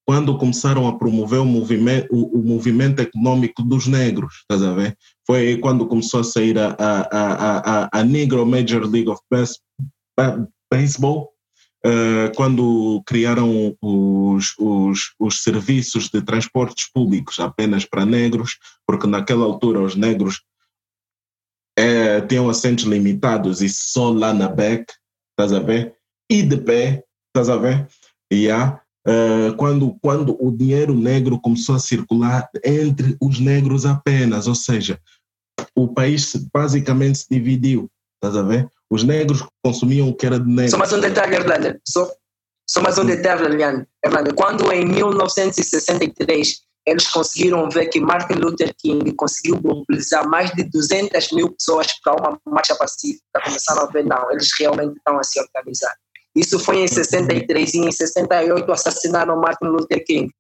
Quando começaram a promover o movimento, o, o movimento econômico dos negros, estás a ver? Foi quando começou a sair a, a, a, a, Negro Major League of Bas- Ba- Baseball, eh, quando criaram os, os, os serviços de transportes públicos apenas para negros, porque naquela altura os negros eh, tinham assentos limitados e só lá na BEC, estás a ver? E de pé, estás a ver? E há, eh, quando, quando o dinheiro negro começou a circular entre os negros apenas, ou seja, o país basicamente se dividiu, estás a ver? Os negros consumiam o que era de negro. Só mais um detalhe, Erlander. Só, só mais um detalhe, Erlander. Quando em 1963 eles conseguiram ver que Martin Luther King conseguiu mobilizar mais de 200 mil pessoas para uma marcha pacífica, começaram a ver, não, eles realmente estão a se organizar. Isso foi em 63 e em 68 assassinaram Martin Luther King.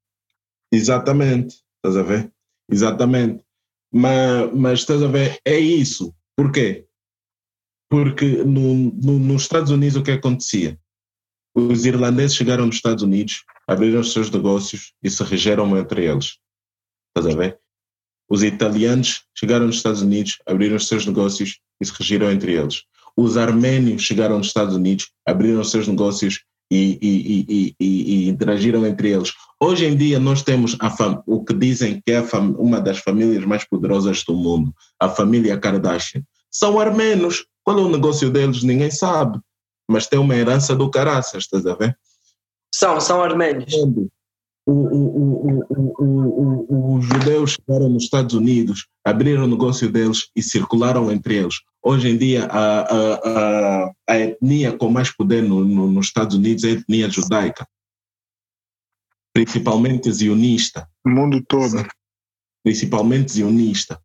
Exatamente, estás a ver? Exatamente. Mas, mas estás a ver, é isso. Por quê? Porque no, no, nos Estados Unidos o que acontecia? Os irlandeses chegaram nos Estados Unidos, abriram os seus negócios e se regeram entre eles. Estás a ver? Os italianos chegaram nos Estados Unidos, abriram os seus negócios e se regiram entre eles. Os arménios chegaram nos Estados Unidos, abriram seus negócios e, e, e, e, interagiram entre eles. Hoje em dia nós temos o que dizem que é uma das famílias mais poderosas do mundo, a família Kardashian. São armenos. Qual é o negócio deles? Ninguém sabe. Mas tem uma herança do caraças, estás a ver? São, são arménios. O, o, o, os judeus chegaram nos Estados Unidos, abriram o negócio deles e circularam entre eles. Hoje em dia, a, a, a, a etnia com mais poder no, no, nos Estados Unidos é a etnia judaica, principalmente zionista. O mundo todo. Principalmente zionista.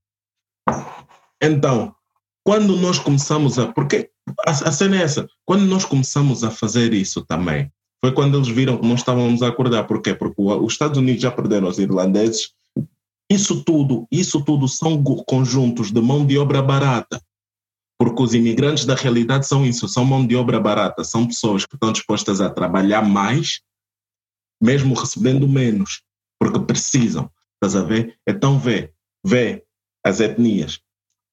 Então, quando nós começamos a. Porque a, a cena é essa. Quando nós começamos a fazer isso também, foi quando eles viram que nós estávamos a acordar. Por quê? Porque os Estados Unidos já perderam os irlandeses. Isso tudo, isso tudo são conjuntos de mão de obra barata. Porque os imigrantes da realidade são isso, são mão de obra barata, são pessoas que estão dispostas a trabalhar mais, mesmo recebendo menos, porque precisam. Estás a ver? Então vê, vê as etnias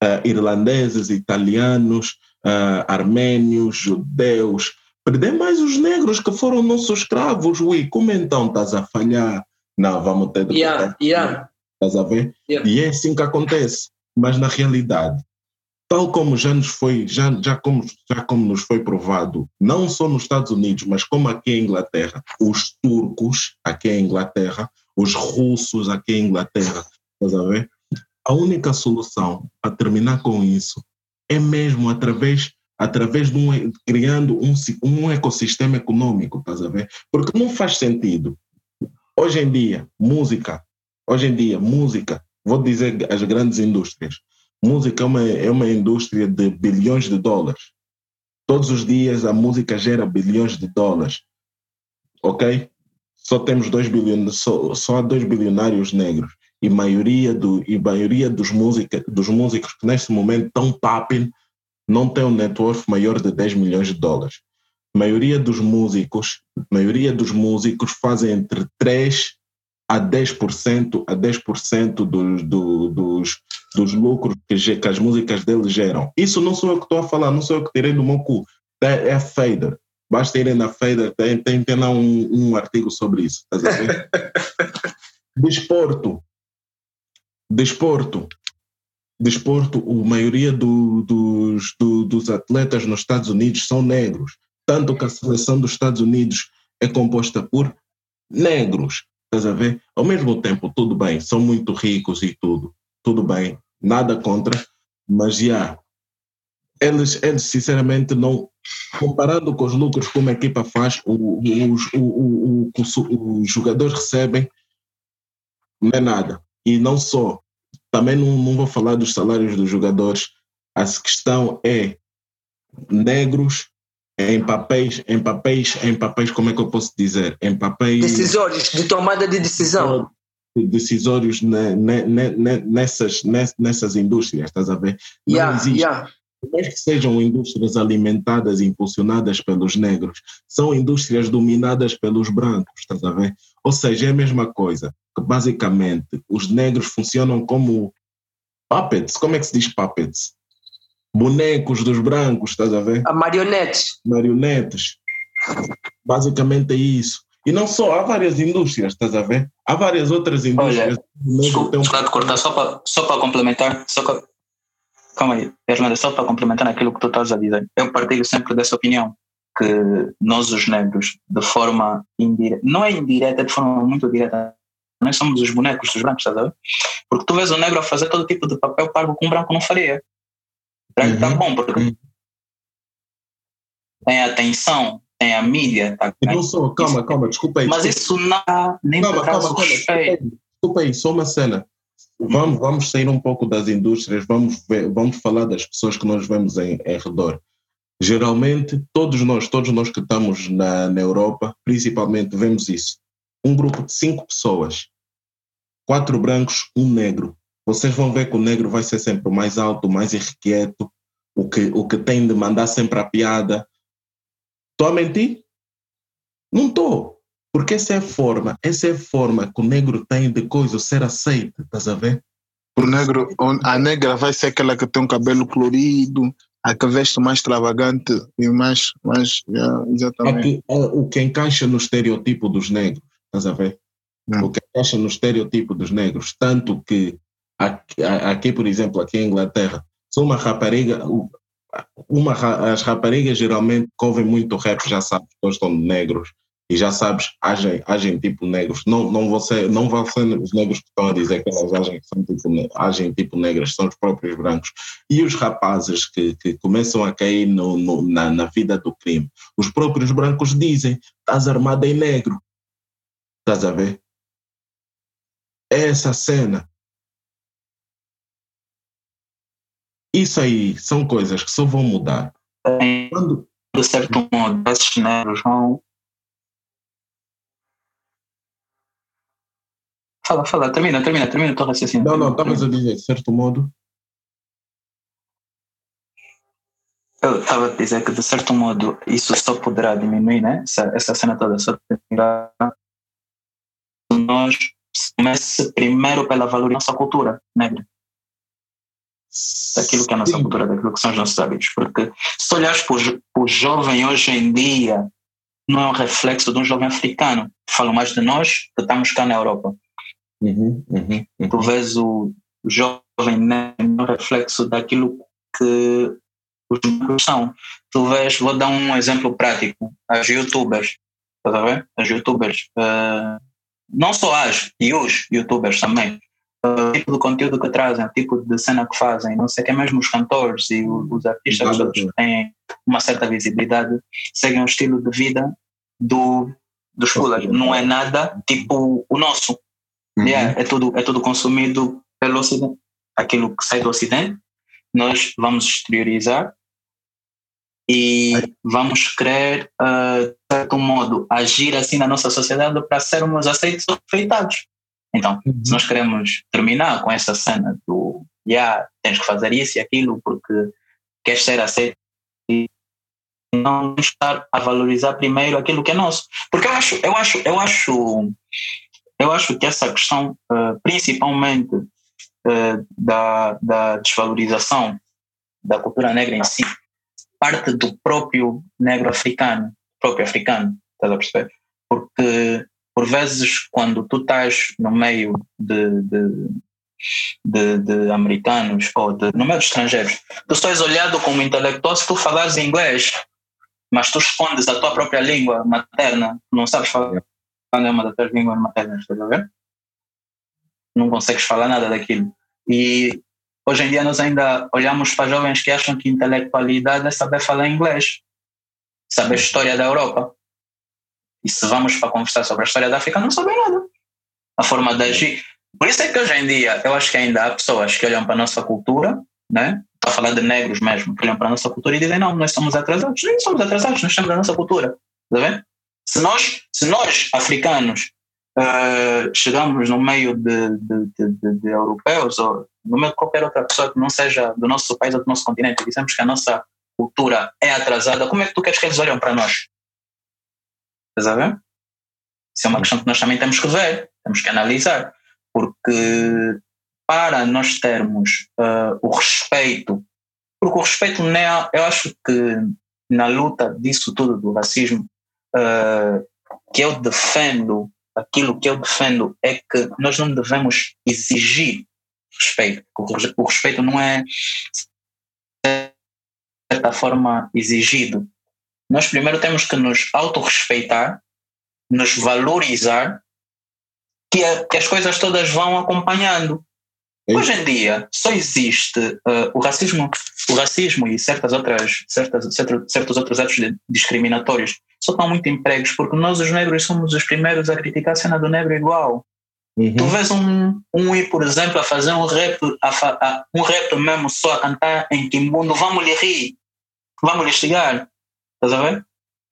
uh, irlandeses, italianos, uh, armênios, judeus, perder mais os negros que foram nossos escravos, ui, como então estás a falhar? Não, vamos ter de... Yeah, yeah. Estás a ver? Yeah. E é assim que acontece. Mas na realidade, tal como já nos foi, já, já, como, já como nos foi provado, não só nos Estados Unidos, mas como aqui em Inglaterra, os turcos aqui em Inglaterra, os russos aqui em Inglaterra, estás a ver? A única solução a terminar com isso é mesmo através através de um criando um, um ecossistema econômico, estás a ver? Porque não faz sentido. Hoje em dia, música, hoje em dia, música, vou dizer as grandes indústrias, Música é uma, é uma indústria de bilhões de dólares. Todos os dias a música gera bilhões de dólares. Ok? Só temos dois bilhões, só, só há dois bilionários negros. E maioria, do, e maioria dos, música, dos músicos que neste momento estão popping não tem um net worth maior de 10 milhões de dólares. A maioria dos músicos, maioria dos músicos fazem entre 3 a 10% a 10% dos, do, dos, dos lucros que, que, as músicas dele geram. Isso não sou eu que estou a falar, não sou eu que tirei do meu cu. É, é Fader. Basta irem na Fader, tem, tem, tem lá um, um artigo sobre isso. Desporto. Desporto. Desporto, a maioria do, dos, do, dos atletas nos Estados Unidos são negros. Tanto que a seleção dos Estados Unidos é composta por negros. Estás a ver? Ao mesmo tempo, tudo bem, são muito ricos e tudo, tudo bem, nada contra, mas já, eles, eles sinceramente não, comparando com os lucros que uma equipa faz, o, os, o, o, os jogadores recebem, não é nada. E não só, também não, não vou falar dos salários dos jogadores, a questão é negros em papéis, em papéis, em papéis, como é que eu posso dizer? Em papéis. Decisórios, de tomada de decisão. Decisórios ne, ne, ne, nessas, nessas indústrias, estás a ver? Não yeah, existe. Yeah. Por que sejam indústrias alimentadas e impulsionadas pelos negros, são indústrias dominadas pelos brancos, estás a ver? Ou seja, é a mesma coisa, que basicamente os negros funcionam como puppets, como é que se diz puppets? bonecos dos brancos, estás a ver? A marionetes. Marionetes. Basicamente é isso. E não só, há várias indústrias, estás a ver? Há várias outras indústrias. Olha, desculpa, um... cortar, só para só para complementar, só para... calma aí, Fernanda, só para complementar aquilo que tu estás a dizer. Eu partilho sempre dessa opinião, que nós os negros, de forma indireta, não é indireta, de forma muito direta, nós somos os bonecos dos brancos, estás a ver? Porque tu vês o negro a fazer todo tipo de papel pago que um branco não faria. Branco está uhum. bom, porque tem a atenção, tem a mídia. Tá, e não só, calma, calma, desculpa aí. Mas desculpa. isso não nem calma, calma, o calma, desculpa aí, desculpa aí, só uma cena. Vamos, vamos sair um pouco das indústrias, vamos, ver, vamos falar das pessoas que nós vemos em, em redor. Geralmente, todos nós, todos nós que estamos na, na Europa, principalmente, vemos isso. Um grupo de cinco pessoas, quatro brancos, um negro. Vocês vão ver que o negro vai ser sempre o mais alto, o mais irrequieto, o que, o que tem de mandar sempre a piada. Estou a mentir? Não estou. Porque essa é a forma, essa é a forma que o negro tem de coisa ser aceito, estás a ver? O negro, a negra vai ser aquela que tem um cabelo colorido, a que veste mais extravagante e mais, mais yeah, exatamente. Aqui, o que encaixa no estereotipo dos negros, estás a ver? Hum. O que encaixa no estereotipo dos negros, tanto que aqui, aqui por exemplo, aqui em Inglaterra, sou uma rapariga, uma, as raparigas geralmente que ouvem muito rap já sabem que gostam de negros e já sabes, agem, agem tipo negros. Não, não, vão ser, não vão ser os negros que estão a dizer que elas agem, são tipo, agem tipo negras, são os próprios brancos. E os rapazes que, que começam a cair no, no, na, na vida do crime, os próprios brancos dizem: estás armado em negro. Estás a ver? É essa cena. Isso aí são coisas que só vão mudar. Quando, de certo modo, esses negros vão Fala, fala, termina, termina, termina o teu raciocínio. Não, não, estavas a dizer, de certo modo. Eu estava a dizer que, de certo modo, isso só poderá diminuir, né? Essa, essa cena toda só poderá. Nós comece primeiro pela valorização da cultura negra. Daquilo que é a nossa Sim. cultura, daquilo que são os nossos hábitos. Porque se olhares para o, jo- para o jovem hoje em dia, não é um reflexo de um jovem africano. Falo mais de nós que estamos cá na Europa. Uhum, uhum, uhum. tu vês o jovem no reflexo daquilo que os negros são. Tu vês, vou dar um exemplo prático, as youtubers, a ver? As youtubers, eh, não só as, e os youtubers também, eh, o tipo de conteúdo que trazem, o tipo de cena que fazem, não sei o que, mesmo os cantores e o- os artistas todos que têm uma certa visibilidade, seguem um estilo de vida do, dos pulas. Não é nada tipo o nosso. Uhum. Yeah, é, tudo, é tudo consumido pelo Ocidente. Aquilo que sai do Ocidente, nós vamos exteriorizar e vamos querer, ah, de certo modo, agir assim na nossa sociedade para sermos aceitos e respeitados. Então, Uhum. se nós queremos terminar com essa cena do yeah, tens que fazer isso e aquilo porque queres ser aceito e não estar a valorizar primeiro aquilo que é nosso. Porque eu acho, eu acho, eu acho, eu acho que essa questão, eh, principalmente eh, da, da desvalorização da cultura negra em si, parte do próprio negro africano, próprio africano, estás a perceber? Porque por vezes quando tu estás no meio de, de, de, de americanos ou de, no meio de estrangeiros, tu estás olhado como intelectual se tu falares inglês, mas tu escondes a tua própria língua materna, não sabes falar nenhuma das tuas línguas maternas, estás a ver? Não consegues falar nada daquilo. E hoje em dia nós ainda olhamos para jovens que acham que intelectualidade é saber falar inglês, saber história da Europa. E se vamos para conversar sobre a história da África, não sabem nada. A forma de agir. Por isso é que hoje em dia eu acho que ainda há pessoas que olham para a nossa cultura, né? Estou a falar de negros mesmo, que olham para a nossa cultura e dizem: não, nós somos atrasados. Nem somos atrasados, nós temos a nossa cultura. Está vendo? Se nós, se nós africanos, eh, chegamos no meio de, de, de, de- europeus ou no meio de qualquer outra pessoa que não seja do nosso país ou do nosso continente dizemos que a nossa cultura é atrasada, como é que tu queres que eles olhem para nós? Estás a ver? Isso é uma questão que nós também temos que ver, temos que analisar, porque para nós termos eh, o respeito, porque o respeito não é, eu acho que na luta disso tudo do racismo, eh, que eu defendo, aquilo que eu defendo é que nós não devemos exigir respeito. O res- O respeito não é, de certa forma, exigido. Nós primeiro temos que nos autorrespeitar, nos valorizar, que, a- que as coisas todas vão acompanhando. É Hoje em dia só existe uh, o racismo, o racismo e certas outras, certas, certos outros atos discriminatórios só estão muito empregos porque nós os negros somos os primeiros a criticar a cena do negro igual. Uhum. Tu vês um, um ir, por exemplo, a fazer um rap, a, a, um rap mesmo só a cantar em Kimbundo, vamos lhe rir, vamos lhe chegar. Estás a ver?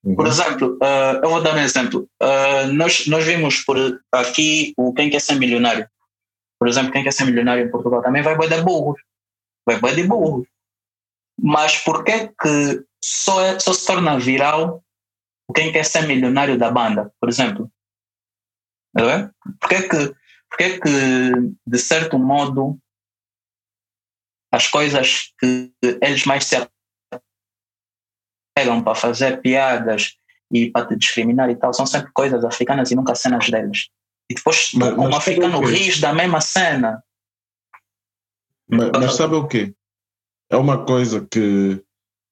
Uhum. Por exemplo, uh, eu vou dar um exemplo. Uh, nós, nós vimos por aqui o Quem Quer Ser Milionário. Por exemplo, quem quer ser milionário em Portugal também vai boa de burros. Vai boa de burros. Mas por que que só, é, só se torna viral quem quer ser milionário da banda, por exemplo? É? Por que que, por que que, de certo modo, as coisas que eles mais se pegam para fazer piadas e para te discriminar e tal, são sempre coisas africanas e nunca cenas deles. E depois mas, como mas africano ris da mesma cena. Mas, mas sabe o quê? É uma coisa que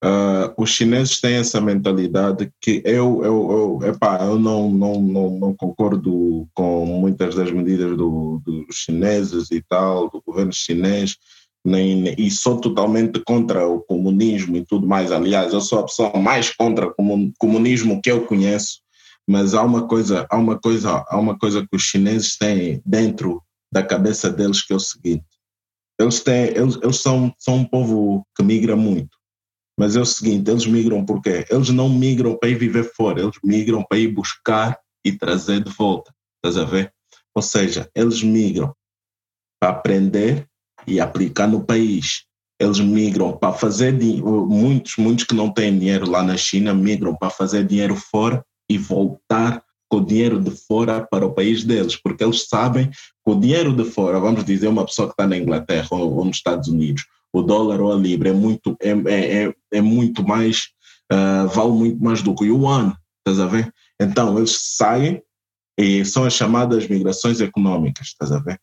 Uh, os chineses têm essa mentalidade que eu, eu, eu, epá, eu não, não, não, não concordo com muitas das medidas do, dos chineses e tal, do governo chinês, nem, e sou totalmente contra o comunismo e tudo mais. Aliás, eu sou a pessoa mais contra o comunismo que eu conheço, mas há uma coisa, há uma coisa, há uma coisa que os chineses têm dentro da cabeça deles que é o seguinte: eles têm, eles, eles são, são um povo que migra muito mas é o seguinte, eles migram por quê? Eles não migram para ir viver fora, eles migram para ir buscar e trazer de volta. Estás a ver? Ou seja, eles migram para aprender e aplicar no país. Eles migram para fazer muitos, muitos que não têm dinheiro lá na China migram para fazer dinheiro fora e voltar com o dinheiro de fora para o país deles, porque eles sabem que o dinheiro de fora, vamos dizer, uma pessoa que está na Inglaterra ou, ou nos Estados Unidos, o dólar ou a libra é muito, é, é, é, é muito mais, uh, vale muito mais do que o yuan, estás a ver? Então, eles saem e são as chamadas migrações econômicas, estás a ver?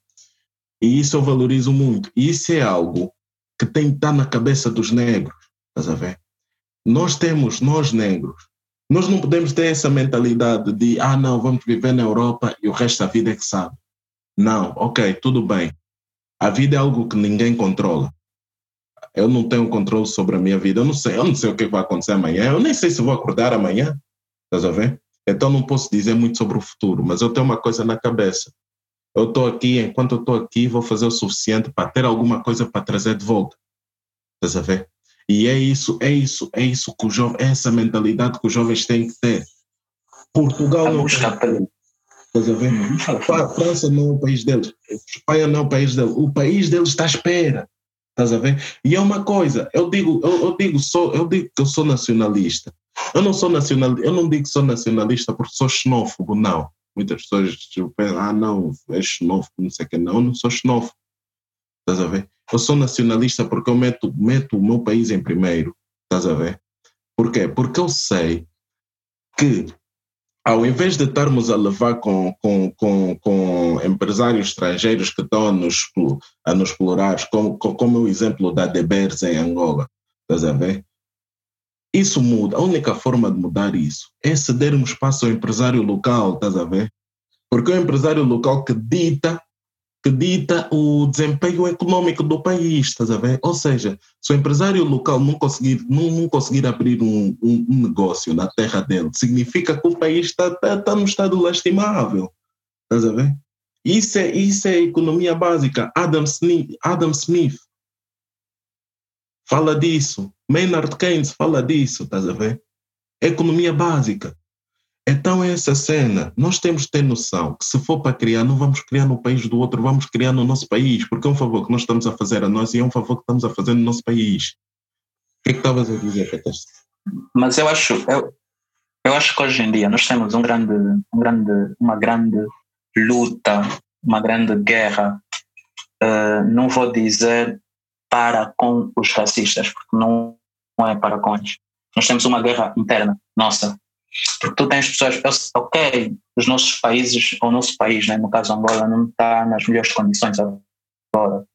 E isso eu valorizo muito. E isso é algo que tem que estar na cabeça dos negros, estás a ver? Nós temos, nós negros, nós não podemos ter essa mentalidade de, ah, não, vamos viver na Europa e o resto da vida é que sabe. Não, ok, tudo bem. A vida é algo que ninguém controla. Eu não tenho controle sobre a minha vida. Eu não sei, eu não sei o que vai acontecer amanhã. Eu nem sei se vou acordar amanhã. Estás a ver? Então não posso dizer muito sobre o futuro, mas eu tenho uma coisa na cabeça. Eu estou aqui, enquanto eu estou aqui, vou fazer o suficiente para ter alguma coisa para trazer de volta. Estás a ver? E é isso, é isso, é isso que o jovem, é essa mentalidade que os jovens têm que ter. Portugal não. Estás a ver? A França não é o país deles. Espanha não é o país deles. O país deles está à espera. Estás a ver? E é uma coisa, eu digo, eu, eu, digo, sou, eu digo que eu sou nacionalista. Eu não sou nacionalista, eu não digo que sou nacionalista porque sou xenófobo, não. Muitas pessoas pensam, ah, não, é xenófobo, não sei o que, não, eu não sou xenófobo. Estás a ver? Eu sou nacionalista porque eu meto, meto o meu país em primeiro. Estás a ver? Por quê? Porque eu sei que ao invés de estarmos a levar com, com, com, com empresários estrangeiros que estão a nos, a nos explorar, como, como o exemplo da De Beers em Angola, estás a ver? Isso muda. A única forma de mudar isso é cedermos espaço ao empresário local, estás a ver? Porque é o empresário local que dita que dita o desempenho econômico do país, estás a ver? Ou seja, se o empresário local não conseguir, não, não conseguir abrir um, um, um, negócio na terra dele, significa que o país está, está, está num estado lastimável, estás a ver? Isso é, isso é economia básica. Adam Smith, Adam Smith fala disso. Maynard Keynes fala disso, estás a ver? economia básica. Então, é essa cena, nós temos que ter noção que se for para criar, não vamos criar no país do outro, vamos criar no nosso país, porque é um favor que nós estamos a fazer a nós e é um favor que estamos a fazer no nosso país. O que é que estavas a dizer, Peter? Mas eu acho, eu, eu acho que hoje em dia nós temos um grande, um grande, uma grande luta, uma grande guerra, uh, não vou dizer para com os racistas, porque não, não é para com eles. Nós temos uma guerra interna, nossa, porque tu tens pessoas, ok, os nossos países, ou o nosso país, né, no caso Angola, não está nas melhores condições agora.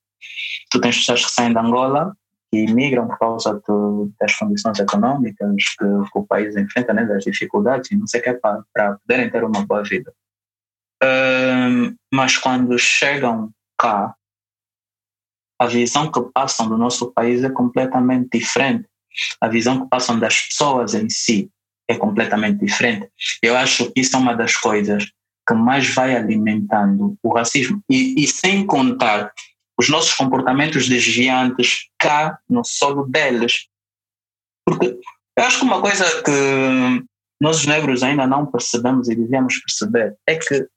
Tu tens pessoas que saem de Angola e migram por causa do, das condições econômicas que, que, o país enfrenta, né, das dificuldades e não sei o que, para, para poderem ter uma boa vida. Um, mas quando chegam cá, a visão que passam do nosso país é completamente diferente. A visão que passam das pessoas em si é completamente diferente. Eu acho que isso é uma das coisas que mais vai alimentando o racismo. E, e sem contar os nossos comportamentos desviantes cá no solo deles. Porque eu acho que uma coisa que nós negros ainda não percebemos e devíamos perceber é que o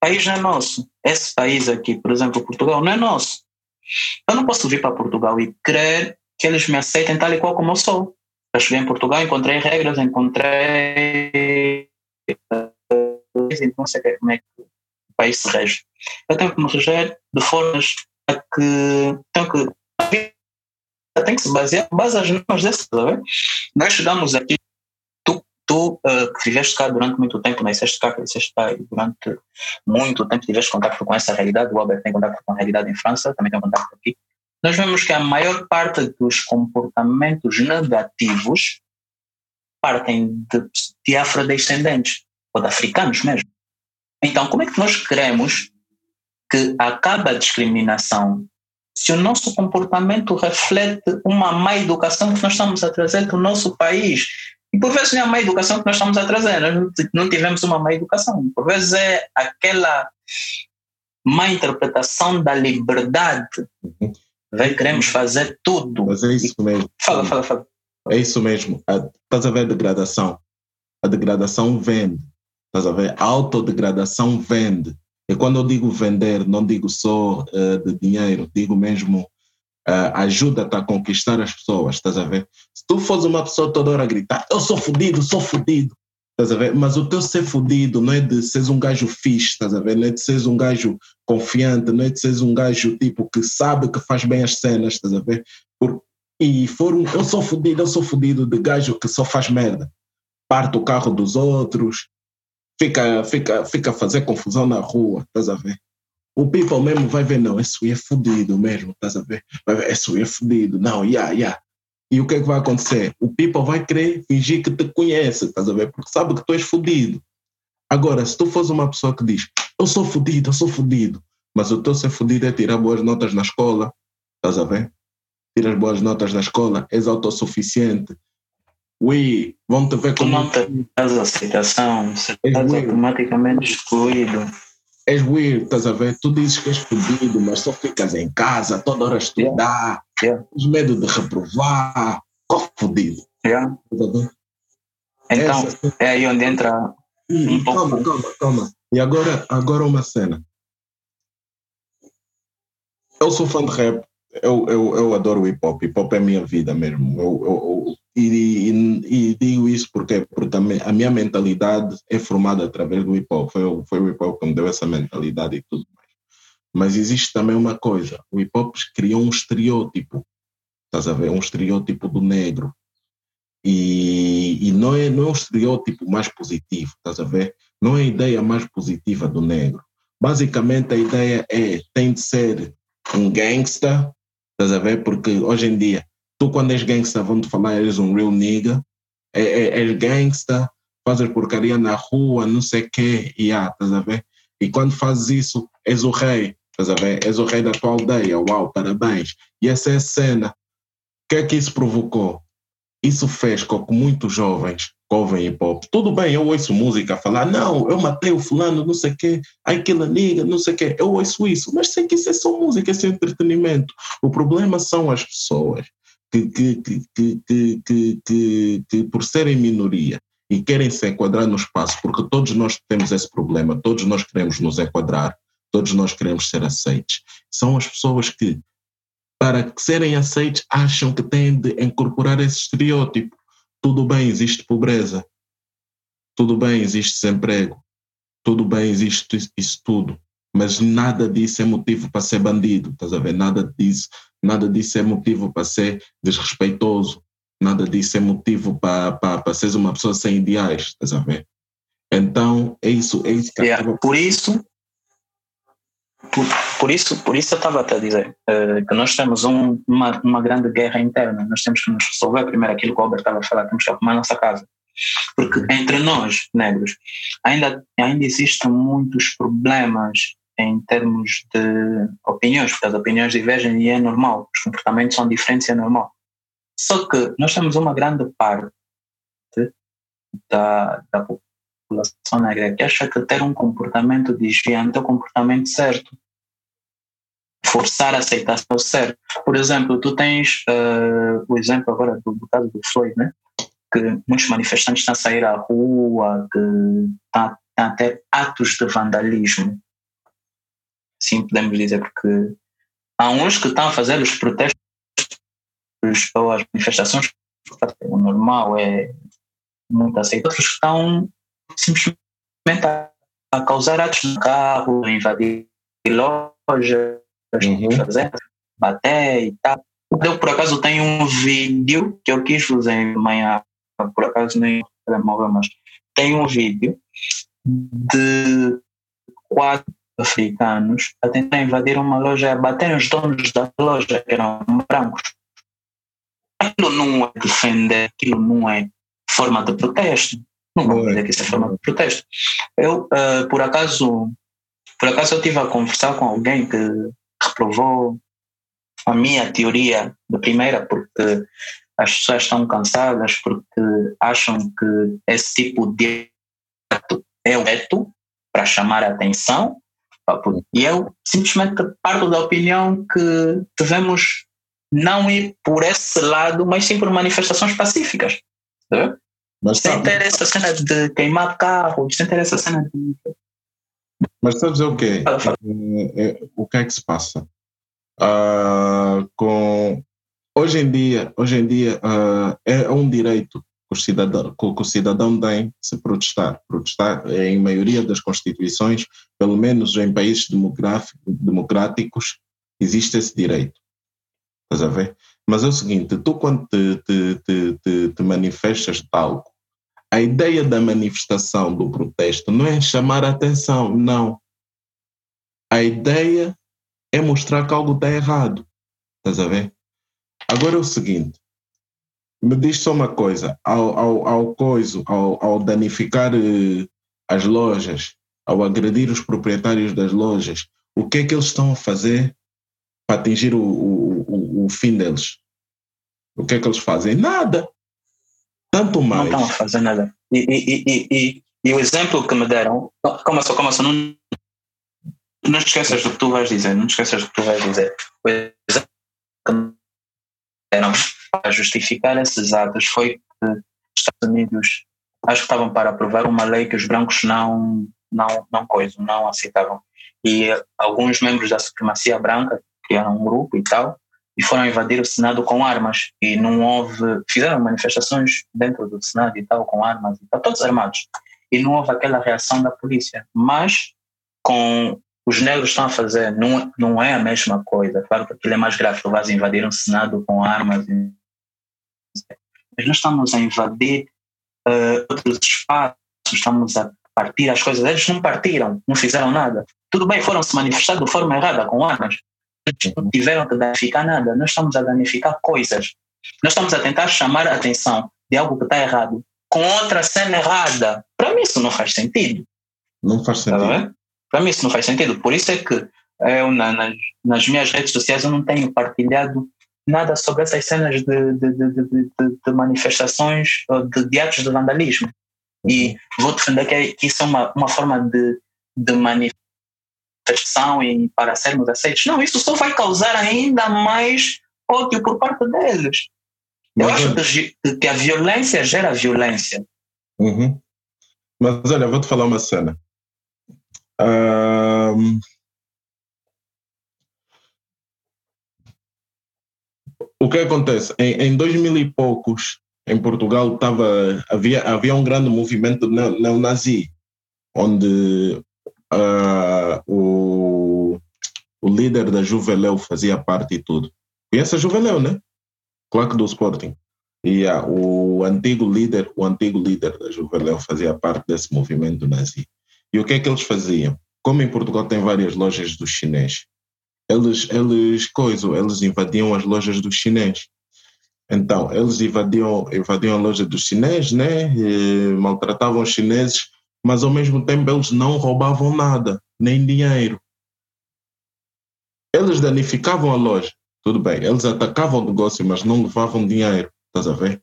país não é nosso. Esse país aqui, por exemplo, Portugal, não é nosso. Eu não posso vir para Portugal e crer que eles me aceitem tal e qual como eu sou. Eu cheguei em Portugal, encontrei regras, encontrei. Então, não sei como é que o país se rege. Eu tenho que me reger de formas a que. Tenho que tem que se basear base as normas dessas, tá Nós chegamos aqui, tu, tu uh, que viveste cá durante muito tempo, nasceste cá, cresceste cá e durante muito tempo tiveste contato com essa realidade, o Albert tem contato com a realidade em França, também tem contato aqui. Nós vemos que a maior parte dos comportamentos negativos partem de, de afrodescendentes, ou de africanos mesmo. Então, como é que nós queremos que acabe a discriminação se o nosso comportamento reflete uma má educação que nós estamos a trazer para o nosso país. E por vezes não é a má educação que nós estamos a trazer, nós não tivemos uma má educação. Por vezes é aquela má interpretação da liberdade. Uhum. Queremos fazer tudo. Mas é isso mesmo. Fala, fala, fala. É isso mesmo. Estás a ver a degradação? A degradação vende. Estás a ver? A autodegradação vende. E quando eu digo vender, não digo só uh, de dinheiro, digo mesmo uh, ajuda-te a conquistar as pessoas, estás a ver? Se tu fores uma pessoa toda hora a gritar, eu sou fodido, sou fodido, estás a ver? Mas o teu ser fodido não é de seres um gajo fixe, estás a ver? Não é de seres um gajo confiante, não é de seres um gajo tipo que sabe que faz bem as cenas, estás a ver? Por, e for um, eu sou fodido, eu sou fodido de gajo que só faz merda. Parte o carro dos outros, fica, fica, fica a fazer confusão na rua, estás a ver? O people mesmo vai ver, não, esse é fodido mesmo, estás a ver? Vai ver, esse é fodido, não, yeah, yeah. E o que é que vai acontecer? O people vai querer fingir que te conhece, estás a ver? Porque sabe que tu és fodido. Agora, se tu fores uma pessoa que diz, eu sou fodido, eu sou fodido, mas o teu ser fodido é tirar boas notas na escola, estás a ver? Tiras boas notas na escola, és autossuficiente, Ui, vão te ver como. Tu não tens aceitação, estás automaticamente excluído. És weird, estás a ver? Tu dizes que és fodido, mas só ficas em casa, toda hora estudar, yeah. tens medo de reprovar. Fodido? Yeah. Então, Essa... é aí onde entra. Hum, um calma, pouco... calma, calma. E agora, agora uma cena. Eu sou fã de rap, eu, eu, eu adoro hip hop, hip hop é minha vida mesmo. Eu, eu, e, e, e, digo isso porque, porque a, a, minha mentalidade é formada através do hip hop. Foi, foi o hip hop que me deu essa mentalidade e tudo mais. Mas existe também uma coisa: o hip hop criou um estereótipo, estás a ver? Um estereótipo do negro. E, e não, é, não é um estereótipo mais positivo, estás a ver? Não é a ideia mais positiva do negro. Basicamente, a ideia é: tem de ser um gangster, estás a ver? Porque hoje em dia Tu, quando és gangsta, vão te falar, eres um real nigga, é, é, és gangsta, fazes porcaria na rua, não sei o quê, e ah, estás a ver? E quando fazes isso, és o rei, estás a ver? És o rei da tua aldeia, uau, parabéns. E essa é a cena. O que é que isso provocou? Isso fez com que muitos jovens ouvem hip hop. Tudo bem, eu ouço música falar, não, eu matei o fulano, não sei o quê, aquela nigga, não sei o quê. Eu ouço isso, mas sei que isso é só música, isso é entretenimento. O problema são as pessoas que, que, que, que, que, por serem minoria e querem se enquadrar no espaço, porque todos nós temos esse problema, todos nós queremos nos enquadrar, todos nós queremos ser aceites. São as pessoas que, para serem aceites, acham que têm de incorporar esse estereótipo. Tudo bem, existe pobreza. Tudo bem, existe desemprego. Tudo bem, existe isso tudo. Mas nada disso é motivo para ser bandido, estás a ver? Nada disso Nada disso é motivo para ser desrespeitoso. Nada disso é motivo para, para, para seres uma pessoa sem ideais, estás a ver? Então, é isso, é isso que yeah, Por isso, por, por, isso, por isso eu estava até a dizer uh, que nós temos um, uma, uma grande guerra interna. Nós temos que nos resolver primeiro aquilo que o Albert estava a falar, temos que arrumar a nossa casa. Porque entre nós, negros, ainda, ainda existem muitos problemas em termos de opiniões, porque as opiniões divergem e é normal, os comportamentos são diferentes e é normal. Só que nós temos uma grande parte da, da população negra que acha que ter um comportamento desviante é o comportamento certo. Forçar a aceitar o certo. Por exemplo, tu tens uh, o exemplo agora do, do caso do Floyd, né? que muitos manifestantes estão a sair à rua, que estão, a ter atos de vandalismo. Sim, podemos dizer, porque há uns que estão a fazer os protestos ou as manifestações, o normal é muito aceito, outros que estão simplesmente a, causar atos de carro, invadir lojas, uhum. fazer, bater e tal. Eu, por acaso, tenho um vídeo que eu quis fazer amanhã, por acaso nem telemóvel, mas tem um vídeo de quatro africanos a tentar invadir uma loja, a bater os donos da loja, que eram brancos. Aquilo não é defender, aquilo não é forma de protesto. Não vou dizer que isso é forma de protesto. Eu, uh, por acaso, por acaso eu estive a conversar com alguém que reprovou a minha teoria da primeira, porque as pessoas estão cansadas, porque acham que esse tipo de ato é o veto para chamar a atenção. E eu simplesmente parto da opinião que devemos não ir por esse lado, mas sim por manifestações pacíficas. Mas sem ter essa cena de queimar carros, sem ter essa cena de. Mas sabes o quê? É, é, o que é que se passa? Uh, com hoje em dia, hoje em dia uh, é um direito que o cidadão, que o cidadão tem se protestar. Protestar em maioria das constituições, pelo menos em países democráticos, existe esse direito. Estás a ver? Mas é o seguinte, tu quando te, te, te, te, manifestas de algo, a ideia da manifestação, do protesto, não é chamar a atenção, não. A ideia é mostrar que algo está errado. Estás a ver? Agora é o seguinte, me diz só uma coisa, ao, ao, ao coiso, ao, ao danificar uh, as lojas, ao agredir os proprietários das lojas, o que é que eles estão a fazer para atingir o, o, o, o fim deles? O que é que eles fazem? Nada. Tanto mais. Não estão a fazer nada. E, e, e, e, e o exemplo que me deram, como só, como só, não, não te esqueças do que tu vais dizer, não te esqueças do que tu vais dizer. O exemplo que me deram para justificar esses atos foi que os Estados Unidos acho que estavam para aprovar uma lei que os brancos não, não, não coisam, não aceitavam. E alguns membros da supremacia branca criaram um grupo e tal, e foram invadir o Senado com armas. E não houve, fizeram manifestações dentro do Senado e tal com armas e tal, todos armados. E não houve aquela reação da polícia, mas com os negros estão a fazer, não, não é a mesma coisa, claro que aquilo é mais grave, tu vais invadir um Senado com armas e... mas nós estamos a invadir uh, outros espaços, estamos a partir as coisas, eles não partiram, não fizeram nada, tudo bem, foram se manifestar de forma errada com armas, não tiveram que danificar nada, nós estamos a danificar coisas. Nós estamos a tentar chamar a atenção de algo que está errado com outra cena errada. Para mim isso não faz sentido. Não faz tá sentido. Tá Para mim isso não faz sentido. Por isso é que eu, na, nas, nas, minhas redes sociais eu não tenho partilhado nada sobre essas cenas de, de, de, de manifestações, de, de atos de vandalismo. E uhum. vou defender que, que isso é uma, uma forma de, de manifestação manifestação e para sermos aceitos. Não, isso só vai causar ainda mais ódio por parte deles. Eu acho que, que, a violência gera violência. Uhum. Mas olha, vou te falar uma cena. Um... O que acontece? Em, em dois mil e poucos, em Portugal, tava, havia, havia um grande movimento neonazi, onde uh, o, o líder da Juveléu fazia parte e tudo. Conhece a Juveléu, né? Claque do Sporting. E uh, o antigo líder, o antigo líder da Juveléu fazia parte desse movimento nazi. E o que é que eles faziam? Como em Portugal tem várias lojas do chinês, eles, eles, coisa, eles invadiam as lojas do chinês. Então, eles invadiam, invadiam a loja dos chineses, né? E maltratavam os chineses mas ao mesmo tempo eles não roubavam nada, nem dinheiro. Eles danificavam a loja, tudo bem. Eles atacavam o negócio, mas não levavam dinheiro, estás a ver?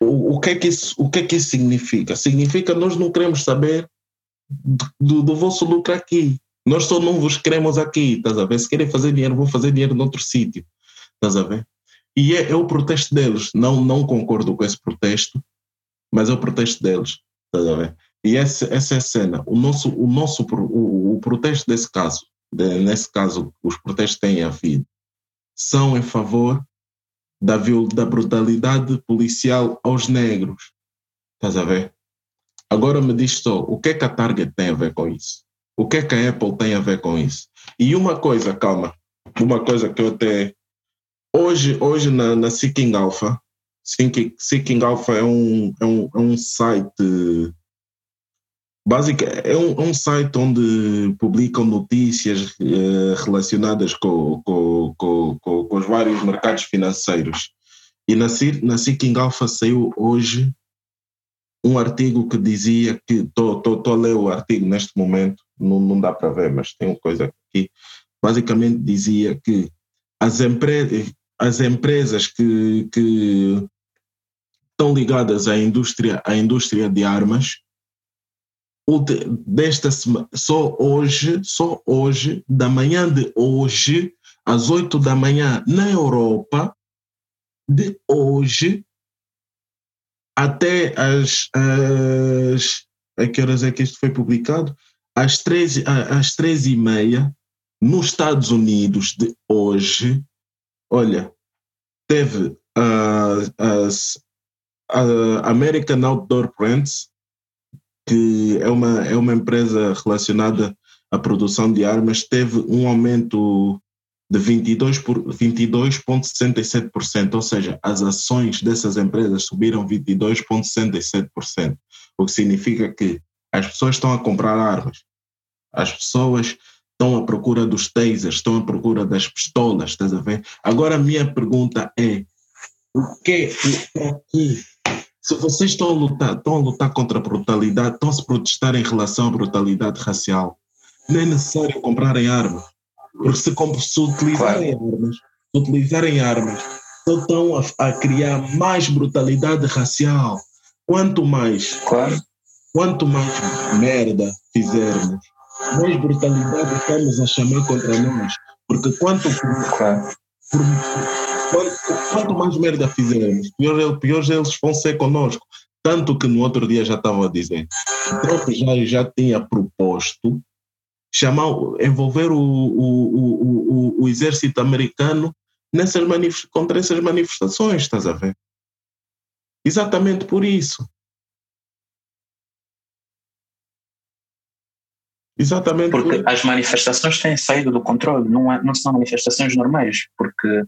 O, o, que, é que isso, o que é que isso significa? Significa nós não queremos saber do, do vosso lucro aqui. Nós só não vos queremos aqui, estás a ver? Se querem fazer dinheiro, vão fazer dinheiro noutro sítio, estás a ver? E é, é, o protesto deles. Não, não concordo com esse protesto, mas é o protesto deles, estás a ver? E essa, essa é a cena. O nosso, o nosso o, o protesto desse caso, de, nesse caso, os protestos têm havido, são em favor da, da brutalidade policial aos negros. Estás a ver? Agora me diz só, o que é que a Target tem a ver com isso? O que é que a Apple tem a ver com isso? E uma coisa, calma, uma coisa que eu até. Hoje, hoje na, na Seeking Alpha, Seeking, Seeking Alpha é um, é um, é um site. Básico, é um, é um site onde publicam notícias eh, relacionadas com, com, com, com, os vários mercados financeiros. E na, na Seeking Alpha saiu hoje um artigo que dizia que estou a ler o artigo neste momento, não, não dá para ver, mas tem uma coisa aqui. Basicamente dizia que as, empre as empresas que, que estão ligadas à indústria, à indústria de armas, desta semana, só hoje, só hoje, da manhã de hoje, às 8 da manhã na Europa, de hoje, até as, as a que horas é que isto foi publicado? Às três, às três e meia, nos Estados Unidos de hoje, olha, teve as, a American Outdoor Brands, que é uma, é uma empresa relacionada à produção de armas, teve um aumento de 22,67%, 22 ou seja, as ações dessas empresas subiram 22,67%, o que significa que as pessoas estão a comprar armas, as pessoas estão à procura dos tasers, estão à procura das pistolas, estás a ver? Agora a minha pergunta é, o que, o que se vocês estão a lutar, estão a lutar contra a brutalidade, estão a se protestar em relação à brutalidade racial, não é necessário comprarem armas porque se, se utilizarem claro. armas, se utilizarem armas, estão a, a, criar mais brutalidade racial. Quanto mais, claro. quanto mais merda fizermos, mais brutalidade estamos a chamar contra nós. Porque quanto, claro. por, quanto, mais merda fizermos, pior, pior eles vão ser conosco. Tanto que no outro dia já estavam a dizer. O Trump já, já tinha proposto chamar, envolver o, o, o, o, exército americano nessas contra essas manifestações, estás a ver? Exatamente por isso. Exatamente. Porque por... as manifestações têm saído do controle, não, é, não são manifestações normais, porque.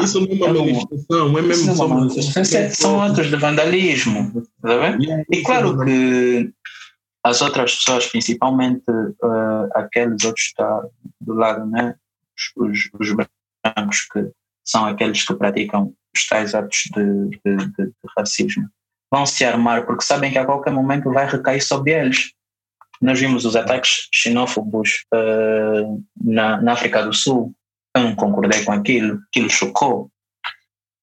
Isso não é uma manifestação, é mesmo só manifestação. São atos de vandalismo, ver? E claro que as outras pessoas, principalmente uh, aqueles outros tá do lado, né? Os, os, brancos que são aqueles que praticam os tais atos de, de, de, de, racismo, vão se armar porque sabem que a qualquer momento vai recair sobre eles. Nós vimos os ataques xenófobos uh, na, na África do Sul. Não concordei com aquilo, aquilo chocou.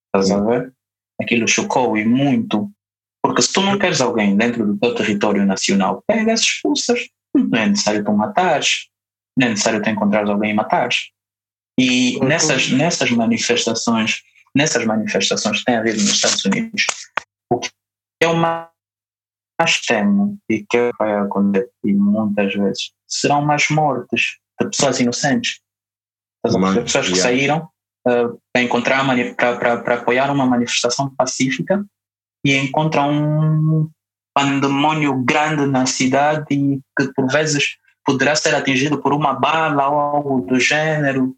Estás a ver? Aquilo chocou e muito porque se tu não queres alguém dentro do teu território nacional, pegas, expulsas. Não é necessário tu matares, não é necessário tu encontrares alguém e matares. E nessas, nessas manifestações, nessas manifestações que tem havido nos Estados Unidos, o que eu mais temo e que vai acontecer muitas vezes serão mais mortes de pessoas inocentes. As pessoas que saíram uh, para encontrar para apoiar uma manifestação pacífica e encontra um pandemônio grande na cidade e que por vezes poderá ser atingido por uma bala ou algo do gênero.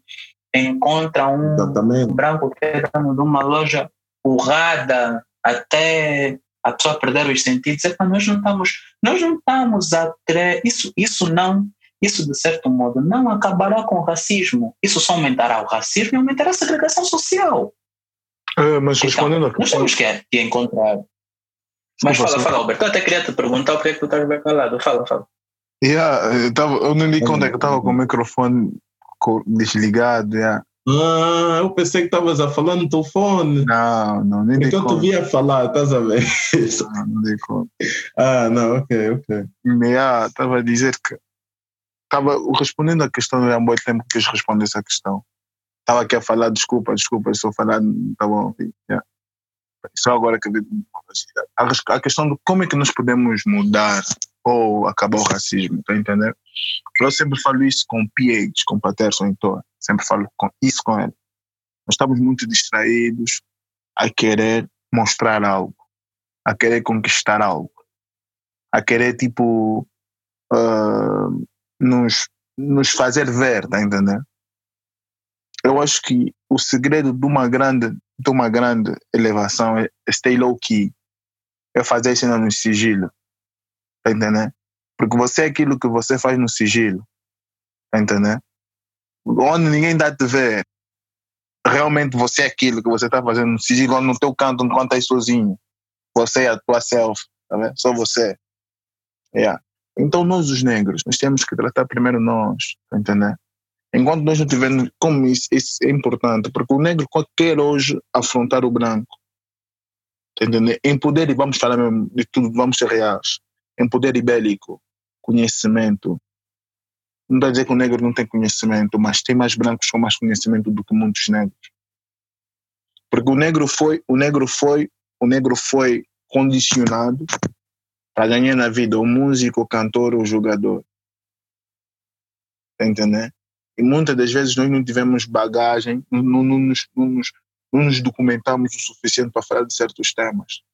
Encontra um Exatamente. branco que é dono de uma loja urrada até a pessoa perder os sentidos. É nós não estamos, nós não estamos a ter isso, isso não, isso de certo modo não acabará com o racismo. Isso só aumentará o racismo e aumentará a segregação social. Uh, mas então, respondendo a Nós temos que, encontrar. Mas fala, fala, Alberto. Eu até queria te perguntar o que é que tu estás bem calado. Fala, fala. Yeah, eu, tava, eu nem li quando é que eu estava com o microfone desligado. Yeah. Ah, eu pensei que estavas a falar no telefone. Não, não, nem eu te via falar, estás a ver? Não, não dei conta. ah, não, ok, ok. Estava a dizer que. Estava respondendo a questão, há um bom tempo que quis responder essa questão. Estava aqui a falar, desculpa, desculpa, estou a falar, tá bom. Yeah. Só agora que a, a questão de como é que nós podemos mudar ou acabar o racismo, tá entendendo? Eu sempre falo isso com PH, com Patterson então sempre falo com, isso com ele. Nós estamos muito distraídos a querer mostrar algo, a querer conquistar algo, a querer, tipo, uh, nos, nos fazer ver, tá entendendo? Eu acho que o segredo de uma grande, de uma grande elevação é stay low key, é fazer isso no sigilo, tá entendendo? Porque você é aquilo que você faz no sigilo, tá entendendo? Onde ninguém dá te ver, realmente você é aquilo que você está fazendo no sigilo, no teu canto, enquanto estás sozinho. Você é a tua self, tá vendo? Só você. Yeah. Então, nós, os negros, nós temos que tratar primeiro nós, tá entendendo? Enquanto nós não tivermos, como isso, isso é importante, porque o negro quer hoje afrontar o branco, tá entendendo? Em poder, e vamos falar mesmo de tudo, vamos ser reais, em poder ibélico, conhecimento. Não a dizer que o negro não tem conhecimento, mas tem mais brancos com mais conhecimento do que muitos negros. Porque o negro foi, o negro foi, o negro foi condicionado para ganhar na vida o músico, o cantor, o jogador. Está entendendo? E muitas das vezes nós não tivemos bagagem, não, não, não, nos, não, não nos documentamos o suficiente para falar de certos temas.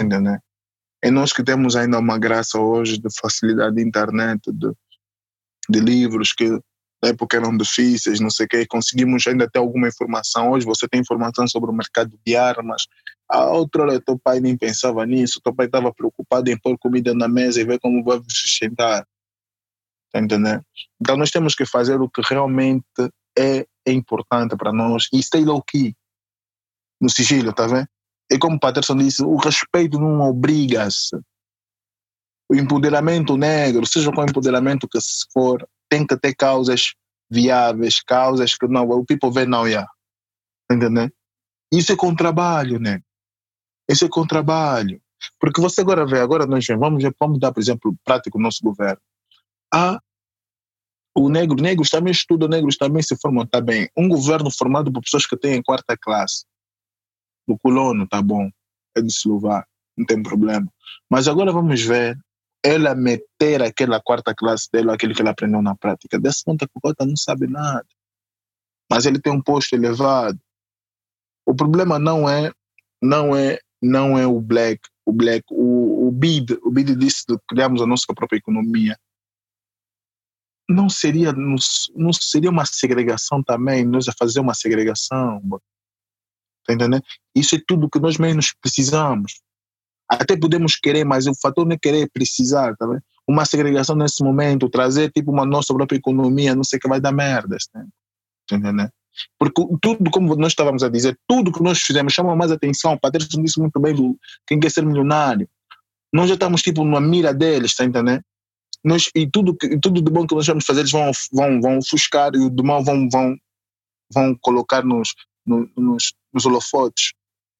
Entendeu? É nós que temos ainda uma graça hoje de facilidade de internet, de, de livros que na época eram difíceis, não sei o quê, conseguimos ainda ter alguma informação. Hoje você tem informação sobre o mercado de armas. A outra hora teu pai nem pensava nisso, teu pai estava preocupado em pôr comida na mesa e ver como vai sustentar. Tá entendendo? Então nós temos que fazer o que realmente é, é importante para nós e stay low key, no sigilo, tá vendo? E como o Patterson disse, o respeito não obriga-se. O empoderamento negro, seja qual empoderamento que for, tem que ter causas viáveis, causas que não, o people vê não, yeah. entendeu? Isso é com trabalho, né? Isso é com trabalho. Porque você agora vê, agora nós vamos, vamos dar, por exemplo, prático no nosso governo. Ah, o negro, negros também estudam, negros também se formam, tá bem. Um governo formado por pessoas que têm quarta classe. Do colono, tá bom. É de se louvar, não tem problema. Mas agora vamos ver ela meter aquela quarta classe dela, aquilo que ela aprendeu na prática. Dessa conta que o Cota não sabe nada. Mas ele tem um posto elevado. O problema não é, não é, não é o black, o black, o, o BID, o BID disse que criamos a nossa própria economia. Não seria, não, seria uma segregação também, nós a fazer uma segregação. Tá entendendo? Isso é tudo que nós menos precisamos. Até podemos querer, mas o fator não é querer, é precisar, tá vendo? Uma segregação nesse momento, trazer tipo uma nossa própria economia, não sei que vai dar merda, tá entendendo? Porque tudo, como nós estávamos a dizer, tudo que nós fizemos chama mais atenção. O Patrício disse muito bem do quem quer ser milionário. Nós já estamos tipo na mira deles, tá entendendo? Nós, e tudo, tudo de bom que nós vamos fazer, eles vão, vão, vão ofuscar e o de mal vão, vão, vão colocar nos, nos, nos holofotes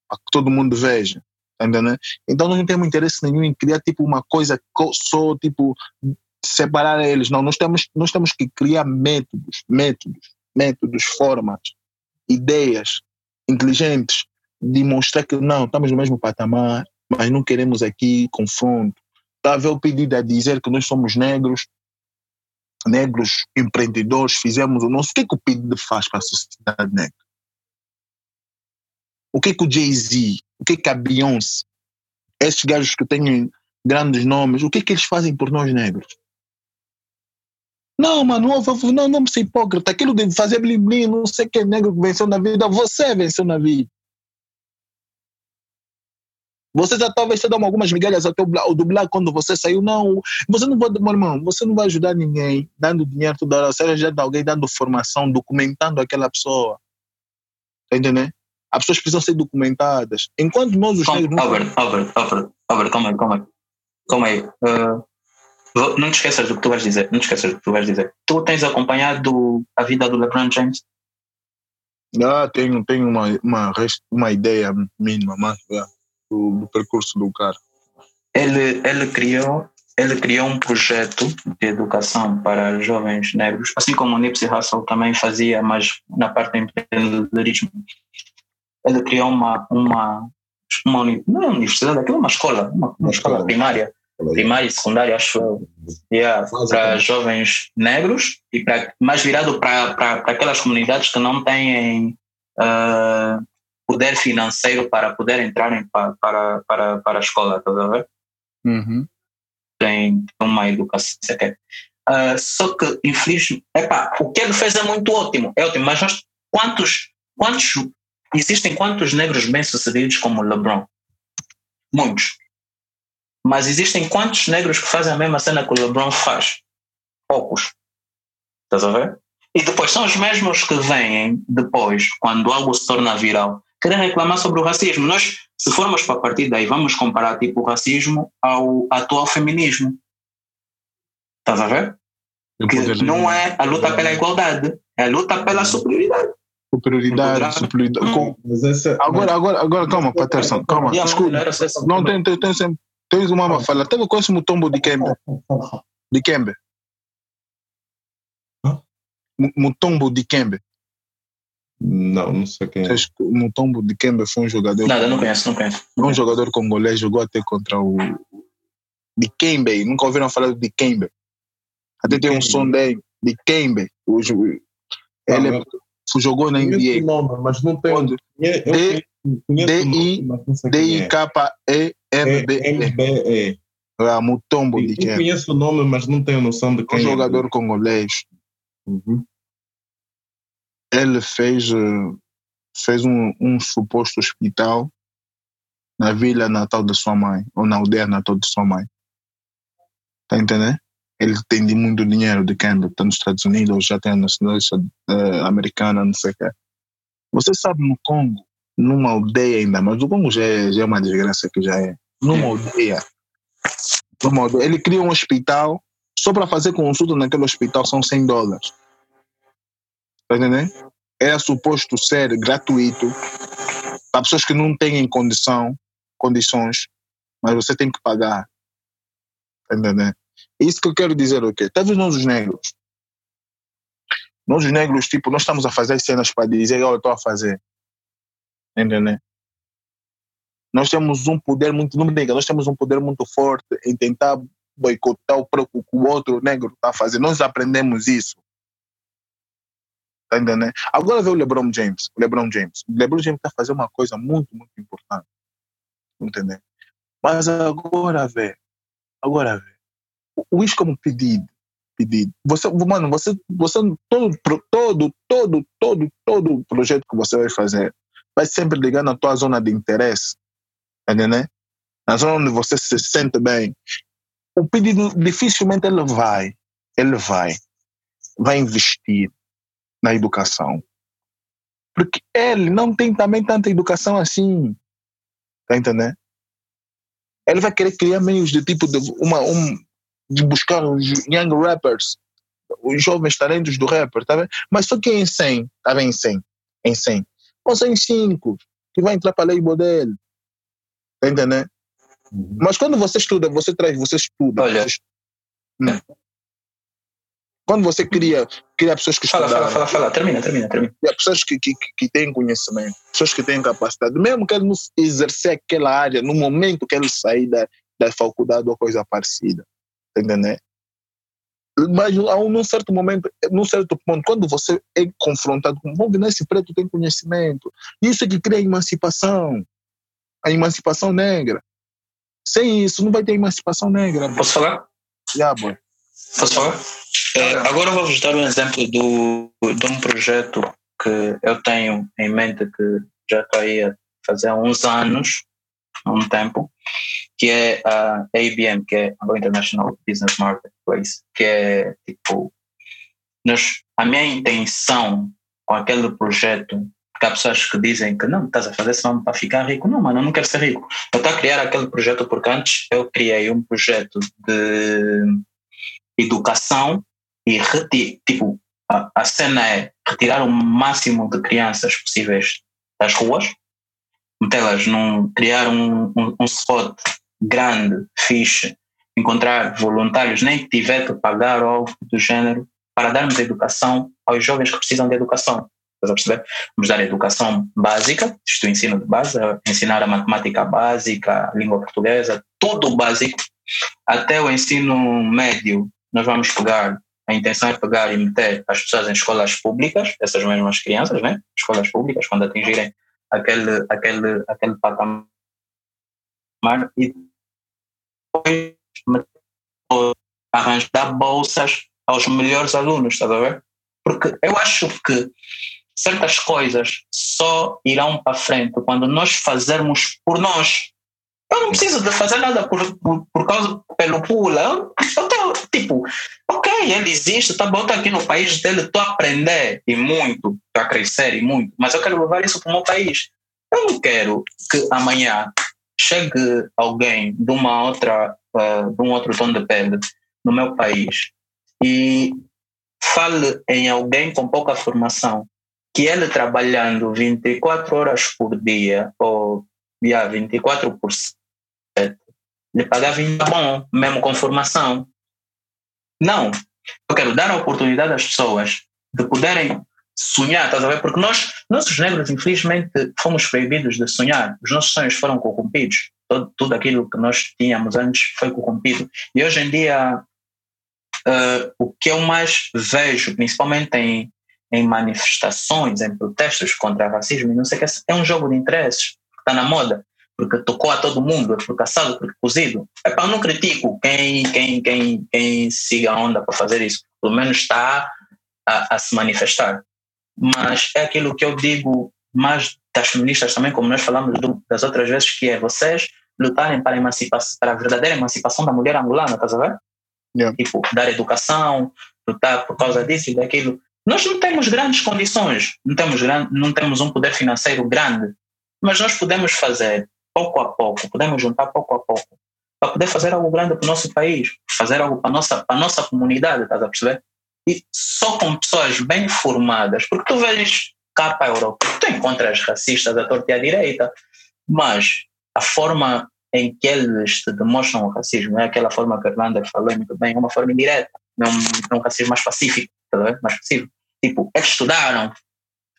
para que todo mundo veja. Tá? Então nós não temos interesse nenhum em criar tipo uma coisa só tipo separar eles. Não, nós temos, nós temos que criar métodos, métodos, métodos, formas, ideias inteligentes de mostrar que não, estamos no mesmo patamar, mas não queremos aqui confronto. Está a ver o pedido a dizer que nós somos negros, negros empreendedores, fizemos o nosso. O que, é que o pedido faz para a sociedade negra? O que, é que o Jay-Z, o que, é que a Beyoncé, esses gajos que têm grandes nomes, o que, é que eles fazem por nós negros? Não, mano, não, não, não ser hipócrita. Aquilo de fazer blim-blim, não sei quem negro que venceu na vida, você venceu na vida. Você já talvez te dando algumas migalhas teu ao dublar quando você saiu. Não, você não pode, meu irmão, você não vai ajudar ninguém dando dinheiro toda hora. Você vai ajudar alguém dando formação, documentando aquela pessoa. Tá entendendo? As pessoas precisam ser documentadas. Enquanto nós os negros. Albert, Albert, Albert, Albert, calma aí, calma aí. Calma aí. Uh, Não te esqueças do que tu vais dizer. Não te esqueças do que tu vais dizer. Tu tens acompanhado a vida do LeBron James? Ah, tenho, tenho uma, uma, uma ideia mínima mas, do, do percurso do cara. Ele, ele criou ele criou um projeto de educação para jovens negros, assim como o Nipsey Hussle também fazia, mas na parte do empreendedorismo. Ele criou uma, uma, uma não é uma universidade, aquilo é uma escola, uma, uma escola primária, primária e secundária, acho yeah, para jovens negros e para, mais virado para, para, para aquelas comunidades que não têm uh, poder financeiro para poder entrarem para, para, para, para a escola, tá vendo? Uhum. Tem uma educação sequer. Uh, só que, infelizmente, epá, o que ele fez é muito ótimo, é ótimo, mas nós, quantos, quantos, existem quantos negros bem-sucedidos como LeBron? Muitos. Mas existem quantos negros que fazem a mesma cena que o LeBron faz? Poucos. Estás a ver? E depois são os mesmos que vêm depois, quando algo se torna viral, querer reclamar sobre o racismo. Nós, se formos para a partir daí, vamos comparar tipo o racismo ao atual feminismo. Estás a ver? Que não é a luta pela igualdade, é a luta pela superioridade. Superioridade, superioridade. Com... Agora, agora, agora, calma, Patterson, calma. Escuta. Não, tem, tem, tem, tem, tens uma fala. Teve com esse mutombo de Kembe? De Kembe? Mutombo de Kembe? Não, não sei quem é. No tombo de Kembe foi um jogador. Nada, não conheço, não conheço. Um jogador congolês jogou até contra o. De Kembe, nunca ouviram falar de Kembe. Até tem um som dele, de Kembe. O, ele não, jogou na NBA. Nome, mas não tem. Onde? D-I-K-P-E-M-B-E. É, Mutombo de. Eu conheço o nome, mas não tenho noção de quem um é. Um jogador congolês. Uhum ele fez, eh, fez um, um suposto hospital na vila natal de sua mãe, ou na aldeia natal de sua mãe. Tá entendendo? Ele tem de muito dinheiro de quem está nos Estados Unidos, já tem a nacionalidade uh, americana, não sei o quê. Você sabe, no Congo, numa aldeia ainda, mas o Congo já é, já é uma desgraça que já é. Numa aldeia, numa aldeia. Ele cria um hospital, só para fazer consulta naquele hospital são 100 dólares. Tá entendendo? Era suposto ser gratuito para pessoas que não têm condição, condições, mas você tem que pagar. Tá entendendo? Isso que eu quero dizer o quê? Teve nós os negros. Nós os negros, tipo, nós estamos a fazer cenas para dizer, olha, eu estou a fazer. Entendeu? Nós temos um poder muito, não me diga, nós temos um poder muito forte em tentar boicotar o que o outro negro está a fazer. Nós aprendemos isso. Tá entendendo? Agora vê o LeBron James. O LeBron James. O LeBron James está fazendo uma coisa muito, muito importante. Entendeu? Mas agora vê. Agora vê. O isso como pedido. Pedido. Você, mano, você, você todo, todo, todo, todo, todo projeto que você vai fazer vai sempre ligar na tua zona de interesse. Entendeu? Na zona onde você se sente bem. O pedido dificilmente ele vai. Ele vai. Vai investir na educação. Porque ele não tem também tanta educação assim. Tá entendendo? Ele vai querer criar meios de tipo de uma um, de buscar os young rappers, os jovens talentos do rapper, tá vendo? Mas só que em 100, tá bem em 100, em 100. Ou só em 5, que vai entrar para a label dele. Tá entendendo? Uhum. Mas quando você estuda, você traz, você estuda. Olha. Você... Hum. Quando você cria, cria pessoas que fala, Fala, fala, fala, termina, termina, termina. Pessoas que, que, que têm conhecimento, pessoas que têm capacidade, mesmo que ele não exercer aquela área no momento que ele sair da, da faculdade ou coisa parecida, entendeu? Mas a um certo momento, num certo ponto, quando você é confrontado com, ver, esse preto tem conhecimento, isso é que cria a emancipação, a emancipação negra. Sem isso, não vai ter emancipação negra. Posso falar? Yeah, boy. Posso falar? É, agora vou-vos dar um exemplo do, de um projeto que eu tenho em mente que já estou aí a fazer há uns anos, há um tempo, que é a ABM, que é a International Business Marketplace, que é tipo, nós, a minha intenção com aquele projeto, porque há pessoas que dizem que não, estás a fazer só para ficar rico. Não, mano, eu não quero ser rico. Eu estou a criar aquele projeto porque antes eu criei um projeto de educação e reti tipo, a, a cena é retirar o máximo de crianças possíveis das ruas, metê-las num, criar um, um, um spot grande, fixe, encontrar voluntários, nem que tiver que pagar ou algo do género, para darmos educação aos jovens que precisam de educação. Estás a perceber? Vamos dar educação básica, isto é ensino de base, ensinar a matemática básica, a língua portuguesa, tudo básico, até o ensino médio. Nós vamos pegar, a intenção é pegar e meter as pessoas em escolas públicas, essas mesmas crianças, né? Escolas públicas, quando atingirem aquele, aquele, aquele patamar, e depois arranjar bolsas aos melhores alunos, estás a ver? Porque eu acho que certas coisas só irão para frente quando nós fazermos por nós. Eu não preciso de fazer nada por, por, por causa, pelo pula. Eu, eu tô, tipo, ok, ele existe, tá bom, tô aqui no país dele, estou a aprender e muito, estou a crescer e muito, mas eu quero levar isso para o meu país. Eu não quero que amanhã chegue alguém de uma outra, uh, de um outro tom de pele no meu país e fale em alguém com pouca formação, que ele trabalhando 24 horas por dia, ou yeah, 24 por 7, lhe pagava bom, mesmo com formação. Não. Eu quero dar a oportunidade às pessoas de poderem sonhar, estás a ver? Porque nós, nossos negros, infelizmente, fomos proibidos de sonhar. Os nossos sonhos foram corrompidos. Todo, tudo aquilo que nós tínhamos antes foi corrompido. E hoje em dia, uh, o que eu mais vejo, principalmente em, em manifestações, em protestos contra o racismo, não sei que é um jogo de interesses, está na moda, porque tocou a todo mundo, porque assado, porque cozido. É para não critico quem, quem, quem, quem siga a onda para fazer isso, pelo menos está a, a se manifestar. Mas é aquilo que eu digo mais das feministas também, como nós falamos do, das outras vezes, que é vocês lutarem para a, emancipação, para a verdadeira emancipação da mulher angolana, estás a ver? Yeah. Tipo, dar educação, lutar por causa disso e daquilo. Nós não temos grandes condições, não temos, não temos um poder financeiro grande, mas nós podemos fazer pouco a pouco, podemos juntar pouco a pouco, para poder fazer algo grande para o nosso país, fazer algo para a nossa, para a nossa comunidade, estás a perceber? E só com pessoas bem formadas, porque tu vês cá para a Europa, tu encontras racistas à torta e à direita, mas a forma em que eles te demonstram o racismo, é aquela forma que a Irlanda falou muito bem, é uma forma indireta, não é um racismo mais pacífico, tá mais pacífico. Tipo, eles estudaram,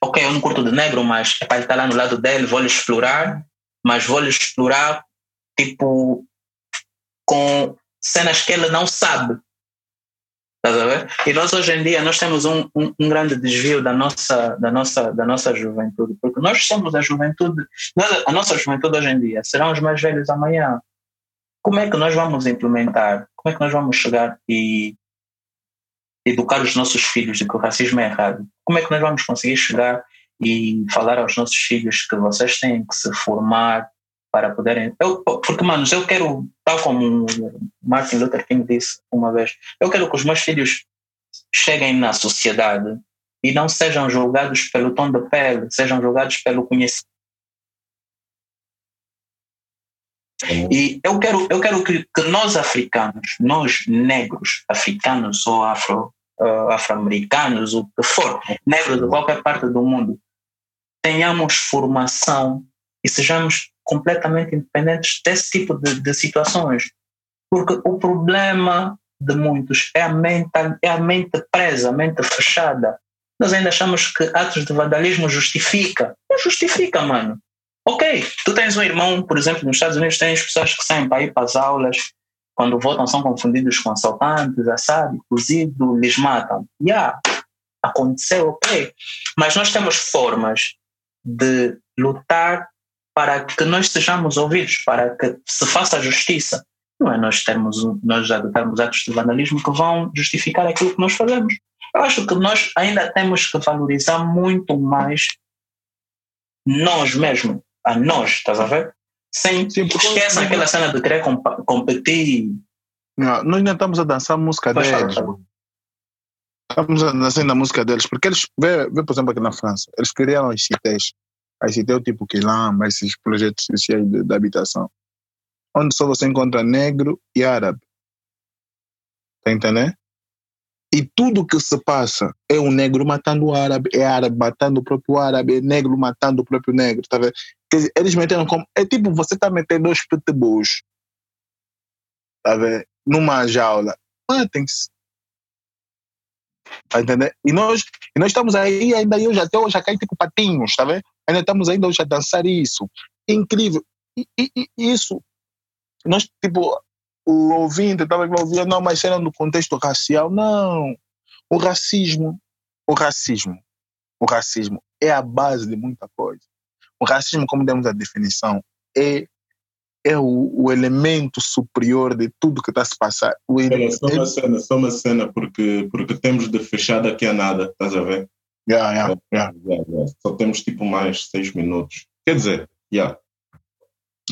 ok, eu não curto de negro, mas é para ele estar lá no lado dele, vou lhe explorar, mas vou lhe explorar, tipo, com cenas que ele não sabe, Estás a ver? E nós hoje em dia nós temos um, um, um, grande desvio da nossa, da, nossa, da nossa juventude, porque nós somos a juventude, a nossa juventude hoje em dia serão os mais velhos amanhã. Como é que nós vamos implementar? Como é que nós vamos chegar e educar os nossos filhos de que o racismo é errado? Como é que nós vamos conseguir chegar e falar aos nossos filhos que vocês têm que se formar para poderem. Eu, porque, manos, eu quero, tal como Martin Luther King disse uma vez, eu quero que os meus filhos cheguem na sociedade e não sejam julgados pelo tom de pele, sejam julgados pelo conhecimento. E eu quero, eu quero que, que nós africanos, nós negros, africanos ou afro, uh, afro-americanos, o que for, negros de qualquer parte do mundo, tenhamos formação e sejamos completamente independentes desse tipo de, de situações. Porque o problema de muitos é a, mente, é a mente presa, a mente fechada. Nós ainda achamos que atos de vandalismo justifica. Não justifica, mano. Ok, tu tens um irmão, por exemplo, nos Estados Unidos tens pessoas que saem para ir para as aulas, quando voltam são confundidos com assaltantes, assado, cozido, lhes matam. Yeah, aconteceu, ok. Mas nós temos formas de lutar para que nós sejamos ouvidos, para que se faça justiça. Não é nós termos, nós adotarmos atos de vandalismo que vão justificar aquilo que nós fazemos. Eu acho que nós ainda temos que valorizar muito mais nós mesmos, a nós, estás a ver? Sem Sim, aquela cena de querer comp competir. Não, nós ainda estamos a dançar música deles. Estamos a dançar a música deles, porque eles, vê, vê, por exemplo, aqui na França, eles criaram os cités Aí você tem o tipo Quilamba, esses projetos sociais de, de habitação, onde só você encontra negro e árabe. Tá entendendo? E tudo que se passa é um negro matando o árabe, é árabe matando o próprio árabe, é negro matando o próprio negro, tá vendo? Quer dizer, eles meteram como. É tipo você tá metendo dois pitbulls, tá vendo? Numa jaula. Matem-se. Tá entendendo? E nós, e nós estamos aí, ainda eu já, até hoje já caí tipo patinhos, tá vendo? Ainda estamos ainda hoje a dançar isso. Incrível. E, e, e isso, nós, tipo, o ouvinte estava a ouvir, não, mas era no contexto racial. Não. O racismo, o racismo, o racismo é a base de muita coisa. O racismo, como demos a definição, é, é o, o elemento superior de tudo que está a se passar. O, Olha, só uma cena, só uma cena, porque, porque temos de fechar daqui a nada, estás a ver? Yeah, yeah, yeah. Yeah, yeah. Só temos tipo mais seis minutos. Quer dizer, yeah,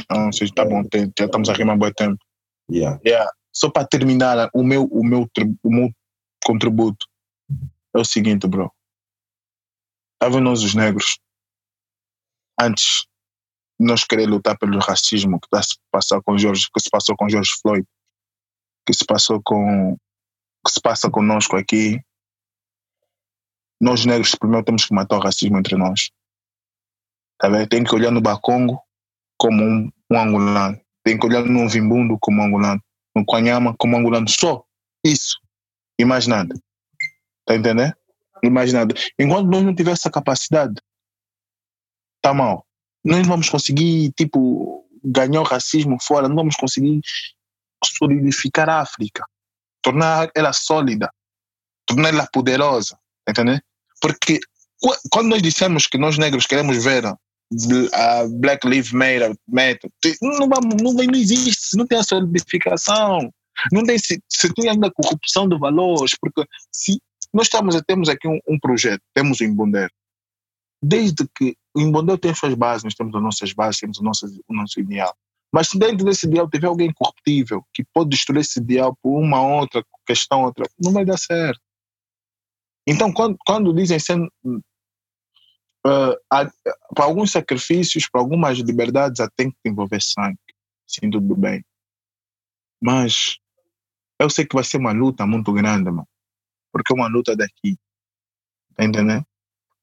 Não sei se tá bom, já estamos aqui há um bom tempo. yeah. Yeah. Só para terminar, o meu, o, meu, o meu contributo é o seguinte, bro. Estava nós os negros, antes de nós querer lutar pelo racismo que, tá se passar com George, que se passou com George Floyd, que se passou com que se passa conosco aqui, nós negros primeiro temos que matar o racismo entre nós. Tá vendo? Tem que olhar no Bacongo como um, um angolano. Tem que olhar no Vimbundo como um angolano. No Quanyama como um angolano. Só isso. E mais nada. Tá entendendo? E mais nada. Enquanto nós não tivermos essa capacidade, tá mal. Nós vamos conseguir, tipo, ganhar o racismo fora. Não vamos conseguir solidificar a África. Tornar ela sólida. Tornar ela poderosa. Tá entendendo? Porque qu- quando nós dissemos que nós negros queremos ver a Black Lives Matter, Matter te- não, não, não existe, não tem a solidificação, não tem se, se tem ainda corrupção de valores, porque se nós estamos, temos aqui um, um projeto, temos o Imbonder, desde que o Imbonder tem as suas bases, nós temos as nossas bases, temos o nosso, o nosso ideal, mas se dentro desse ideal tiver alguém corruptível que pode destruir esse ideal por uma outra questão, outra, não vai dar certo. Então, quando, quando dizem sendo ah, há- para alguns sacrifícios, para algumas liberdades, há tem que envolver sangue. Sim, tudo bem. Mas eu sei que vai ser uma luta muito grande, mano. Porque é uma luta daqui. Tá entendendo?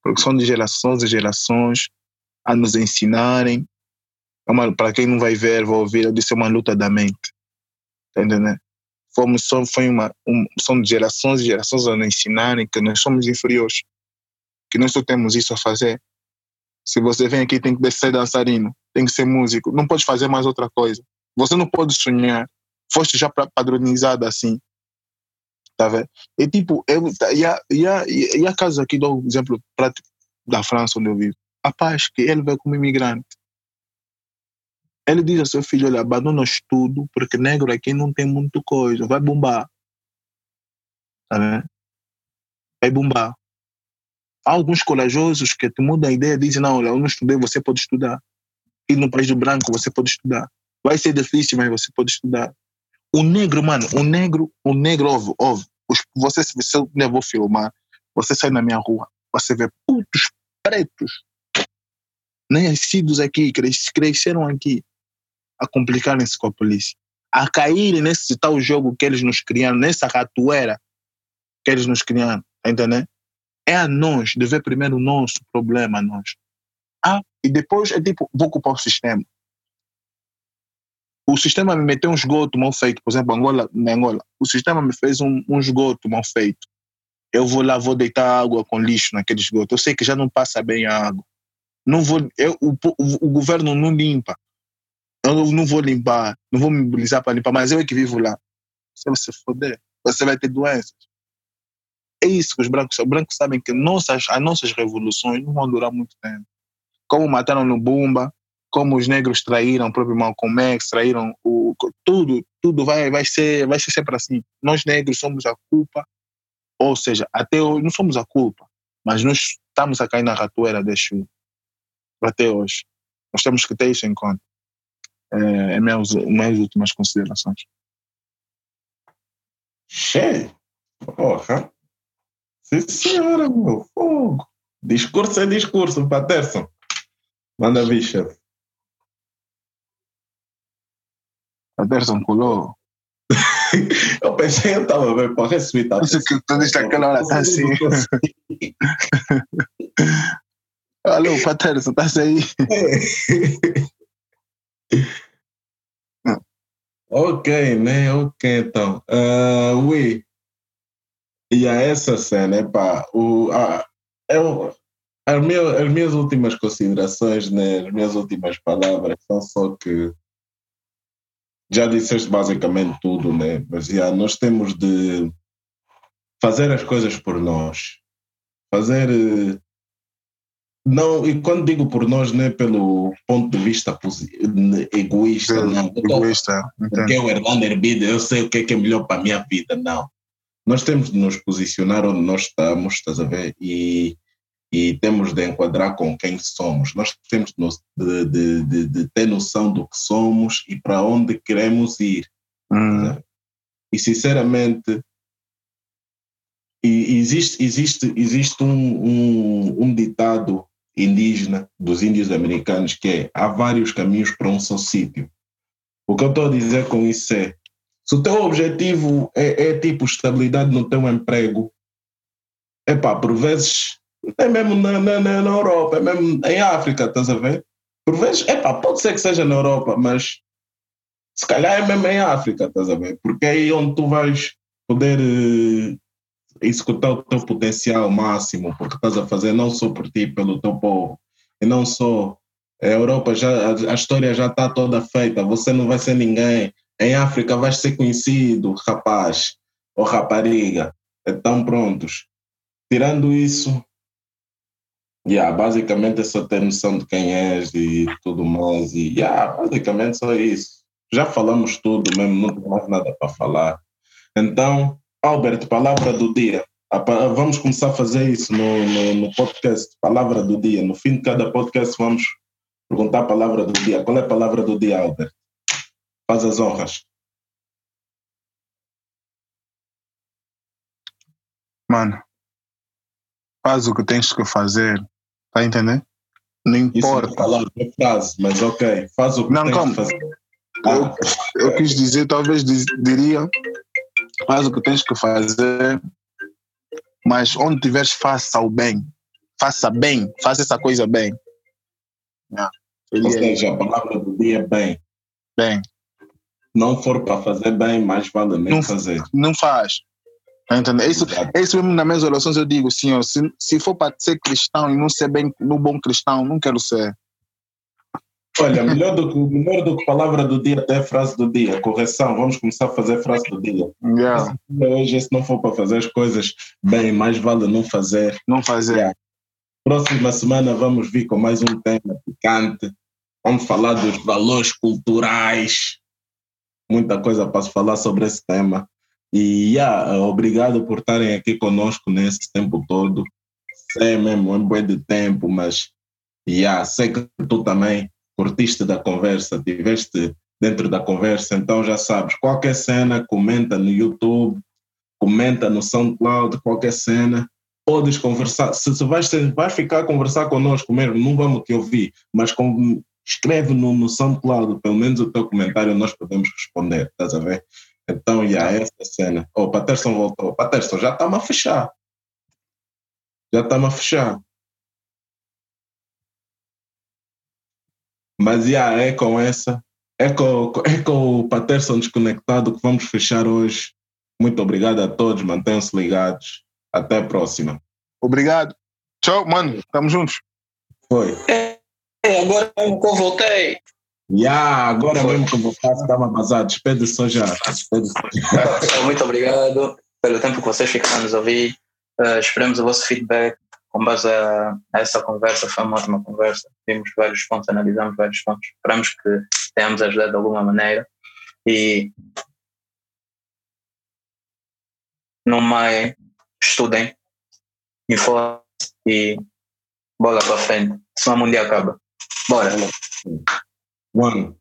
Porque são de gerações e gerações a nos ensinarem. É Para quem não vai ver, vai ouvir, eu disse é uma luta da mente. Tá entendendo? Fomos, só, foi uma, um, são gerações e gerações a nos ensinarem que nós somos inferiores que nós só temos isso a fazer. Se você vem aqui, tem que ser dançarino, tem que ser músico, não pode fazer mais outra coisa. Você não pode sonhar. Foste já padronizado assim. Tá vendo? E tipo, eu, e, a, e, a, e a casos aqui, dou um exemplo prático da França, onde eu vivo. A paz que ele vai como imigrante. Ele diz ao seu filho: olha, abandona o estudo, porque negro aqui não tem muito coisa, vai bombar. Tá vendo? Vai bombar. Há alguns corajosos que te mudam a ideia e dizem: não, olha, eu não estudei, você pode estudar. E no país do branco você pode estudar. Vai ser difícil, mas você pode estudar. O negro, mano, o negro, o negro, óbvio. Os, você, se eu vou filmar, você sai na minha rua, você vê putos pretos, nascidos aqui, cres, cresceram aqui, a complicarem-se com a polícia, a caírem nesse tal jogo que eles nos criaram, nessa ratoeira que eles nos criaram, tá entendendo? É a nós, de ver primeiro o nosso problema, nós. Ah, e depois é tipo, vou ocupar o sistema. O sistema me meteu um esgoto mal feito, por exemplo, Angola, na Angola, o sistema me fez um, um esgoto mal feito. Eu vou lá, vou deitar água com lixo naquele esgoto. Eu sei que já não passa bem a água. Não vou, eu, o, o, o governo não limpa. Eu não vou limpar, não vou me mobilizar para limpar, mas eu é que vivo lá. Você vai se foder, você vai ter doenças. É isso que os brancos, os brancos sabem que nossas, as nossas revoluções não vão durar muito tempo. Como mataram no Bumba, como os negros traíram o próprio Malcolm X, traíram o, tudo, tudo vai, vai, ser, vai ser sempre assim. Nós negros somos a culpa, ou seja, até hoje não somos a culpa, mas nós estamos a cair na ratoeira deste até hoje. Nós temos que ter isso em conta. É, é minhas, minhas últimas considerações. Cheio. Porra. Sim, senhora, meu. Fogo. Discurso é discurso, Paterson. Manda vir, chefe. Paterson colou. eu pensei, eu estava bem, para receber. Tá Isso que tu disse aquela hora, tá assim. Alô, Paterson, tá aí? Ok, né? Ok, então. Uh, ui. E a essa cena, epá, o, ah, eu, as, minhas, as minhas últimas considerações, né, as minhas últimas palavras são só que já disseste basicamente tudo, né? Mas já, nós temos de fazer as coisas por nós. Fazer. Não, e quando digo por nós, não é pelo ponto de vista egoísta, não. Egoísta. Porque eu, Erlander Bida, eu sei o que é, que é melhor para a minha vida, não. Nós temos de nos posicionar onde nós estamos, estás a ver? E e temos de enquadrar com quem somos. Nós temos de, de, de, de ter noção do que somos e para onde queremos ir. Hum. E sinceramente, e existe, existe, existe um, um, um, ditado indígena dos índios americanos que é há vários caminhos para um só sítio. O que eu estou a dizer com isso é se o teu objetivo é, é tipo estabilidade no teu emprego, é pá, por vezes é mesmo na, na, na, Europa, é mesmo em África, estás a ver? Por vezes, epá, pode ser que seja na Europa, mas se calhar é mesmo em África, estás a ver? Porque é aí onde tu vais poder executar o teu potencial máximo, porque estás a fazer não só por ti, pelo teu povo, e não só. A Europa já, a, a história já está toda feita, você não vai ser ninguém. Em África vais ser conhecido, rapaz ou rapariga. Então, prontos. Tirando isso, Yeah, basicamente é só ter noção de quem és e tudo mais. E yeah, basicamente só isso. Já falamos tudo mesmo, não tem mais nada para falar. Então, Albert, palavra do dia. Vamos começar a fazer isso no, no, no, podcast, palavra do dia. No fim de cada podcast vamos perguntar a palavra do dia. Qual é a palavra do dia, Albert? Faz as honras. Mano, faz o que tens que fazer Tá entendendo? Não importa. Isso é frase, mas ok, faz o que não, tens como? fazer. Eu, ah, eu quis dizer, talvez diria, faz o que tens que fazer, mas onde tiveres, faça o bem. Faça bem, faça essa coisa bem. Yeah. Ou seja, a palavra do dia é bem. Bem. Não for para fazer bem, mais vale nem não, fazer. Não faz. Entende? É isso, é isso mesmo nas minhas orações eu digo, senhor, se, se for para ser cristão e não ser bem no bom cristão, não quero ser. Olha, melhor do, que, melhor do que palavra do dia até frase do dia. Correção, vamos começar a fazer frase do dia. Yeah. Hoje, se não for para fazer as coisas bem, mais vale não fazer. Não fazer. Yeah. Próxima semana vamos vir com mais um tema picante. Vamos falar dos valores culturais. Muita coisa para se falar sobre esse tema. E yeah, obrigado por estarem aqui conosco nesse tempo todo. Sei mesmo, é um bom de tempo, mas yeah, sei que tu também curtiste da conversa, tiveste dentro da conversa, então já sabes, qualquer cena, comenta no YouTube, comenta no SoundCloud, qualquer cena, podes conversar. Se, se vais, vais ficar a conversar conosco mesmo, não vamos te ouvir, mas com, escreve no, no SoundCloud, pelo menos o teu comentário nós podemos responder, estás a ver? Então, e yeah, essa cena. O oh, Patterson voltou. Patterson, já está-me a fechar. Já está-me a fechar. Mas, yeah, é com essa. É com, é com o Patterson desconectado que vamos fechar hoje. Muito obrigado a todos. Mantenham-se ligados. Até a próxima. Obrigado. Tchau, mano. Tamo juntos. Foi. É, agora que eu voltei. Yeah, agora mesmo que eu estava vazado. Despede só já. Despede já. Muito obrigado pelo tempo que vocês ficaram a nos ouvir. Uh, esperamos o vosso feedback com base a, a, essa conversa. Foi uma ótima conversa. Vimos vários pontos, analisamos vários pontos. Esperamos que tenhamos ajudado de alguma maneira. E no mais, estudem, informem e bola para frente. Senão o mundo acaba. Bora. One